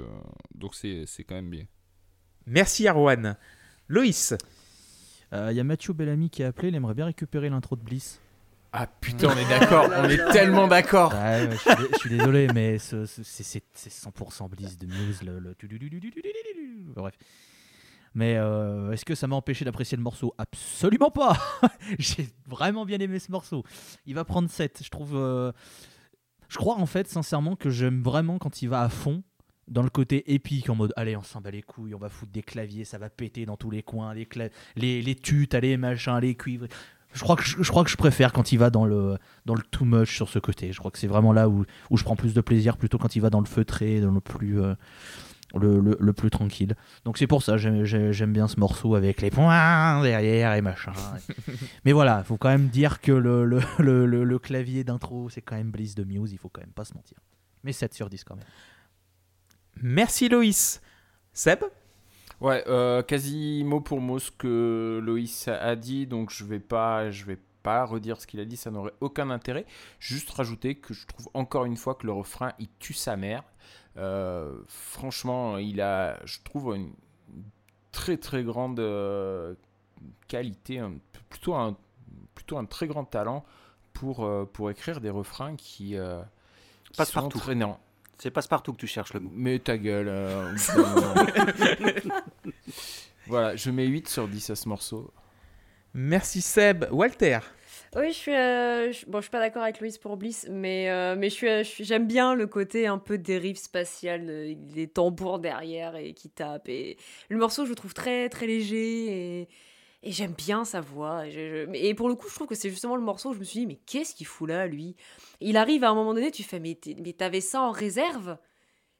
donc c'est, c'est quand même bien. Merci Arwan. Loïs Il y a Mathieu Bellamy qui a appelé, il aimerait bien récupérer l'intro de Bliss. Ah putain, on est d'accord, on est tellement d'accord. Je, suis, désolé, mais c'est, c'est, c'est 100% Bliss de Muse. Bref. Mais euh, est-ce que ça m'a empêché d'apprécier le morceau? Absolument pas J'ai vraiment bien aimé ce morceau. Il va prendre 7. Je trouve. euh, Je crois en fait, sincèrement, que j'aime vraiment quand il va à fond dans le côté épique en mode allez on s'en bat les couilles on va foutre des claviers ça va péter dans tous les coins les les les tutes les machins les cuivres je crois que je, je crois que je préfère quand il va dans le dans le too much sur ce côté je crois que c'est vraiment là où, où je prends plus de plaisir plutôt quand il va dans le feutré dans le plus euh, le, le- le plus tranquille donc c'est pour ça j'aime j'ai- j'aime bien ce morceau avec les points derrière et machin mais voilà faut quand même dire que le, le, le, le- le clavier d'intro c'est quand même Bliss de Muse il faut quand même pas se mentir mais 7 sur 10 quand même Merci Loïs. Seb? Ouais, euh, quasi mot pour mot ce que Loïs a a dit, donc je vais pas, je vais pas redire ce qu'il a dit, ça n'aurait aucun intérêt. Juste rajouter que je trouve encore une fois que le refrain il tue sa mère. Euh, franchement, il a, je trouve une très très grande euh, qualité, un- plutôt un plutôt un très grand talent pour euh, pour écrire des refrains qui, euh, qui Passe sont partout. entraînants. C'est passe-partout que tu cherches le mot. Mais ta gueule. euh, voilà, je mets 8 sur 10 à ce morceau. Merci Seb. Walter Oui, je suis, euh, je- bon, je suis pas d'accord avec Loïs pour Bliss, mais, euh, mais je euh, je j'aime bien le côté un peu dérive spatiale, euh, les tambours derrière et qui tapent. Et le morceau, je le trouve très très léger et, j'aime bien sa voix. Et, pour le coup, je trouve que c'est justement le morceau où je me suis dit, mais qu'est-ce qu'il fout là, lui? Il arrive à un moment donné, tu fais, mais mais t'avais ça en réserve?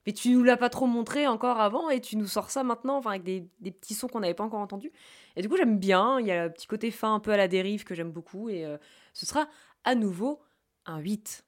Mais tu nous l'as pas trop montré encore avant et tu nous sors ça maintenant, enfin avec des, des petits sons qu'on n'avait pas encore entendus. Et du coup, j'aime bien. Il y a le petit côté fin un peu à la dérive que j'aime beaucoup. Et euh, ce sera à nouveau un 8.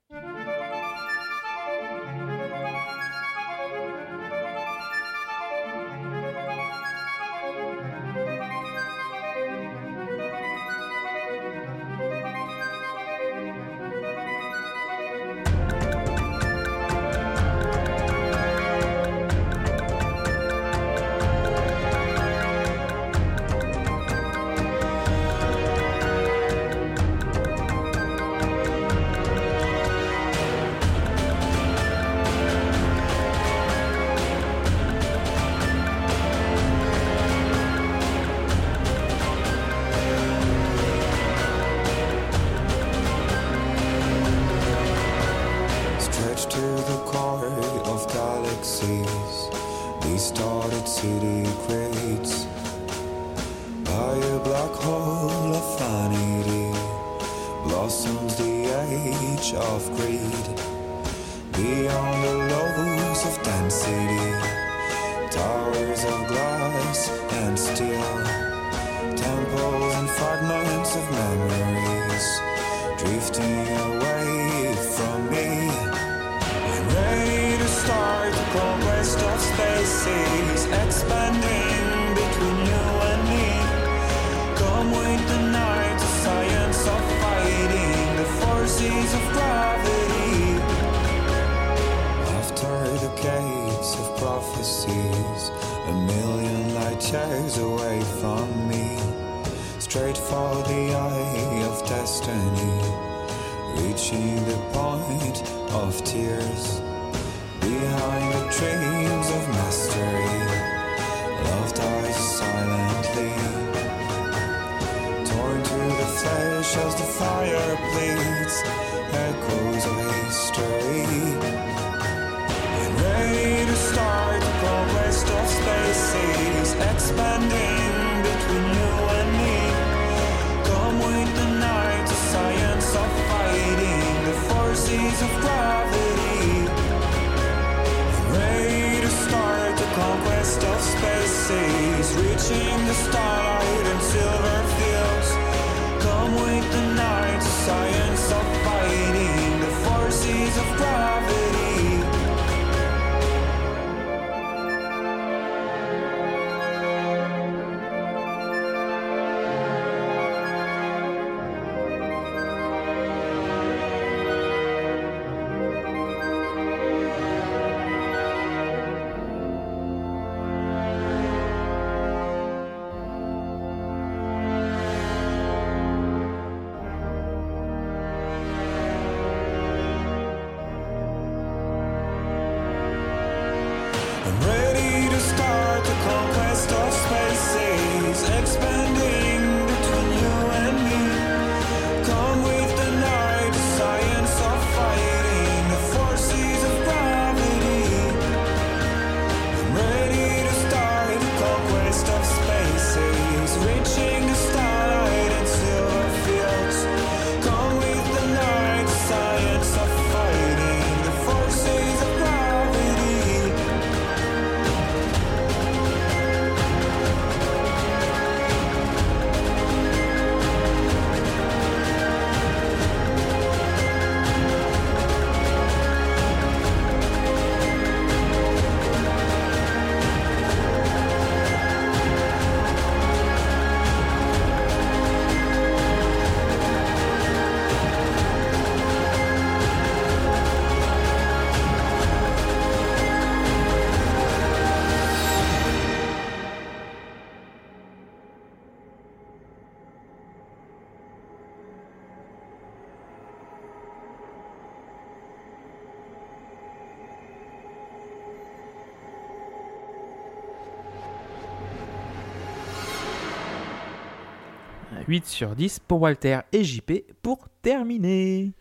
8 sur 10 pour Walter et JP pour terminer.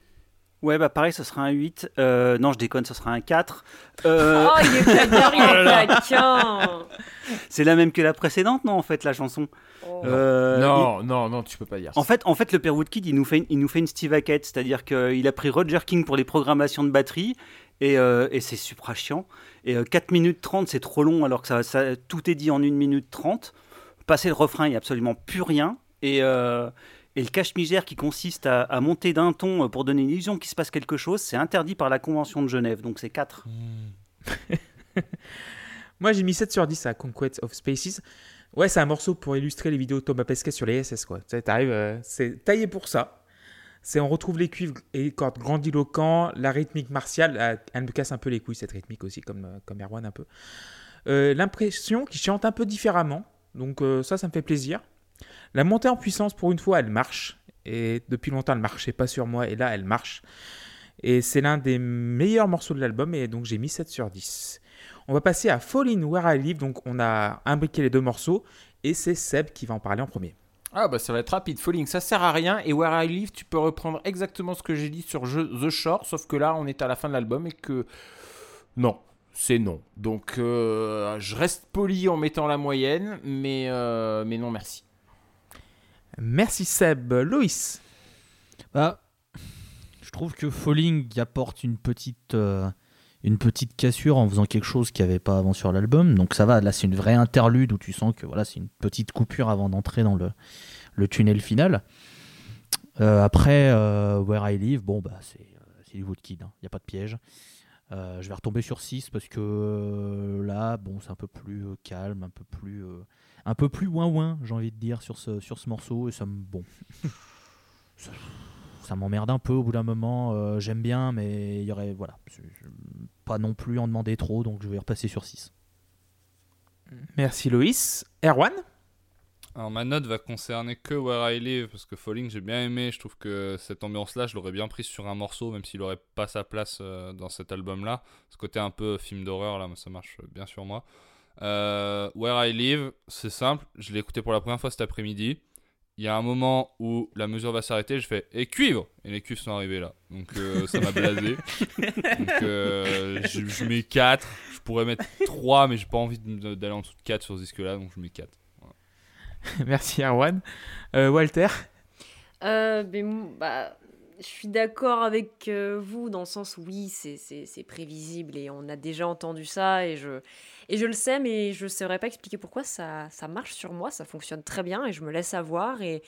Ouais, bah pareil, ce sera un 8. Euh, non, je déconne, ce sera un 4. Euh, Oh, il est taquin, il est taquin. c'est la même que la précédente, non, en fait, la chanson? Oh. Euh, non, non, non, tu peux pas dire En fait, en fait, le père Woodkid, il nous fait, il nous fait une Steve Hackett, c'est-à-dire qu'il a pris Roger King pour les programmations de batterie, et, euh, et c'est super chiant. Et euh, 4 minutes 30, c'est trop long, alors que ça, ça- tout est dit en 1 minute 30. Passer le refrain, il n'y a absolument plus rien. Et, euh, et le cache-migère qui consiste à, monter d'un ton pour donner une illusion qu'il se passe quelque chose, c'est interdit par la Convention de Genève, donc c'est 4. Moi, j'ai mis 7 sur 10 à Conquest of Spaces. Ouais, c'est un morceau pour illustrer les vidéos de Thomas Pesquet sur les SS, quoi. Euh, c'est taillé pour ça. C'est, on retrouve les cuivres et les cordes grandiloquents, la rythmique martiale. euh, Elle me casse un peu les couilles, cette rythmique aussi, comme, euh, comme Erwan un peu. Euh, l'impression qu'il chante un peu différemment. Donc, ça, ça me fait plaisir. La montée en puissance, pour une fois, elle marche. Et depuis longtemps, elle marchait pas sur moi. Et là, elle marche. Et c'est l'un des meilleurs morceaux de l'album. Et donc, j'ai mis 7 sur 10. On va passer à Fall in Where I Live. Donc, on a imbriqué les deux morceaux. Et c'est Seb qui va en parler en premier. Ah bah ça va être rapide, Falling, ça sert à rien. Et Where I Live, tu peux reprendre exactement ce que j'ai dit sur The Shore, sauf que là on est à la fin de l'album et que... Non, c'est non. Donc euh, je reste poli en mettant la moyenne, mais, euh, mais non merci. Merci Seb. Loïs. Bah, je trouve que Falling apporte une petite, euh, une petite cassure en faisant quelque chose qu'il n'y avait pas avant sur l'album. Donc ça va, là c'est une vraie interlude où tu sens que voilà, c'est une petite coupure avant d'entrer dans le, tunnel final. Euh, après, euh, Where I Live, bon, bah, c'est du Woodkid, il n'y a pas de piège. Je vais retomber sur 6 parce que là, bon, c'est un peu plus calme, un peu plus, un peu plus ouin-ouin, j'ai envie de dire, sur ce, sur ce morceau. Et ça me. Bon. ça, ça m'emmerde un peu au bout d'un moment. euh, J'aime bien, mais il y aurait. Voilà. pas non plus en demander trop, donc je vais repasser sur 6. Merci Loïs. Erwan? Alors ma note va concerner que Where I Live parce que Falling j'ai bien aimé, je trouve que cette ambiance-là je l'aurais bien prise sur un morceau même s'il aurait pas sa place euh, dans cet album-là. Ce côté un peu film d'horreur là, ça marche bien sur moi. Euh, Where I Live, c'est simple, je l'ai écouté pour la première fois cet après-midi. Il y a un moment où la mesure va s'arrêter, je fais et cuivre et les cuivres sont arrivés là. Donc euh, ça m'a blasé. Donc euh, je, je mets 4, je pourrais mettre 3 mais j'ai pas envie d'aller en dessous de 4 sur ce disque là donc je mets 4. Merci Erwan. Euh, Walter? Euh, ben, bah, je suis d'accord avec vous dans le sens où oui, c'est prévisible et on a déjà entendu ça et je, et je le sais, mais je ne saurais pas expliquer pourquoi ça, ça marche sur moi, ça fonctionne très bien et je me laisse avoir et,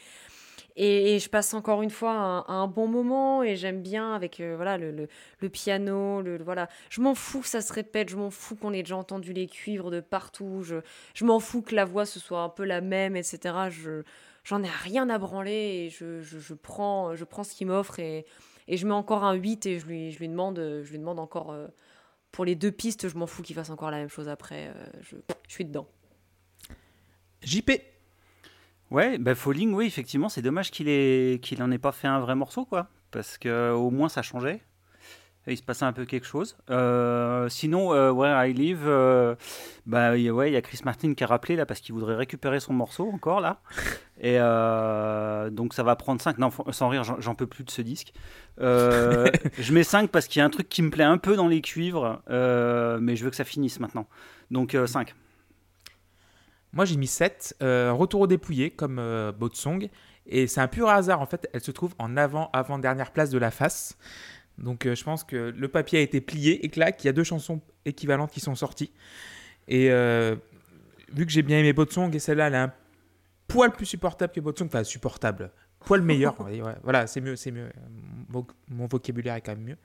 et, je passe encore une fois un, bon moment et j'aime bien avec euh, voilà, le, le, piano, le, voilà. je m'en fous que ça se répète, je m'en fous qu'on ait déjà entendu les cuivres de partout, je, je m'en fous que la voix ce soit un peu la même, etc. Je, j'en ai rien à branler et je, je, je prends, je prends ce qu'il m'offre et, et je mets encore un 8 et je lui, je lui, demande, je lui demande encore euh, pour les deux pistes, je m'en fous qu'il fasse encore la même chose après, euh, je, je suis dedans. JP. Ouais, bah Falling, oui, effectivement, c'est dommage qu'il ait qu'il en ait pas fait un vrai morceau, quoi. Parce que au moins ça changeait. Il se passait un peu quelque chose. Euh, sinon, euh, Where I Live, euh, bah ouais, il y a Chris Martin qui a rappelé là parce qu'il voudrait récupérer son morceau encore là. Et euh, donc ça va prendre 5. Non, faut- sans rire, j'en- peux plus de ce disque. Euh, je mets 5 parce qu'il y a un truc qui me plaît un peu dans les cuivres, euh, mais je veux que ça finisse maintenant. Donc 5. Moi j'ai mis 7. Euh, retour au dépouillé comme euh, Boat Song. Et c'est un pur hasard en fait. Elle se trouve en avant, avant-dernière place de la face. Donc euh, je pense que le papier a été plié et clac, il y a deux chansons équivalentes qui sont sorties. Et euh, vu que j'ai bien aimé Boat Song et celle-là, elle est un poil plus supportable que Boat Song. Enfin, supportable. Poil meilleur. on va dire, ouais. Voilà, c'est mieux, c'est mieux. Mon, mon vocabulaire est quand même mieux.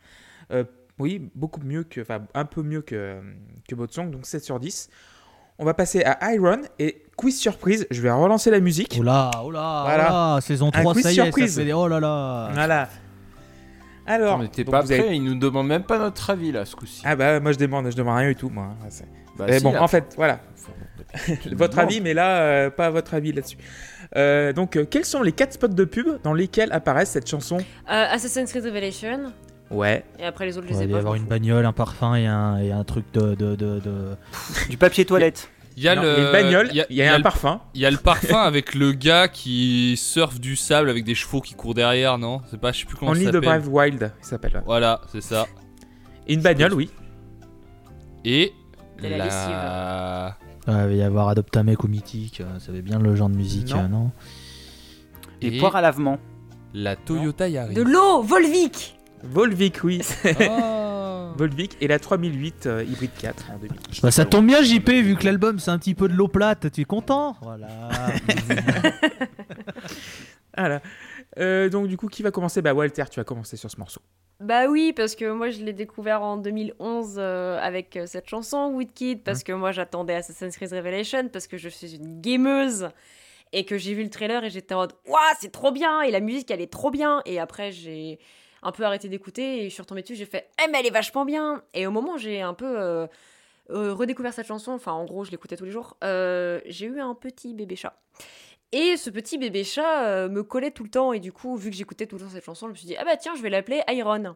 Euh, oui, beaucoup mieux que, enfin, un peu mieux que, que Boat Song, donc 7 sur 10. On va passer à Iron et quiz surprise. Je vais relancer la musique. Oh là, oh là, Voilà. oh là, saison Un 3, quiz ça y est, surprise. ça fait des- oh là là. Voilà. Alors, on pas avez- prêts, ils nous demandent même pas notre avis là ce coup-ci. Ah bah moi je demande, je demande rien du tout moi. C'est- Bah, Mais si, bon, là. en fait, voilà. Votre avis, mais là, euh, pas votre avis là-dessus. Euh, donc, euh, quels sont les quatre spots de pub dans lesquels apparaît cette chanson Euh, Assassin's Creed Revelation, Ouais. et après les autres, je Ouais, les ai il va y avoir une bagnole, un parfum et un, et un truc de. de, de, de- Du papier toilette. Il y a Non, le. il y a une bagnole, il y a- il y a un le- parfum. Il y a le parfum avec le gars qui surfe du sable avec des chevaux qui courent derrière, non? C'est pas, je sais plus comment Only ça the s'appelle. Brave Wild, il s'appelle. ouais. Voilà, c'est ça. Et une bagnole, oui. Et la la... Ouais, il va y avoir Adopte un mec ou Mythique, euh, ça fait bien le genre de musique, Non. euh, non? Et poires à lavement. la Toyota Yaris. De l'eau, Volvic Volvic, oui. Oh. Volvic et la 3008 euh, hybride 4 en 2000. Bah, ça tombe bien, JP, vu que l'album c'est un petit peu de l'eau plate, tu es content Voilà. Voilà. Euh, donc du coup, qui va commencer? Bah Walter, tu vas commencer sur ce morceau. Bah oui, parce que moi je l'ai découvert en 2011 euh, avec euh, cette chanson Woodkid, parce que moi j'attendais Assassin's Creed Revelation, parce que je suis une gameuse et que j'ai vu le trailer et j'étais en mode Waouh, c'est trop bien Et la musique elle est trop bien Et après j'ai un peu arrêté d'écouter et je suis retombée dessus, j'ai fait Eh, mais elle est vachement bien Et au moment j'ai un peu euh, euh, redécouvert cette chanson, enfin en gros je l'écoutais tous les jours, euh, j'ai eu un petit bébé chat. Et ce petit bébé chat me collait tout le temps et du coup, vu que j'écoutais tout le temps cette chanson, je me suis dit ah bah tiens, je vais l'appeler Iron.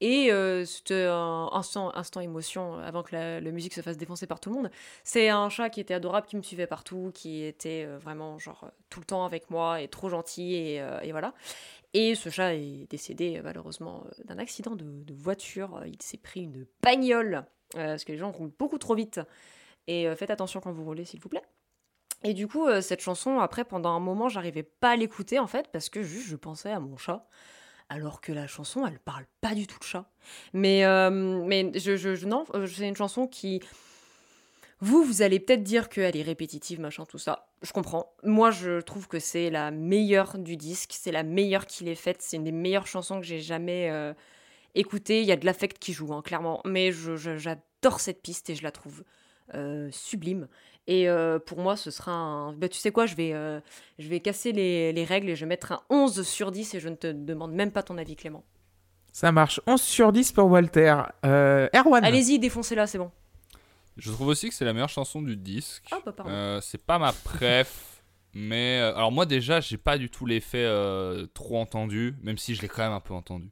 Et c'était un instant, instant émotion avant que la, musique se fasse défoncer par tout le monde. C'est un chat qui était adorable, qui me suivait partout, qui était vraiment genre tout le temps avec moi et trop gentil et voilà. Et ce chat est décédé euh, malheureusement euh, d'un accident de, voiture. Il s'est pris une bagnole euh, parce que les gens roulent beaucoup trop vite. Et euh, faites attention quand vous roulez, s'il vous plaît. Et du coup, euh, cette chanson, après, pendant un moment, j'arrivais pas à l'écouter, en fait, parce que juste, je pensais à mon chat. Alors que la chanson, elle parle pas du tout de chat. Mais, euh, mais je, non, euh, c'est une chanson qui... Vous, vous allez peut-être dire qu'elle est répétitive, machin, tout ça. Je comprends. Moi, je trouve que c'est la meilleure du disque. C'est la meilleure qu'il ait faite. C'est une des meilleures chansons que j'ai jamais euh, écoutées. Il y a de l'affect qui joue, hein, clairement. Mais j'adore cette piste et je la trouve euh, sublime. Et euh, pour moi, ce sera un. Bah, tu sais quoi, je vais, je vais casser les, les règles et je vais mettre un 11 sur 10 et je ne te demande même pas ton avis, Clément. Ça marche. 11 sur 10 pour Walter. Euh, Erwan. Allez-y, défoncez-la, c'est bon. Je trouve aussi que c'est la meilleure chanson du disque. Ah, bah. Euh, c'est pas ma préf, mais euh, alors moi déjà j'ai pas du tout l'effet euh, trop entendu, même si je l'ai quand même un peu entendu.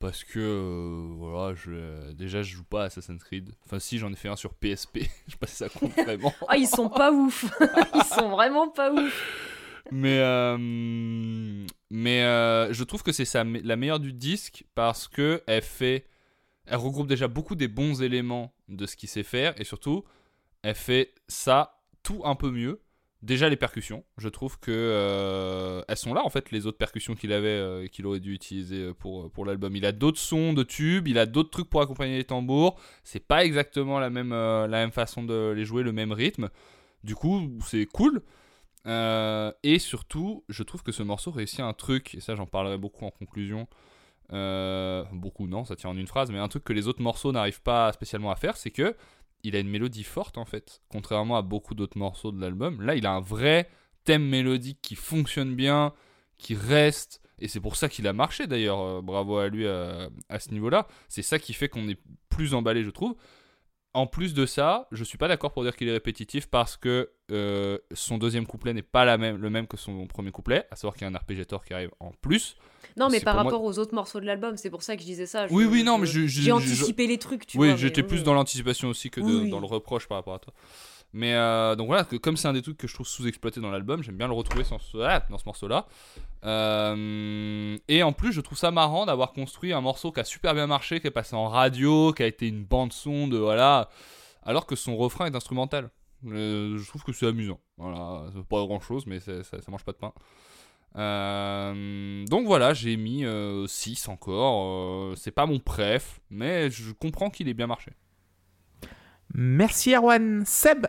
Parce que voilà, je, déjà je joue pas à Assassin's Creed. Enfin si j'en ai fait un sur PSP, je sais pas si ça compte vraiment. Ah, ils sont pas ouf. ils sont vraiment pas ouf. Mais, mais je trouve que c'est la meilleure du disque parce que elle fait, elle regroupe déjà beaucoup des bons éléments de ce qu'il sait faire et surtout, elle fait ça tout un peu mieux. Déjà les percussions, je trouve que euh, elles sont là en fait les autres percussions qu'il avait euh, qu'il aurait dû utiliser euh, pour, pour l'album. Il a d'autres sons de tubes, il a d'autres trucs pour accompagner les tambours. C'est pas exactement la même euh, la même façon de les jouer, le même rythme. Du coup, c'est cool. Et surtout, je trouve que ce morceau réussit un truc, et ça j'en parlerai beaucoup en conclusion. Euh, beaucoup non, ça tient en une phrase, mais un truc que les autres morceaux n'arrivent pas spécialement à faire, c'est que il a une mélodie forte en fait, contrairement à beaucoup d'autres morceaux de l'album. Là, il a un vrai thème mélodique qui fonctionne bien, qui reste, et c'est pour ça qu'il a marché d'ailleurs. euh, bravo à lui à, à ce niveau-là. C'est ça qui fait qu'on est plus emballé, je trouve. En plus de ça, je suis pas d'accord pour dire qu'il est répétitif parce que euh, son deuxième couplet n'est pas la même, le même que son premier couplet, à savoir qu'il y a un arpégiator qui arrive en plus. Non, mais par moi- rapport aux autres morceaux de l'album, c'est pour ça que je disais ça. Je- Oui, oui, non, mais je- J'ai je- anticipé les trucs, tu oui, vois. j'étais mais plus oui. dans l'anticipation aussi que de- Oui, oui. dans le reproche par rapport à toi. Mais euh, donc voilà, que comme c'est un des trucs que je trouve sous-exploité dans l'album, j'aime bien le retrouver ah, dans ce morceau-là. Euh, et en plus, je trouve ça marrant d'avoir construit un morceau qui a super bien marché, qui est passé en radio, qui a été une bande-son de voilà, alors que son refrain est instrumental. Euh, je trouve que c'est amusant. Voilà, c'est pas grand-chose, mais ça, ça mange pas de pain. Donc voilà, j'ai mis 6 encore. C'est pas mon préf, mais je comprends qu'il ait bien marché. Merci Erwan. Seb.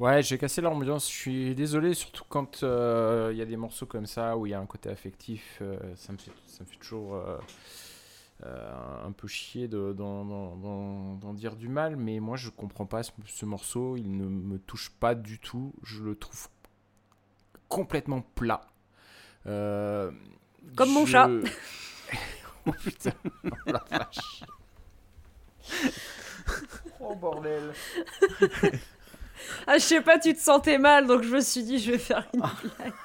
Ouais, j'ai cassé l'ambiance. Je suis désolé, surtout quand euh, il y a des morceaux comme ça où il y a un côté affectif. euh, ça, me fait, ça me fait toujours euh, euh, un peu chier de- d'en dire du mal. Mais moi, je comprends pas ce, ce morceau. Il ne me touche pas du tout. Je le trouve complètement plat. Euh, Comme mon chat. oh putain, oh la vache. Oh bordel. Ah, je sais pas, tu te sentais mal, donc je me suis dit, je vais faire une blague.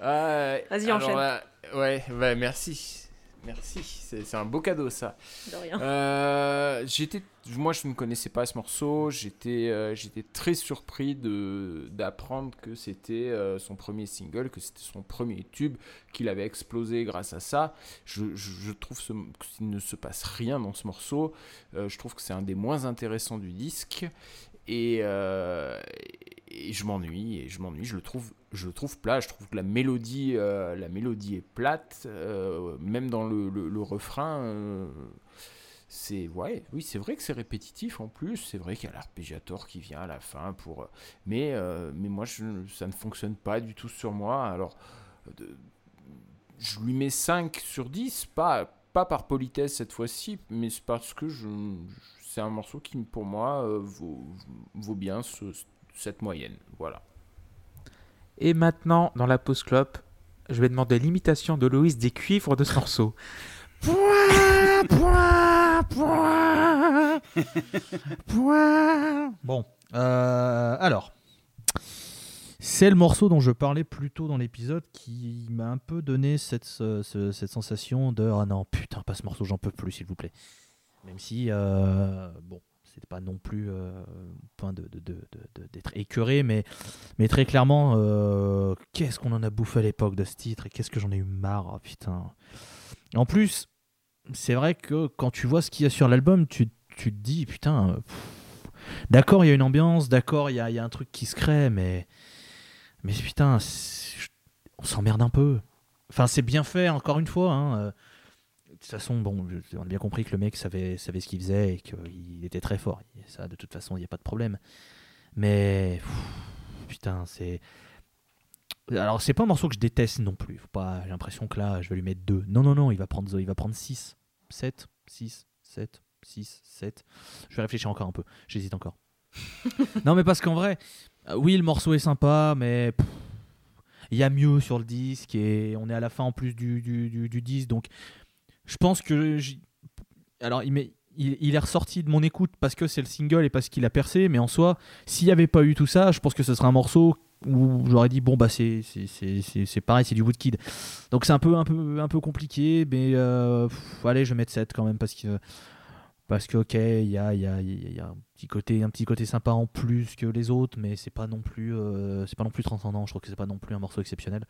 Euh, Vas-y, enchaîne. là, ouais, ouais, merci. Merci, c'est un beau cadeau ça. De rien. Euh, j'étais, moi je ne connaissais pas ce morceau. J'étais, euh, j'étais très surpris d'apprendre que c'était euh, son premier single, que c'était son premier tube, qu'il avait explosé grâce à ça. Je, je, je trouve qu'il ne se passe rien dans ce morceau. Euh, je trouve que c'est un des moins intéressants du disque et, euh, et je m'ennuie et je m'ennuie. Je le trouve, je le trouve plat. Je trouve que la mélodie, euh, la mélodie est plate, euh, même dans le, refrain. c'est ouais, oui, c'est vrai que c'est répétitif en plus. C'est vrai qu'il y a l'arpégiator qui vient à la fin pour, mais mais moi ça ne fonctionne pas du tout sur moi. Alors je lui mets 5 sur 10, pas pas par politesse cette fois-ci, mais c'est parce que je, c'est un morceau qui pour moi euh, vaut, vaut bien ce- cette moyenne. Voilà. Et maintenant, dans la pause clope, je vais demander l'imitation de Loïs des cuivres de ce morceau. Pouah, pouah, pouah, pouah. Bon, euh, alors. C'est le morceau dont je parlais plus tôt dans l'épisode qui m'a un peu donné cette, ce- ce- cette sensation de Ah non, putain, pas ce morceau, j'en peux plus, s'il vous plaît. Même si, euh, bon, c'est pas non plus euh, point de, de- de- de- d'être écœuré, mais, mais très clairement, euh, qu'est-ce qu'on en a bouffé à l'époque de ce titre et qu'est-ce que j'en ai eu marre, oh, putain. En plus, c'est vrai que quand tu vois ce qu'il y a sur l'album, tu, tu te dis, putain, d'accord, il y a une ambiance, d'accord, il y a, y a un truc qui se crée, mais, mais putain, on s'emmerde un peu. Enfin, c'est bien fait, encore une fois. hein, toute façon, bon, on a bien compris que le mec savait, savait ce qu'il faisait et qu'il était très fort. Et ça, de toute façon, il n'y a pas de problème. Mais, pff, putain, c'est. Alors, c'est pas un morceau que je déteste non plus. Faut pas... J'ai l'impression que là, je vais lui mettre 2. Non, non, non, il va prendre, il va prendre 6, 7, 6, 7, 6, 7. Je vais réfléchir encore un peu. J'hésite encore. non, mais parce qu'en vrai, euh, oui, le morceau est sympa, mais il y a mieux sur le disque et on est à la fin en plus du, du, du- du disque. Donc, je pense que. j'y- Alors, il, est ressorti de mon écoute parce que c'est le single et parce qu'il a percé, mais en soi, s'il n'y avait pas eu tout ça, je pense que ce serait un morceau où j'aurais dit bon bah c'est c'est- pareil c'est du Woodkid. Donc c'est un peu un peu un peu compliqué mais euh, pff, allez je vais mettre 7 quand même parce que parce que ok il y a, y, a, y a un petit côté un petit côté sympa en plus que les autres mais c'est pas non plus euh, c'est pas non plus transcendant. Je trouve que c'est pas non plus un morceau exceptionnel.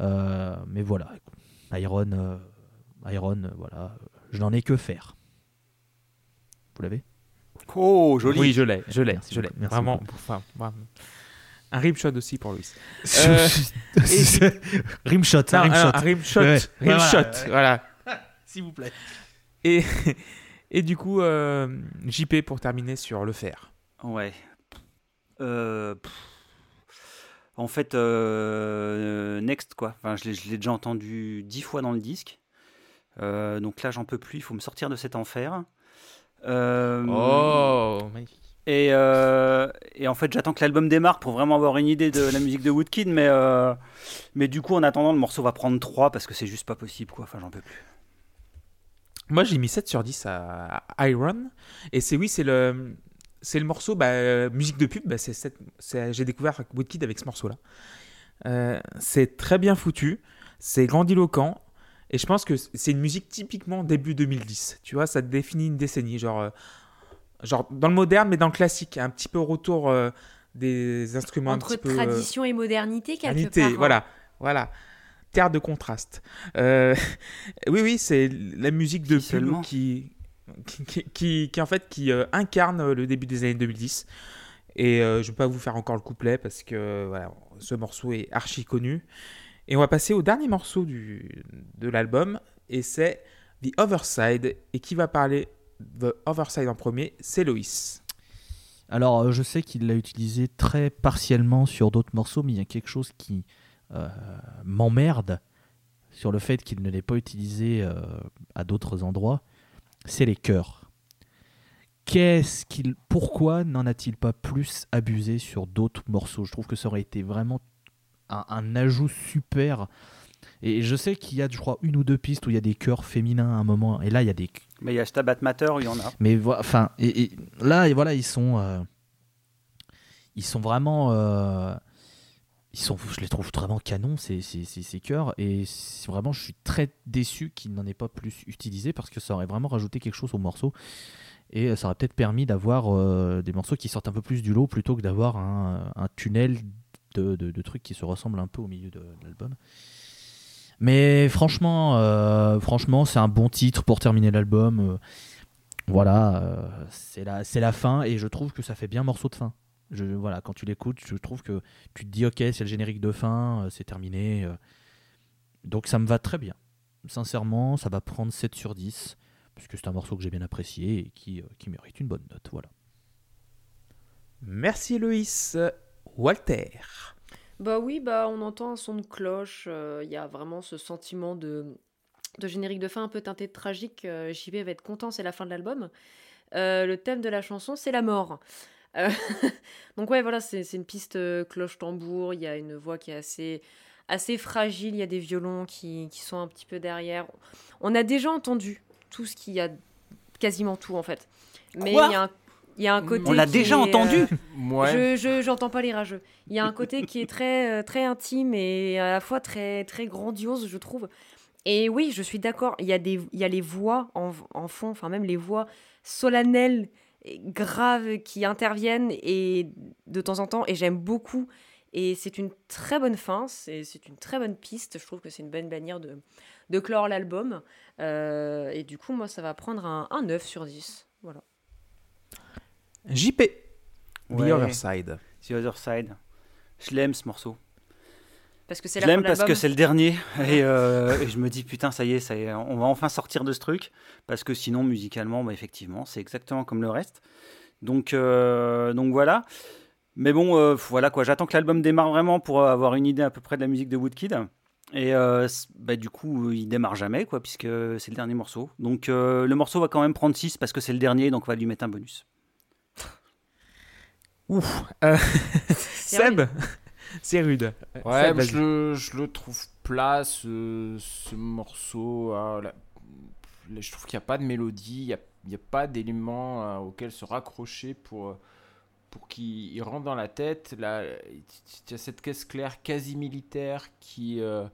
Euh, mais voilà. Iron euh, Iron euh, voilà je n'en ai que faire vous l'avez? Oh, joli. Oui, je l'ai, je l'ai, je l'ai. Vraiment, enfin, vraiment. Un rimshot aussi pour Louis. Euh, rimshot Non, un rimshot un rimshot, Ouais, rimshot, voilà, ouais. voilà. s'il vous plaît Et, et du coup, euh, JP pour terminer sur le fer. Ouais. Euh, en fait, euh, Next, quoi. Enfin, je l'ai déjà entendu dix fois dans le disque. Euh, donc là, j'en peux plus. Il faut me sortir de cet enfer. Euh, Oh, magnifique. Et, euh, et en fait, j'attends que l'album démarre pour vraiment avoir une idée de la musique de Woodkid. Mais, mais du coup, en attendant, le morceau va prendre 3 parce que c'est juste pas possible, quoi. Enfin, j'en peux plus. Moi, j'ai mis 7 sur 10 à Iron. Et c'est oui, c'est le, c'est le morceau, bah, musique de pub. Bah, c'est j'ai découvert Woodkid avec ce morceau-là. Euh, c'est très bien foutu. C'est grandiloquent. Et je pense que c'est une musique typiquement début 2010. Tu vois, ça définit une décennie. Genre, euh, genre dans le moderne, mais dans le classique. Un petit peu retour euh, des instruments Entre un petit peu. euh, tradition et modernité, quelque Modernité, part. hein. voilà, voilà. Terre de contraste. Euh, oui, oui, c'est la musique de seulement. qui, qui, qui, qui- qui, en fait, qui euh, incarne le début des années 2010. Et euh, je ne vais pas vous faire encore le couplet parce que voilà, ce morceau est archi connu. Et on va passer au dernier morceau du, de l'album, et c'est The Other Side. Et qui va parler The Other Side en premier? C'est Loïs. Alors, euh, je sais qu'il l'a utilisé très partiellement sur d'autres morceaux, mais il y a quelque chose qui euh, m'emmerde sur le fait qu'il ne l'ait pas utilisé euh, à d'autres endroits. C'est les chœurs. Qu'est-ce qu'il, pourquoi n'en a-t-il pas plus abusé sur d'autres morceaux? Je trouve que ça aurait été vraiment un, un ajout super. Et je sais qu'il y a, je crois, une ou deux pistes où il y a des chœurs féminins à un moment. Et là, il y a des, Mais il y a Stabat Matter, il y en a. mais enfin, et, et là, et voilà, ils sont, euh, ils sont vraiment, euh, ils sont, je les trouve vraiment canons ces, ces, ces, ces chœurs et vraiment je suis très déçu qu'ils n'en aient pas plus utilisé parce que ça aurait vraiment rajouté quelque chose au morceau et ça aurait peut-être permis d'avoir euh, des morceaux qui sortent un peu plus du lot plutôt que d'avoir un, un tunnel de, trucs qui se ressemblent un peu au milieu de, l'album. Mais franchement, euh, franchement, c'est un bon titre pour terminer l'album. euh, voilà, euh, c'est la, la fin et je trouve que ça fait bien morceau de fin. Je, voilà, quand tu l'écoutes, je trouve que tu te dis ok, c'est le générique de fin, c'est terminé. donc ça me va très bien. Sincèrement, ça va prendre 7 sur 10, puisque c'est un morceau que j'ai bien apprécié et qui, qui mérite une bonne note. Voilà. Merci Loïs. Walter. Bah oui, bah on entend un son de cloche. euh, Il y a vraiment ce sentiment de, de générique de fin un peu teinté de tragique. euh, JB va être content, c'est la fin de l'album. Euh, le thème de la chanson, c'est la mort. Euh, Donc ouais, voilà, c'est une piste euh, cloche-tambour. Il y a une voix qui est assez, assez fragile. Il y a des violons qui, qui sont un petit peu derrière. On a déjà entendu tout ce qu'il y a, quasiment tout en fait. Mais il y a un, il y a un côté. On l'a qui déjà est, entendu euh, Ouais. je je- j'entends pas les rageux. Il y a un côté qui est très euh, très intime et à la fois très très grandiose, je trouve. Et oui, je suis d'accord. Il y a des il y a les voix en, en fond, enfin même les voix solennelles, et graves qui interviennent et de temps en temps. Et j'aime beaucoup. Et c'est une très bonne fin. C'est c'est une très bonne piste. Je trouve que c'est une bonne manière de de clore l'album. Euh, et du coup, moi, ça va prendre un, un 9 sur 10. Voilà. JP. The. Other Side. The Other Side. Je l'aime ce morceau. Parce que c'est Je l'aime parce que c'est le dernier et, euh, et je me dis putain ça y est, ça y est, on va enfin sortir de ce truc parce que sinon musicalement bah, effectivement c'est exactement comme le reste. Donc euh, donc voilà. Mais bon euh, voilà quoi, j'attends que l'album démarre vraiment pour avoir une idée à peu près de la musique de Woodkid. Et euh, bah, du coup il démarre jamais quoi puisque c'est le dernier morceau. Donc euh, le morceau va quand même prendre 6 parce que c'est le dernier donc on va lui mettre un bonus. Ouf. Euh, Seb. C'est rude. Ouais, Seb, mais je le, je le trouve plat, ce, ce morceau. ah, là, là, je trouve qu'il n'y a pas de mélodie, il n'y a, il y a pas d'éléments euh, auxquels se raccrocher pour, euh, pour qu'il il rentre dans la tête. Là, il y a cette caisse claire quasi militaire qui, euh,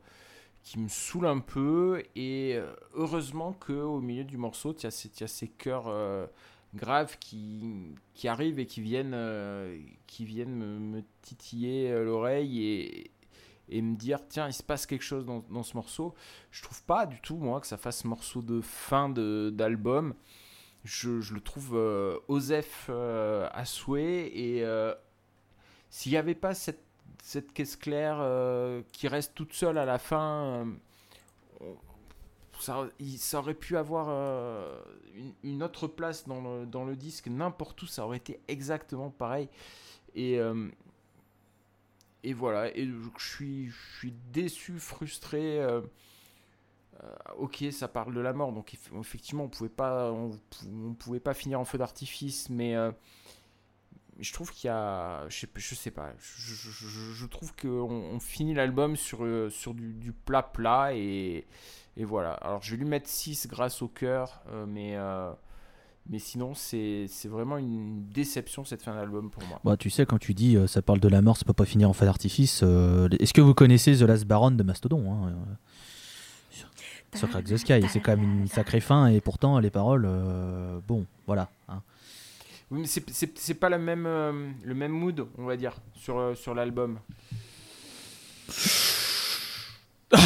qui me saoule un peu. Et euh, heureusement qu'au milieu du morceau, il y, a ces- il y a ces chœurs euh, graves qui, qui arrivent et qui viennent, euh, qui viennent me, titiller euh, l'oreille et, et me dire tiens il se passe quelque chose dans, dans ce morceau. Je trouve pas du tout moi que ça fasse morceau de fin de- d'album. Je, je le trouve euh, osef euh, à souhait et s'il n'y avait pas cette, cette caisse claire qui reste toute seule à la fin ça, aurait pu avoir euh, une, autre place dans le, dans le disque, n'importe où, ça aurait été exactement pareil. Et, euh, et voilà, et je suis, je suis déçu, frustré. euh, ok, ça parle de la mort, donc eff- effectivement, on pouvait pas, on, pouvait pas finir en feu d'artifice, mais je trouve qu'il y a, je sais, pas, je, trouve qu'on on finit l'album sur, du plat plat et, et voilà. Alors je vais lui mettre 6 grâce au cœur, euh, mais, euh, mais sinon c'est vraiment une déception cette fin d'album pour moi. Bah, tu sais, quand tu dis euh, ça parle de la mort, ça peut pas finir en feu d'artifice. euh, Est-ce que vous connaissez The Last Baron de Mastodon hein, euh, sur- Crack the Sky, c'est quand même une sacrée fin et pourtant les paroles, bon, voilà. hein. Oui, mais c'est- pas le même, le même mood, on va dire, sur, sur l'album.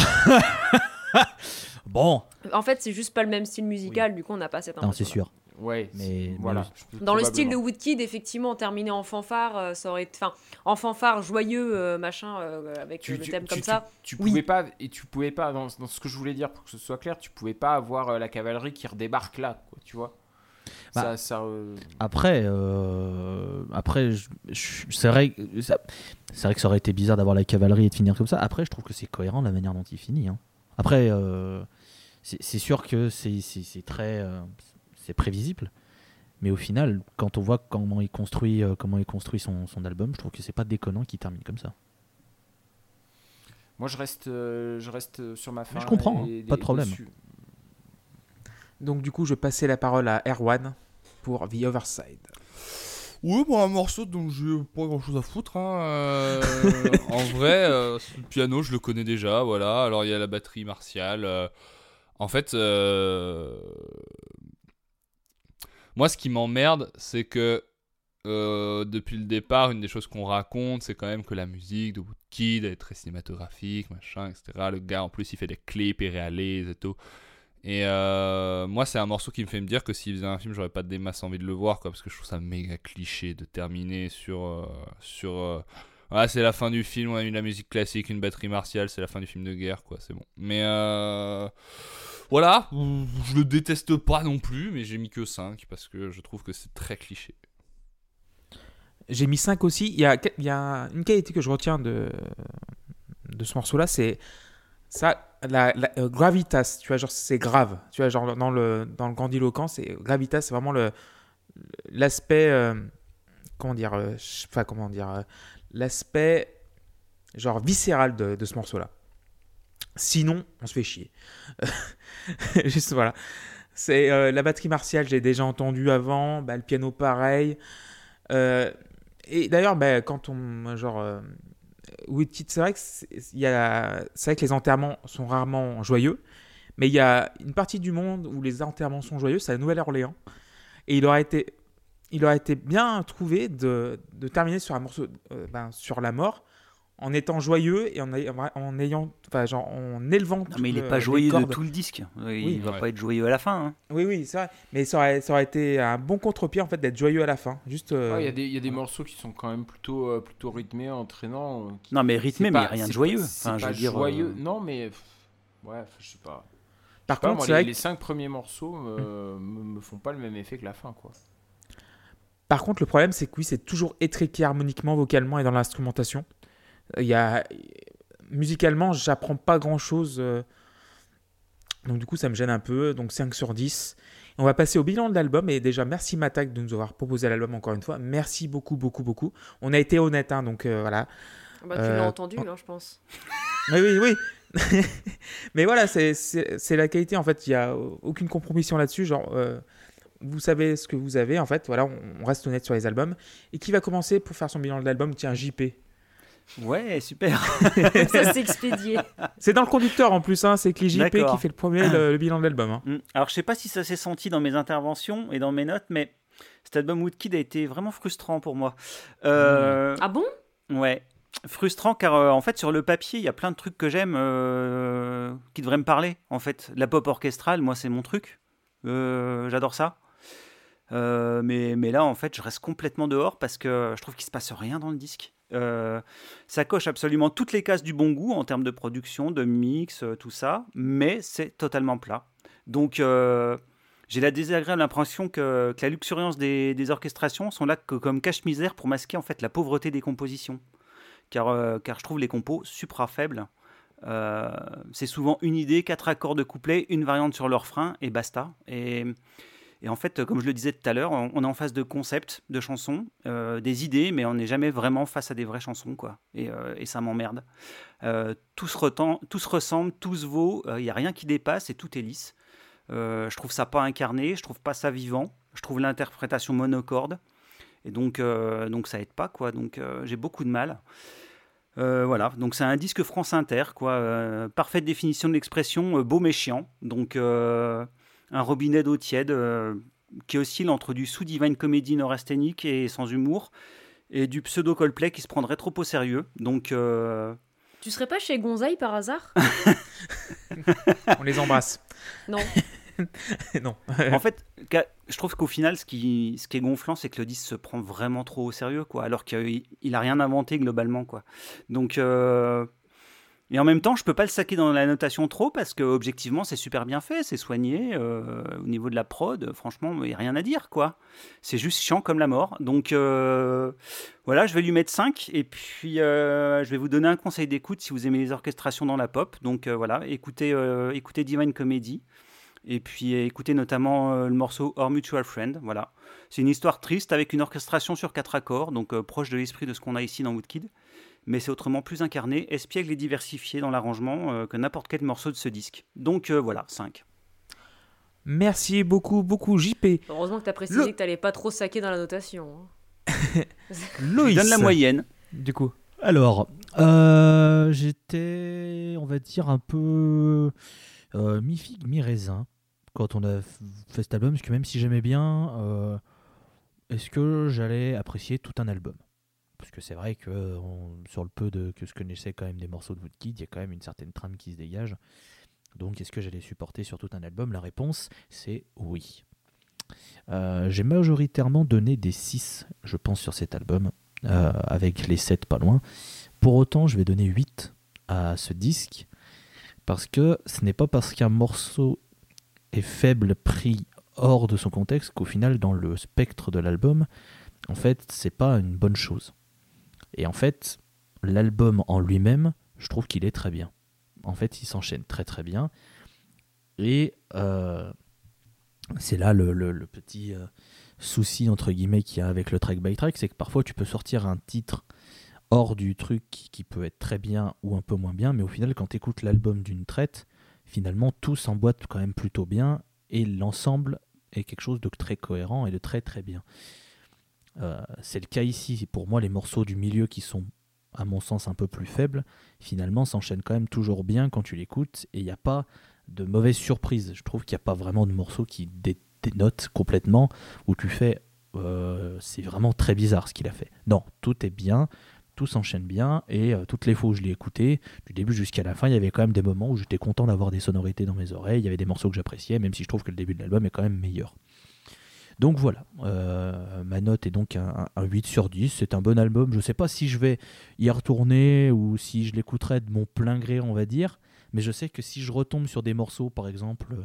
Bon, En fait, c'est juste pas le même style musical, du coup, on n'a pas cette non, c'est impression. sûr. Ouais, Mais- voilà. Dans le style de. Woodkid, effectivement, terminer en fanfare, euh, ça aurait été, enfin, en fanfare joyeux, euh, machin, euh, avec Tu- le tu- thème tu- comme tu- ça. Tu Oui. pouvais pas, et tu pouvais pas, dans, dans ce que je voulais dire pour que ce soit clair, tu pouvais pas avoir euh, la cavalerie qui redébarque là, quoi, tu vois. Bah, ça, ça, euh, Après, euh, après, c'est vrai, que ça- c'est vrai que ça aurait été bizarre d'avoir la cavalerie et de finir comme ça. Après, je trouve que c'est cohérent de la manière dont il finit. hein. Après, euh, c'est sûr que c'est très, euh, c'est prévisible. Mais au final, quand on voit comment il construit, euh, comment il construit son, son album, je trouve que c'est pas déconnant qu'il termine comme ça. moi, je reste, euh, je reste sur ma fin. je comprends, et- hein, pas de problème. dessus. Donc du coup, je passais la parole à Erwan pour The Other Oui, bon, un morceau dont j'ai pas grand chose à foutre. hein, euh, en vrai, euh, le piano, je le connais déjà. Voilà. Alors, il y a la batterie martiale. euh, en fait, euh, moi, ce qui m'emmerde, c'est que euh, depuis le départ, une des choses qu'on raconte, c'est quand même que la musique de Woodkid elle est très cinématographique, machin, etc. Le gars, en plus, il fait des clips, il réalise et tout. Et euh, moi, c'est un morceau qui me fait me dire que s'il faisait un film, j'aurais pas des masses envie de le voir, quoi, parce que je trouve ça méga cliché de terminer sur. euh, sur euh, ah, c'est la fin du film, on a eu de la musique classique, une batterie martiale, c'est la fin du film de guerre, quoi, c'est bon. Mais euh, voilà, je le déteste pas non plus, mais j'ai mis que 5 parce que je trouve que c'est très cliché. J'ai mis 5 aussi. Il y a, y a une qualité que je retiens de, de ce morceau-là, c'est ça, la, euh, gravitas. Tu vois, genre, c'est grave. Tu vois, genre, dans le, dans le grandiloquent, c'est gravitas, c'est vraiment l'aspect. euh, comment dire euh, Enfin, comment dire euh, L'aspect, genre, viscéral de, ce morceau-là. Sinon, on se fait chier. Juste, voilà. C'est la batterie martiale, j'ai déjà entendu avant. Bah, le piano, pareil. Et d'ailleurs, bah, quand on. Genre. Woodkid, c'est vrai que les enterrements sont rarement joyeux, mais il y a une partie du monde où les enterrements sont joyeux, c'est la Nouvelle-Orléans. Et il aurait été, bien trouvé de, terminer euh, ben, sur la mort, en étant joyeux et en, en ayant, enfin, genre, en élevant. Non, mais il tout est le- pas joyeux de tout le disque. Il Oui. va Ouais. pas être joyeux à la fin. hein. Oui, oui, c'est vrai. Mais ça aurait, ça aurait été un bon contre-pied en fait d'être joyeux à la fin. Juste. euh, Ouais, Il y a des, il y a des morceaux qui sont quand même plutôt, euh, plutôt rythmés, entraînant. euh, qui- Non, mais rythmé, c'est mais pas- rien de joyeux. pas- Enfin, je pas veux dire, joyeux. euh, Non, mais. Ouais, je sais pas. Par Pas, contre, moi, c'est les, vrai les que- cinq premiers morceaux me, me, me font pas le même effet que la fin, quoi. Par contre, le problème, c'est que oui, c'est toujours étriqué harmoniquement, vocalement et dans l'instrumentation. Il y a... Musicalement, j'apprends pas grand-chose. euh, Donc du coup, ça me gêne un peu. Donc 5 sur 10. On va passer au bilan de l'album. Et déjà, merci Matak de nous avoir proposé l'album encore une fois. Merci beaucoup, beaucoup, beaucoup. On a été honnête, hein, donc euh, voilà. Bah, tu Euh, l'as entendu, hein, je pense. Oui, oui, oui. Mais voilà, c'est- la qualité. En fait, il n'y a aucune compromission là-dessus. Genre, euh, vous savez ce que vous avez. En fait, voilà, on, on reste honnête sur les albums. Et qui va commencer pour faire son bilan de l'album? Tiens, JP. Ouais, super. ça s'est expédié. C'est dans le conducteur en plus, hein, c'est Cli JP D'accord. qui fait le premier le, le bilan de l'album. hein. Mm. Alors, je sais pas si ça s'est senti dans mes interventions et dans mes notes, mais cet album Woodkid a été vraiment frustrant pour moi. Euh, Ah bon? Ouais. Frustrant car euh, en fait sur le papier il y a plein de trucs que j'aime euh, qui devraient me parler en fait la pop orchestrale moi c'est mon truc Euh, j'adore ça Euh, mais, mais là en fait je reste complètement dehors parce que je trouve qu'il se passe rien dans le disque Euh, ça coche absolument toutes les cases du bon goût en termes de production de mix euh, tout ça mais c'est totalement plat donc euh, j'ai la désagréable impression que, la luxuriance des, orchestrations sont là que, comme cache-misère pour masquer en fait la pauvreté des compositions car, car je trouve les compos supra faibles. C'est souvent une idée, quatre accords de couplet, une variante sur le refrain et basta. Et, et en fait, comme je le disais tout à l'heure, on, est en face de concepts, de chansons, euh, des idées, mais on n'est jamais vraiment face à des vraies chansons, quoi. Et, euh, ça m'emmerde. Euh, tout, se ressemble, tout se vaut, il n'y a rien qui dépasse et tout est lisse. Je trouve ça pas incarné, je trouve pas ça vivant, je trouve l'interprétation monocorde. Et donc, ça aide pas, quoi. Donc j'ai beaucoup de mal. Voilà, donc c'est un disque France Inter, quoi. Parfaite définition de l'expression beau mais chiant. Donc un robinet d'eau tiède euh, qui oscille entre du sous-divine comédie neurasthénique et sans humour et du pseudo Coldplay qui se prendrait trop au sérieux. Donc euh, Tu serais pas chez Gonzaï par hasard On les embrasse. Non. non. en fait, je trouve qu'au final, ce qui, ce qui est gonflant, c'est que le disque se prend vraiment trop au sérieux, quoi. Alors qu'il il a rien inventé globalement, quoi. Donc, euh, et en même temps, je peux pas le saquer dans la notation trop parce que objectivement, c'est super bien fait, c'est soigné euh, au niveau de la prod. Franchement, il y a rien à dire, quoi. C'est juste chiant comme la mort. Donc euh, voilà, je vais lui mettre 5 et puis euh, je vais vous donner un conseil d'écoute si vous aimez les orchestrations dans la pop. Donc voilà, écoutez, Divine Comedy. Et puis écoutez notamment le morceau Our Mutual Friend. Voilà. C'est une histoire triste avec une orchestration sur quatre accords, donc proche de l'esprit de ce qu'on a ici dans Woodkid. Mais c'est autrement plus incarné, espiègle et diversifié dans l'arrangement euh, que n'importe quel morceau de ce disque. Donc euh, voilà, 5. Merci beaucoup, beaucoup, JP. Heureusement que t'as précisé Le- que t'allais pas trop saquer dans la notation. hein. Loïs. Donne la moyenne. Du coup. Alors, euh, j'étais, on va dire, un peu euh, mi-figue, mi-raisin quand on a fait cet album, parce que même si j'aimais bien, euh, est-ce que j'allais apprécier tout un album? Parce que c'est vrai que sur le peu de, que je connaissais quand même des morceaux de Woodkid, il y a quand même une certaine trame qui se dégage. Donc, est-ce que j'allais supporter sur tout un album? La réponse, c'est oui. Euh, J'ai majoritairement donné des 6, je pense, sur cet album, euh, avec les 7 pas loin. Pour autant, je vais donner 8 à ce disque, parce que ce n'est pas parce qu'un morceau est faible pris hors de son contexte qu'au final, dans le spectre de l'album, en fait, c'est pas une bonne chose. Et en fait, l'album en lui-même, je trouve qu'il est très bien. En fait, il s'enchaîne très très bien. Et euh, c'est là le, petit euh, souci entre guillemets qu'il y a avec le track by track, c'est que parfois tu peux sortir un titre hors du truc qui, qui peut être très bien ou un peu moins bien, mais au final quand tu écoutes l'album d'une traite, finalement tout s'emboîte quand même plutôt bien et l'ensemble est quelque chose de très cohérent et de très très bien. Euh, c'est le cas ici. Pour moi, les morceaux du milieu qui sont, à mon sens, un peu plus faibles, finalement s'enchaînent quand même toujours bien quand tu l'écoutes et il n'y a pas de mauvaise surprise. Je trouve qu'il n'y a pas vraiment de morceaux qui dé- dénotent complètement où tu fais euh, c'est vraiment très bizarre ce qu'il a fait. Non, tout est bien, tout s'enchaîne bien et euh, toutes les fois où je l'ai écouté, du début jusqu'à la fin, il y avait quand même des moments où j'étais content d'avoir des sonorités dans mes oreilles, il y avait des morceaux que j'appréciais, même si je trouve que le début de l'album est quand même meilleur. Donc voilà, euh, ma note est donc un, un 8 sur 10, c'est un bon album, je ne sais pas si je vais y retourner ou si je l'écouterai de mon plein gré, on va dire, mais je sais que si je retombe sur des morceaux, par exemple,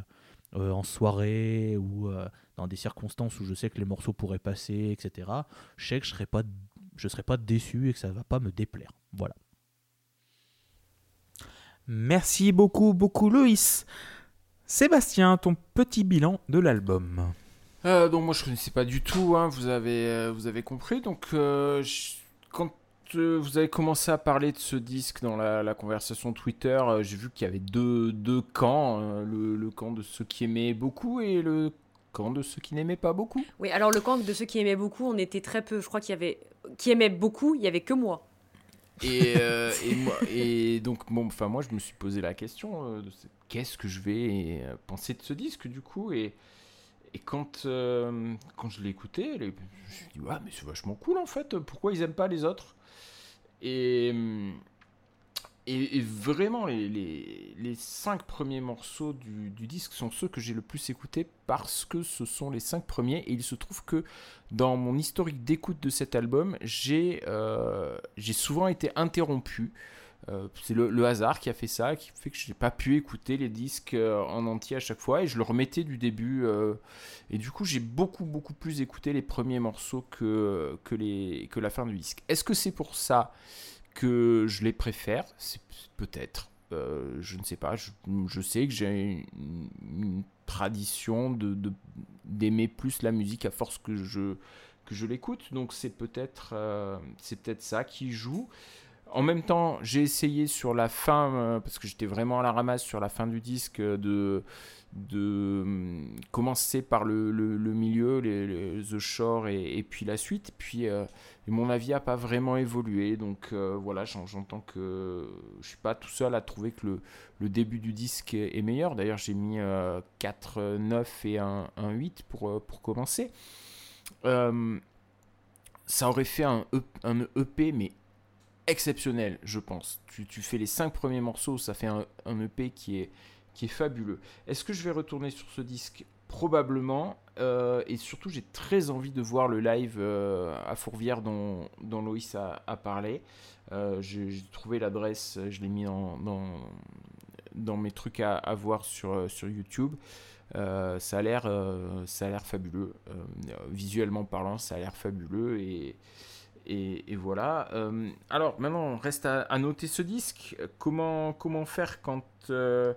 euh, en soirée ou euh, dans des circonstances où je sais que les morceaux pourraient passer, etc., je sais que je je serai pas déçu et que ça va pas me déplaire. Voilà. Merci beaucoup, beaucoup, Loïs. Sébastien, ton petit bilan de l'album. Euh, donc moi je connaissais pas du tout, hein, vous, avez, euh, vous avez compris. Donc euh, je- quand vous avez commencé à parler de ce disque dans la, la conversation Twitter, j'ai vu qu'il y avait deux, deux camps, euh, le, le camp de ceux qui aimaient beaucoup et le camp de ceux qui n'aimaient pas beaucoup. Oui, alors le camp de ceux qui aimaient beaucoup, on était très peu. Je crois qu'il y avait. Qui aimaient beaucoup, il y avait que moi. Et, et, moi, et donc bon, enfin moi je me suis posé la question de qu'est-ce que je vais penser de ce disque du coup et et quand euh, quand je l'ai écouté, je me suis dit ouais mais c'est vachement cool en fait. Pourquoi ils aiment pas les autres? Et hum, et, et vraiment, les, les, les cinq premiers morceaux du, du disque sont ceux que j'ai le plus écoutés parce que ce sont les cinq premiers. Et il se trouve que dans mon historique d'écoute de cet album, j'ai euh, souvent été interrompu. Euh, c'est le, hasard qui a fait ça, qui fait que je n'ai pas pu écouter les disques euh, en entier à chaque fois et je le remettais du début. euh, et du coup, j'ai beaucoup, beaucoup plus écouté les premiers morceaux que, que, les, que la fin du disque. Est-ce que c'est pour ça que je les préfère? Peut-être. Je ne sais pas. Je, sais que j'ai une, une tradition de d'aimer plus la musique à force que je, que je l'écoute. Donc c'est peut-être c'est peut-être ça qui joue. En même temps, j'ai essayé sur la fin, euh, parce que j'étais vraiment à la ramasse sur la fin du disque, euh, de, de hum, commencer par le, le- milieu, les, The Shore et, puis la suite. Puis euh, mon avis n'a pas vraiment évolué. Donc voilà, j'en- j'entends que je suis pas tout seul à trouver que le, le début du disque est meilleur. D'ailleurs, j'ai mis euh, 4, euh, 9 et un, un 8 pour, pour commencer. Ça aurait fait un, E- un EP, mais exceptionnel, je pense. Tu, fais les 5 premiers morceaux, ça fait un, EP qui est, fabuleux. Est-ce que je vais retourner sur ce disque? Probablement. euh, et surtout, j'ai très envie de voir le live euh, à Fourvière dont, Loïs a, parlé. Euh, j'ai trouvé l'adresse, je l'ai mis dans, mes trucs à, voir sur, sur YouTube. Ça a l'air fabuleux. Visuellement parlant, ça a l'air fabuleux. Et, et, voilà. Euh, alors maintenant, on reste à, noter ce disque. Comment, comment faire quand, euh,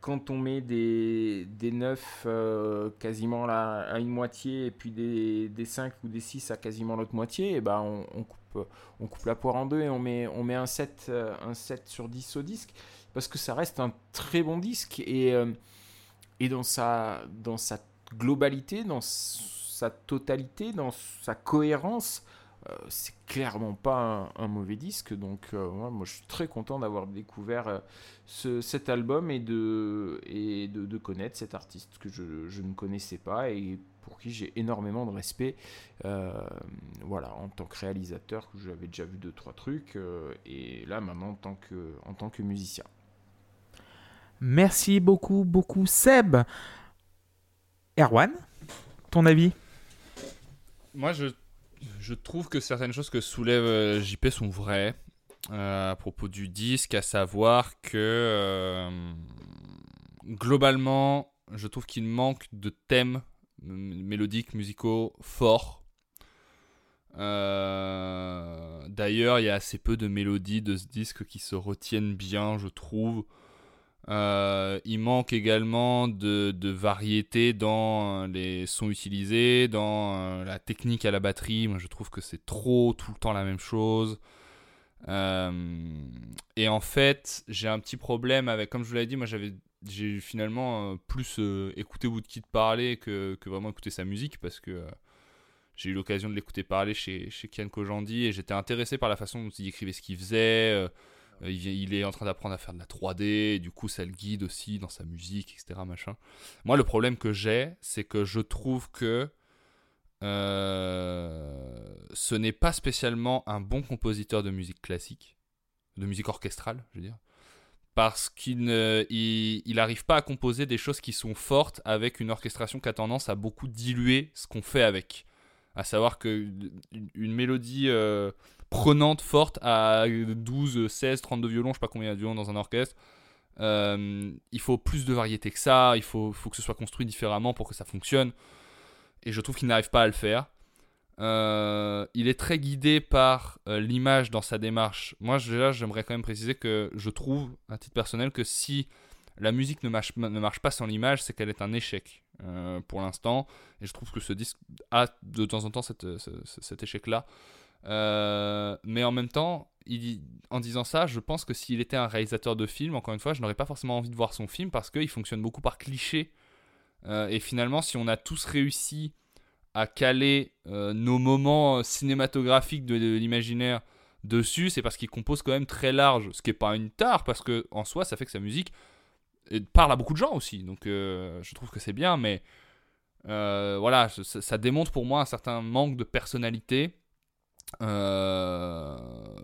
quand on met des, des 9 euh, quasiment là, à une moitié et puis des, des 5 ou des 6 à quasiment l'autre moitié? Et ben on, coupe, on coupe la poire en deux et on met, on met un, 7, euh, un 7 sur 10 au disque parce que ça reste un très bon disque et, et dans, sa, dans sa globalité, dans sa totalité, dans sa cohérence, c'est clairement pas un, un mauvais disque. Donc, euh, ouais, moi, je suis très content d'avoir découvert euh, ce- cet album et de, et de, de connaître cet artiste que je, je ne connaissais pas et pour qui j'ai énormément de respect. euh, voilà, en tant que réalisateur, que j'avais déjà vu deux trois trucs, euh, et là maintenant en tant que, en tant que musicien. Merci beaucoup, beaucoup, Seb. Erwan, ton avis? Moi, je, je trouve que certaines choses que soulève euh, JP sont vraies euh, à propos du disque, à savoir que euh, globalement, je trouve qu'il manque de thèmes mélodiques, musicaux forts. D'ailleurs, il y a assez peu de mélodies de ce disque qui se retiennent bien, je trouve. Euh, il manque également de, variété dans euh, les sons utilisés, dans euh, la technique à la batterie. Moi, je trouve que c'est trop tout le temps la même chose. Et en fait, j'ai un petit problème avec, comme je vous l'avais dit, moi j'avais, j'ai finalement plus euh, écouté Woodkid parler que, vraiment écouter sa musique parce que j'ai eu l'occasion de l'écouter parler chez, chez Kian Kojandi et j'étais intéressé par la façon dont il écrivait ce qu'il faisait. Euh, il, est en train d'apprendre à faire de la 3D, et du coup ça le guide aussi dans sa musique, etc. Moi, le problème que j'ai, c'est que je trouve que euh, ce n'est pas spécialement un bon compositeur de musique classique, de musique orchestrale, je veux dire, parce qu'il ne, il, il arrive pas à composer des choses qui sont fortes avec une orchestration qui a tendance à beaucoup diluer ce qu'on fait avec. À savoir que une mélodie euh, prenante, forte, à 12, 16, 32 violons, je sais pas combien il y a de violons dans un orchestre, euh, il faut plus de variété que ça, il faut, faut que ce soit construit différemment pour que ça fonctionne. Et je trouve qu'il n'arrive pas à le faire. Euh, il est très guidé par euh, l'image dans sa démarche. Moi, je- déjà, j'aimerais quand même préciser que je trouve, à titre personnel, que si la musique ne marche, ne marche pas sans l'image, c'est qu'elle est un échec pour l'instant. Et je trouve que ce disque a de temps en temps cette- ce- ce- cet échec-là. Euh, mais en même temps, en disant ça, je pense que s'il était un réalisateur de film, encore une fois, je n'aurais pas forcément envie de voir son film parce qu'il fonctionne beaucoup par cliché. Euh, et finalement, si on a tous réussi à caler euh, nos moments cinématographiques de, l'imaginaire dessus, c'est parce qu'il compose quand même très large, ce qui est pas une tare parce que en soi, ça fait que sa musique parle à beaucoup de gens aussi. Donc, je trouve que c'est bien, mais voilà, ça démontre pour moi un certain manque de personnalité. Euh,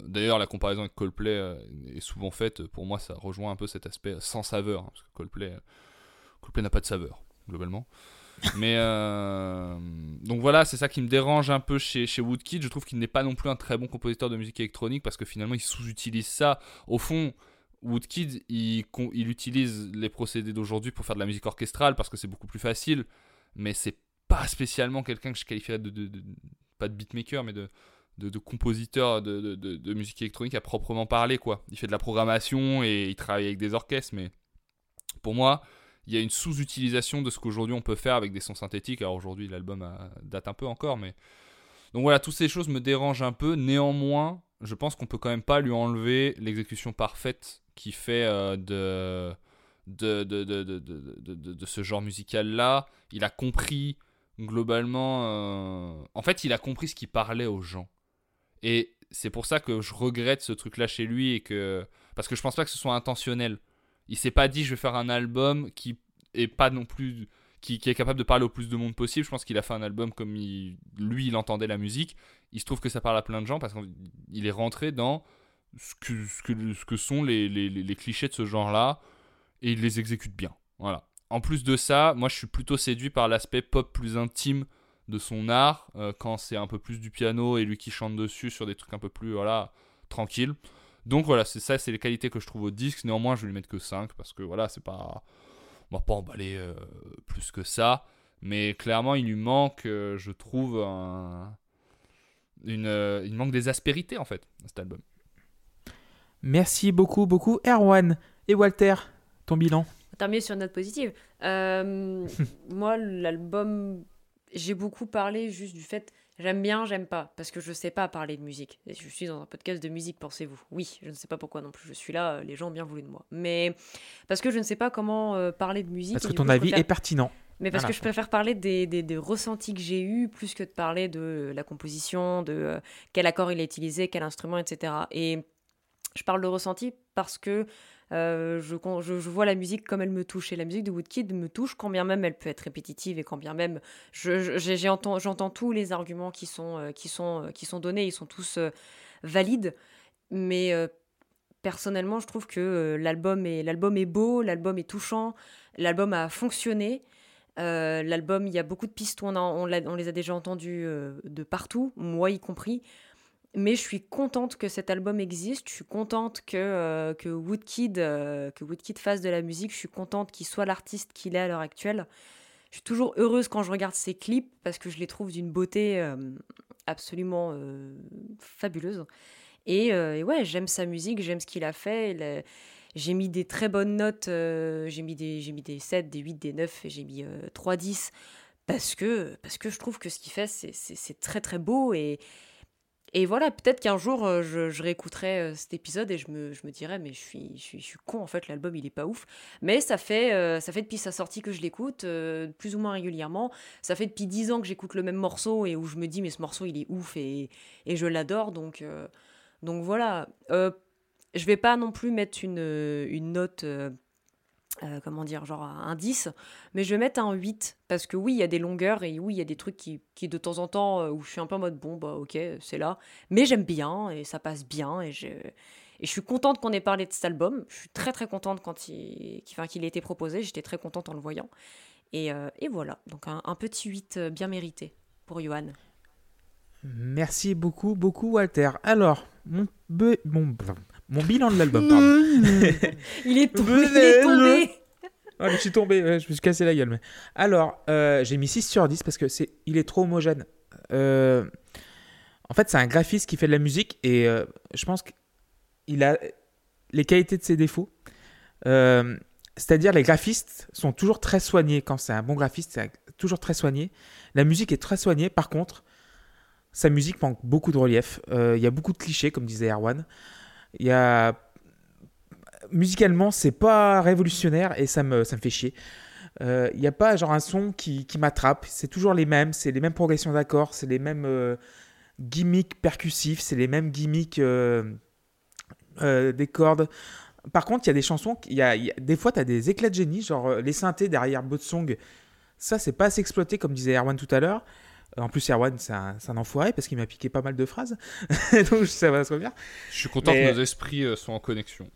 D'ailleurs, la comparaison avec Coldplay euh, est souvent faite. Pour moi, ça rejoint un peu cet aspect sans saveur. hein, parce que Coldplay, Coldplay n'a pas de saveur, globalement. Mais euh, donc voilà, c'est ça qui me dérange un peu chez, chez Woodkid. Je trouve qu'il n'est pas non plus un très bon compositeur de musique électronique parce que finalement il sous-utilise ça. Au fond, Woodkid il, utilise les procédés d'aujourd'hui pour faire de la musique orchestrale parce que c'est beaucoup plus facile. Mais c'est pas spécialement quelqu'un que je qualifierais de, de- de- pas de beatmaker, mais de, de, de compositeur de, de- musique électronique à proprement parler. quoi. Il fait de la programmation et il travaille avec des orchestres, mais pour moi, il y a une sous-utilisation de ce qu'aujourd'hui on peut faire avec des sons synthétiques. Alors aujourd'hui, l'album date un peu encore, mais. Donc voilà, toutes ces choses me dérangent un peu. Néanmoins, je pense qu'on peut quand même pas lui enlever l'exécution parfaite qui fait euh, de, de- de- de ce genre musical-là. Il a compris globalement. euh, En fait, il a compris ce qui parlait aux gens. Et c'est pour ça que je regrette ce truc-là chez lui et que. Parce que je pense pas que ce soit intentionnel. Il s'est pas dit je vais faire un album qui est pas non plus qui, est capable de parler au plus de monde possible. Je pense qu'il a fait un album comme lui il entendait la musique. Il se trouve que ça parle à plein de gens parce qu'il est rentré dans ce que, ce que, ce que sont les, les, les- les clichés de ce genre-là et il les exécute bien. Voilà. En plus de ça, moi je suis plutôt séduit par l'aspect pop plus intime de son art euh, quand c'est un peu plus du piano et lui qui chante dessus sur des trucs un peu plus voilà tranquilles. Donc voilà, c'est ça, c'est les qualités que je trouve au disque. Néanmoins, je vais lui mettre que 5 parce que voilà, c'est pas. On va pas emballer euh, plus que ça. Mais clairement, il lui manque, euh, je trouve, un. Une, euh, il manque des aspérités en fait, à cet album. Merci beaucoup, beaucoup, Erwan. Et Walter, ton bilan? Terminer sur une note positive. Euh, moi, l'album, j'ai beaucoup parlé juste du fait j'aime bien, j'aime pas, parce que je sais pas parler de musique. Et je suis dans un podcast de musique, pensez-vous. Oui, je ne sais pas pourquoi non plus. Je suis là, euh, les gens ont bien voulu de moi. Mais parce que je ne sais pas comment euh, parler de musique. Parce que ton coup, avis préfère- est pertinent. Mais parce Voilà. que je préfère parler des, des- des ressentis que j'ai eus plus que de parler de la composition, de euh, quel accord il a utilisé, quel instrument, etc. Et je parle de ressenti parce que euh, je, vois la musique comme elle me touche. Et la musique de Woodkid me touche quand bien même elle peut être répétitive et quand bien même j'entends tous les arguments qui sont, euh, euh, donnés. Ils sont tous valides. Mais personnellement, je trouve que l'album est, beau, l'album est touchant, l'album a fonctionné. L'album, il y a beaucoup de pistes on, on, les a déjà entendues de partout, moi y compris. Mais je suis contente que cet album existe. Je suis contente que, euh, que, Woodkid, euh, que Woodkid fasse de la musique. Je suis contente qu'il soit l'artiste qu'il est à l'heure actuelle. Je suis toujours heureuse quand je regarde ses clips parce que je les trouve d'une beauté euh, absolument fabuleuse. Et, ouais, j'aime sa musique, j'aime ce qu'il a fait. J'ai mis des très bonnes notes. j'ai mis, des- mis des 7, des 8, des 9 et j'ai mis euh, 3, 10 parce que, parce que je trouve que ce qu'il fait, c'est très très beau. Et, et voilà, peut-être qu'un jour, euh, je, je réécouterai euh, cet épisode et je me, je me dirais, mais je suis, je, suis, je suis con, en fait, l'album, il est pas ouf. Mais ça fait, euh, ça fait depuis sa sortie que je l'écoute, plus ou moins régulièrement. Ça fait depuis 10 ans que j'écoute le même morceau et où je me dis, mais ce morceau, il est ouf et, et je l'adore. Donc, donc voilà. Je vais pas non plus mettre une, une note. Euh, comment dire, genre un 10, mais je vais mettre un 8, parce que oui, il y a des longueurs, et oui, il y a des trucs qui, qui de temps en temps, euh, où je suis un peu en mode, bon, bah ok, c'est là, mais j'aime bien, et ça passe bien, et je, et je suis contente qu'on ait parlé de cet album, je suis très très contente quand il, qu'il ait été proposé, j'étais très contente en le voyant, et, euh, et voilà, donc un, petit 8 euh, bien mérité pour Johan. Merci beaucoup, beaucoup, Walter. Alors, mon, be- mon, mon bilan de l'album, pardon. Il est tombé, il est tombé Ah, je suis tombé, ouais, je me suis cassé la gueule. Mais... Alors, euh, j'ai mis 6 sur 10 parce que c'est, il est trop homogène. Euh, en fait, c'est un graphiste qui fait de la musique et euh, je pense qu'il a les qualités de ses défauts. C'est-à-dire, les graphistes sont toujours très soignés. Quand c'est un bon graphiste, c'est toujours très soigné. La musique est très soignée. Par contre, sa musique manque beaucoup de relief. Il y a beaucoup de clichés, comme disait Erwan. Il y a musicalement, c'est pas révolutionnaire et ça me, ça me fait chier. Il n'y a pas genre un son qui, qui m'attrape. C'est toujours les mêmes, c'est les mêmes progressions d'accords, c'est les mêmes euh, gimmicks percussifs, c'est les mêmes gimmicks euh, euh, des cordes. Par contre, il y a des chansons, y y a- des fois, tu as des éclats de génie, genre euh, les synthés derrière Bot Song. Ça, c'est pas assez exploité, comme disait Erwan tout à l'heure. En plus, Erwan, c'est un, un enfoiré parce qu'il m'a piqué pas mal de phrases. Donc, ça va se revenir. Je suis content Mais- que nos esprits euh, soient en connexion.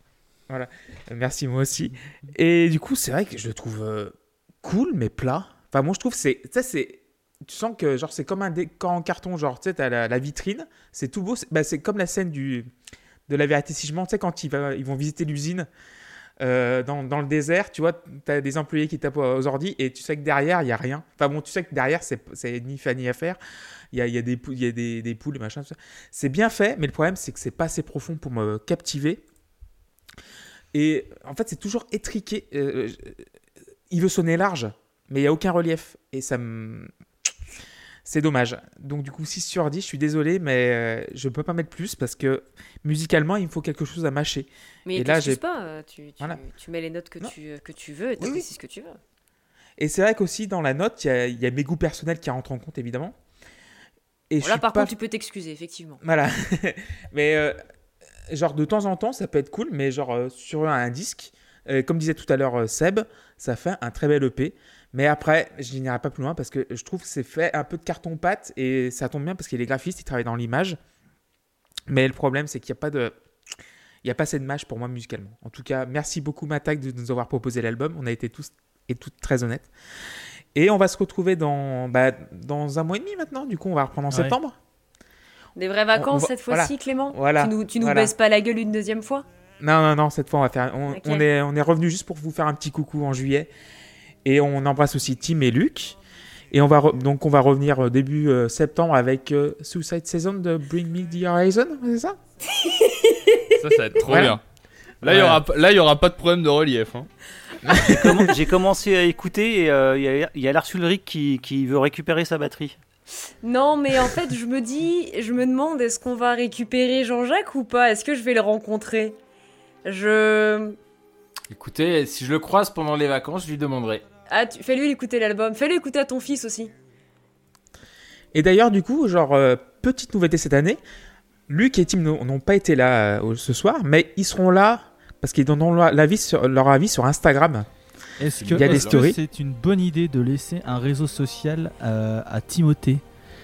Merci, moi aussi. Et du coup, c'est vrai que je le trouve euh, cool, mais plat. Enfin, moi, je trouve que c'est. C'est. Tu sens que genre c'est comme un décor en carton, genre tu sais, t'as la, la vitrine, c'est tout beau. C'est bah, c'est comme la scène du, de la vérité si je mens, tu sais, quand ils, va- ils vont visiter l'usine euh, dans, le désert, tu vois, t'as des employés qui tapent aux ordi et tu sais que derrière, il n'y a rien. Enfin bon, tu sais que derrière, c'est ni fait ni à faire. Il y a, y a des y a des, des poules machin, tout ça. C'est bien fait, mais le problème, c'est que c'est pas assez profond pour me captiver. Et en fait, c'est toujours étriqué. Euh, euh, il veut sonner large, mais il n'y a aucun relief. Et ça me. C'est dommage. Donc, du coup, 6 sur 10, je suis désolé, mais euh, je ne peux pas mettre plus parce que musicalement, il me faut quelque chose à mâcher. Mais Et là, j'ai- pas, euh, tu, tu, Voilà. tu mets les notes que, Non. tu, que tu veux et Oui, oui. ce que tu veux. Et c'est vrai qu'aussi, dans la note, il y y a mes goûts personnels qui rentrent en compte, évidemment. Et Bon, là, par pas contre, tu peux t'excuser, effectivement. Voilà. mais euh, genre de temps en temps, ça peut être cool, mais genre euh, sur un disque, euh, comme disait tout à l'heure Seb, ça fait un très bel EP. Mais après, je n'irai pas plus loin parce que je trouve que c'est fait un peu de carton-pâte et ça tombe bien parce qu'il est graphiste, il travaille dans l'image. Mais le problème, c'est qu'il n'y a pas de. Il n'y a pas assez de match pour moi musicalement. En tout cas, merci beaucoup Matak de nous avoir proposé l'album. On a été tous et toutes très honnêtes. Et on va se retrouver dans, bah, dans un mois et demi maintenant. Du coup, on va reprendre en Ouais. septembre. Des vraies vacances va- cette fois-ci, Clément? Voilà. Tu nous, tu nous Voilà. baisses pas la gueule une deuxième fois? Non, non, non, cette fois, on va faire. On est, on est revenu juste pour vous faire un petit coucou en juillet. Et on embrasse aussi Tim et Luc. Et on va re- donc on va revenir euh, début euh, septembre avec euh, Suicide Season de Bring Me the Horizon, c'est ça? Ça, ça va être trop bien. Là, il y Ouais. aura, pas- là, il y aura pas de problème de relief. hein. J'ai commen- J'ai commencé à écouter et euh, il y a, il y a Lars Ulrich qui, qui veut récupérer sa batterie. Non, mais en fait, je me dis, je me demande, est-ce qu'on va récupérer Jean-Jacques ou pas? Est-ce que je vais le rencontrer? Je. Écoutez, si je le croise pendant les vacances, je lui demanderai. Ah, tu... fais-lui écouter l'album. Fais-le écouter à ton fils aussi. Et d'ailleurs, du coup, genre, euh, petite nouveauté cette année, Luc et Tim n'ont pas été là euh, ce soir, mais ils seront là parce qu'ils donneront leur avis sur, leur avis sur Instagram. Est-ce que c'est une bonne idée de laisser un réseau social euh, à Timothée?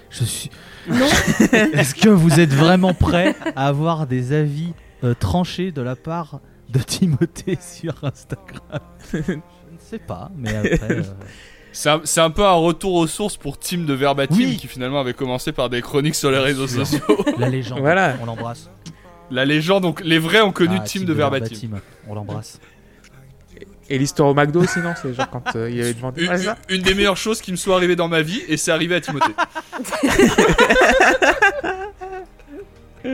Je suis. Non. Est-ce que vous êtes vraiment prêt à avoir des avis euh, tranchés de la part de Timothée sur Instagram? sais pas, mais après. euh, C'est un, c'est un peu un retour aux sources pour Team de Verbatim Oui. qui finalement avait commencé par des chroniques sur les réseaux sociaux. la légende. Voilà. On l'embrasse. La légende, donc les vrais ont connu Ah, Team de Verbatim. On l'embrasse. Et l'histoire au McDo, sinon, c'est genre quand euh, il avait demandé. Une, ça une- une des meilleures choses qui me soit arrivée dans ma vie et c'est arrivé à Timothée.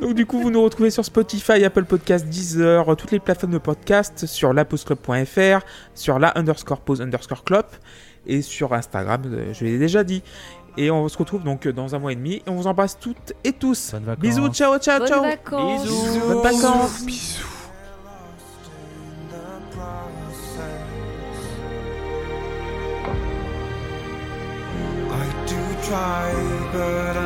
Donc du coup, vous nous retrouvez sur Spotify, Apple Podcast, Deezer, toutes les plateformes de podcast, sur lapostclub.fr, sur la underscore pause underscore club et sur Instagram, euh, je l'ai déjà dit. Et on se retrouve donc euh, dans un mois et demi. Et on vous embrasse toutes et tous. Bonnes vacances. Bisous, ciao, ciao, Bonnes ciao. vacances. Bonnes vacances. I do try, but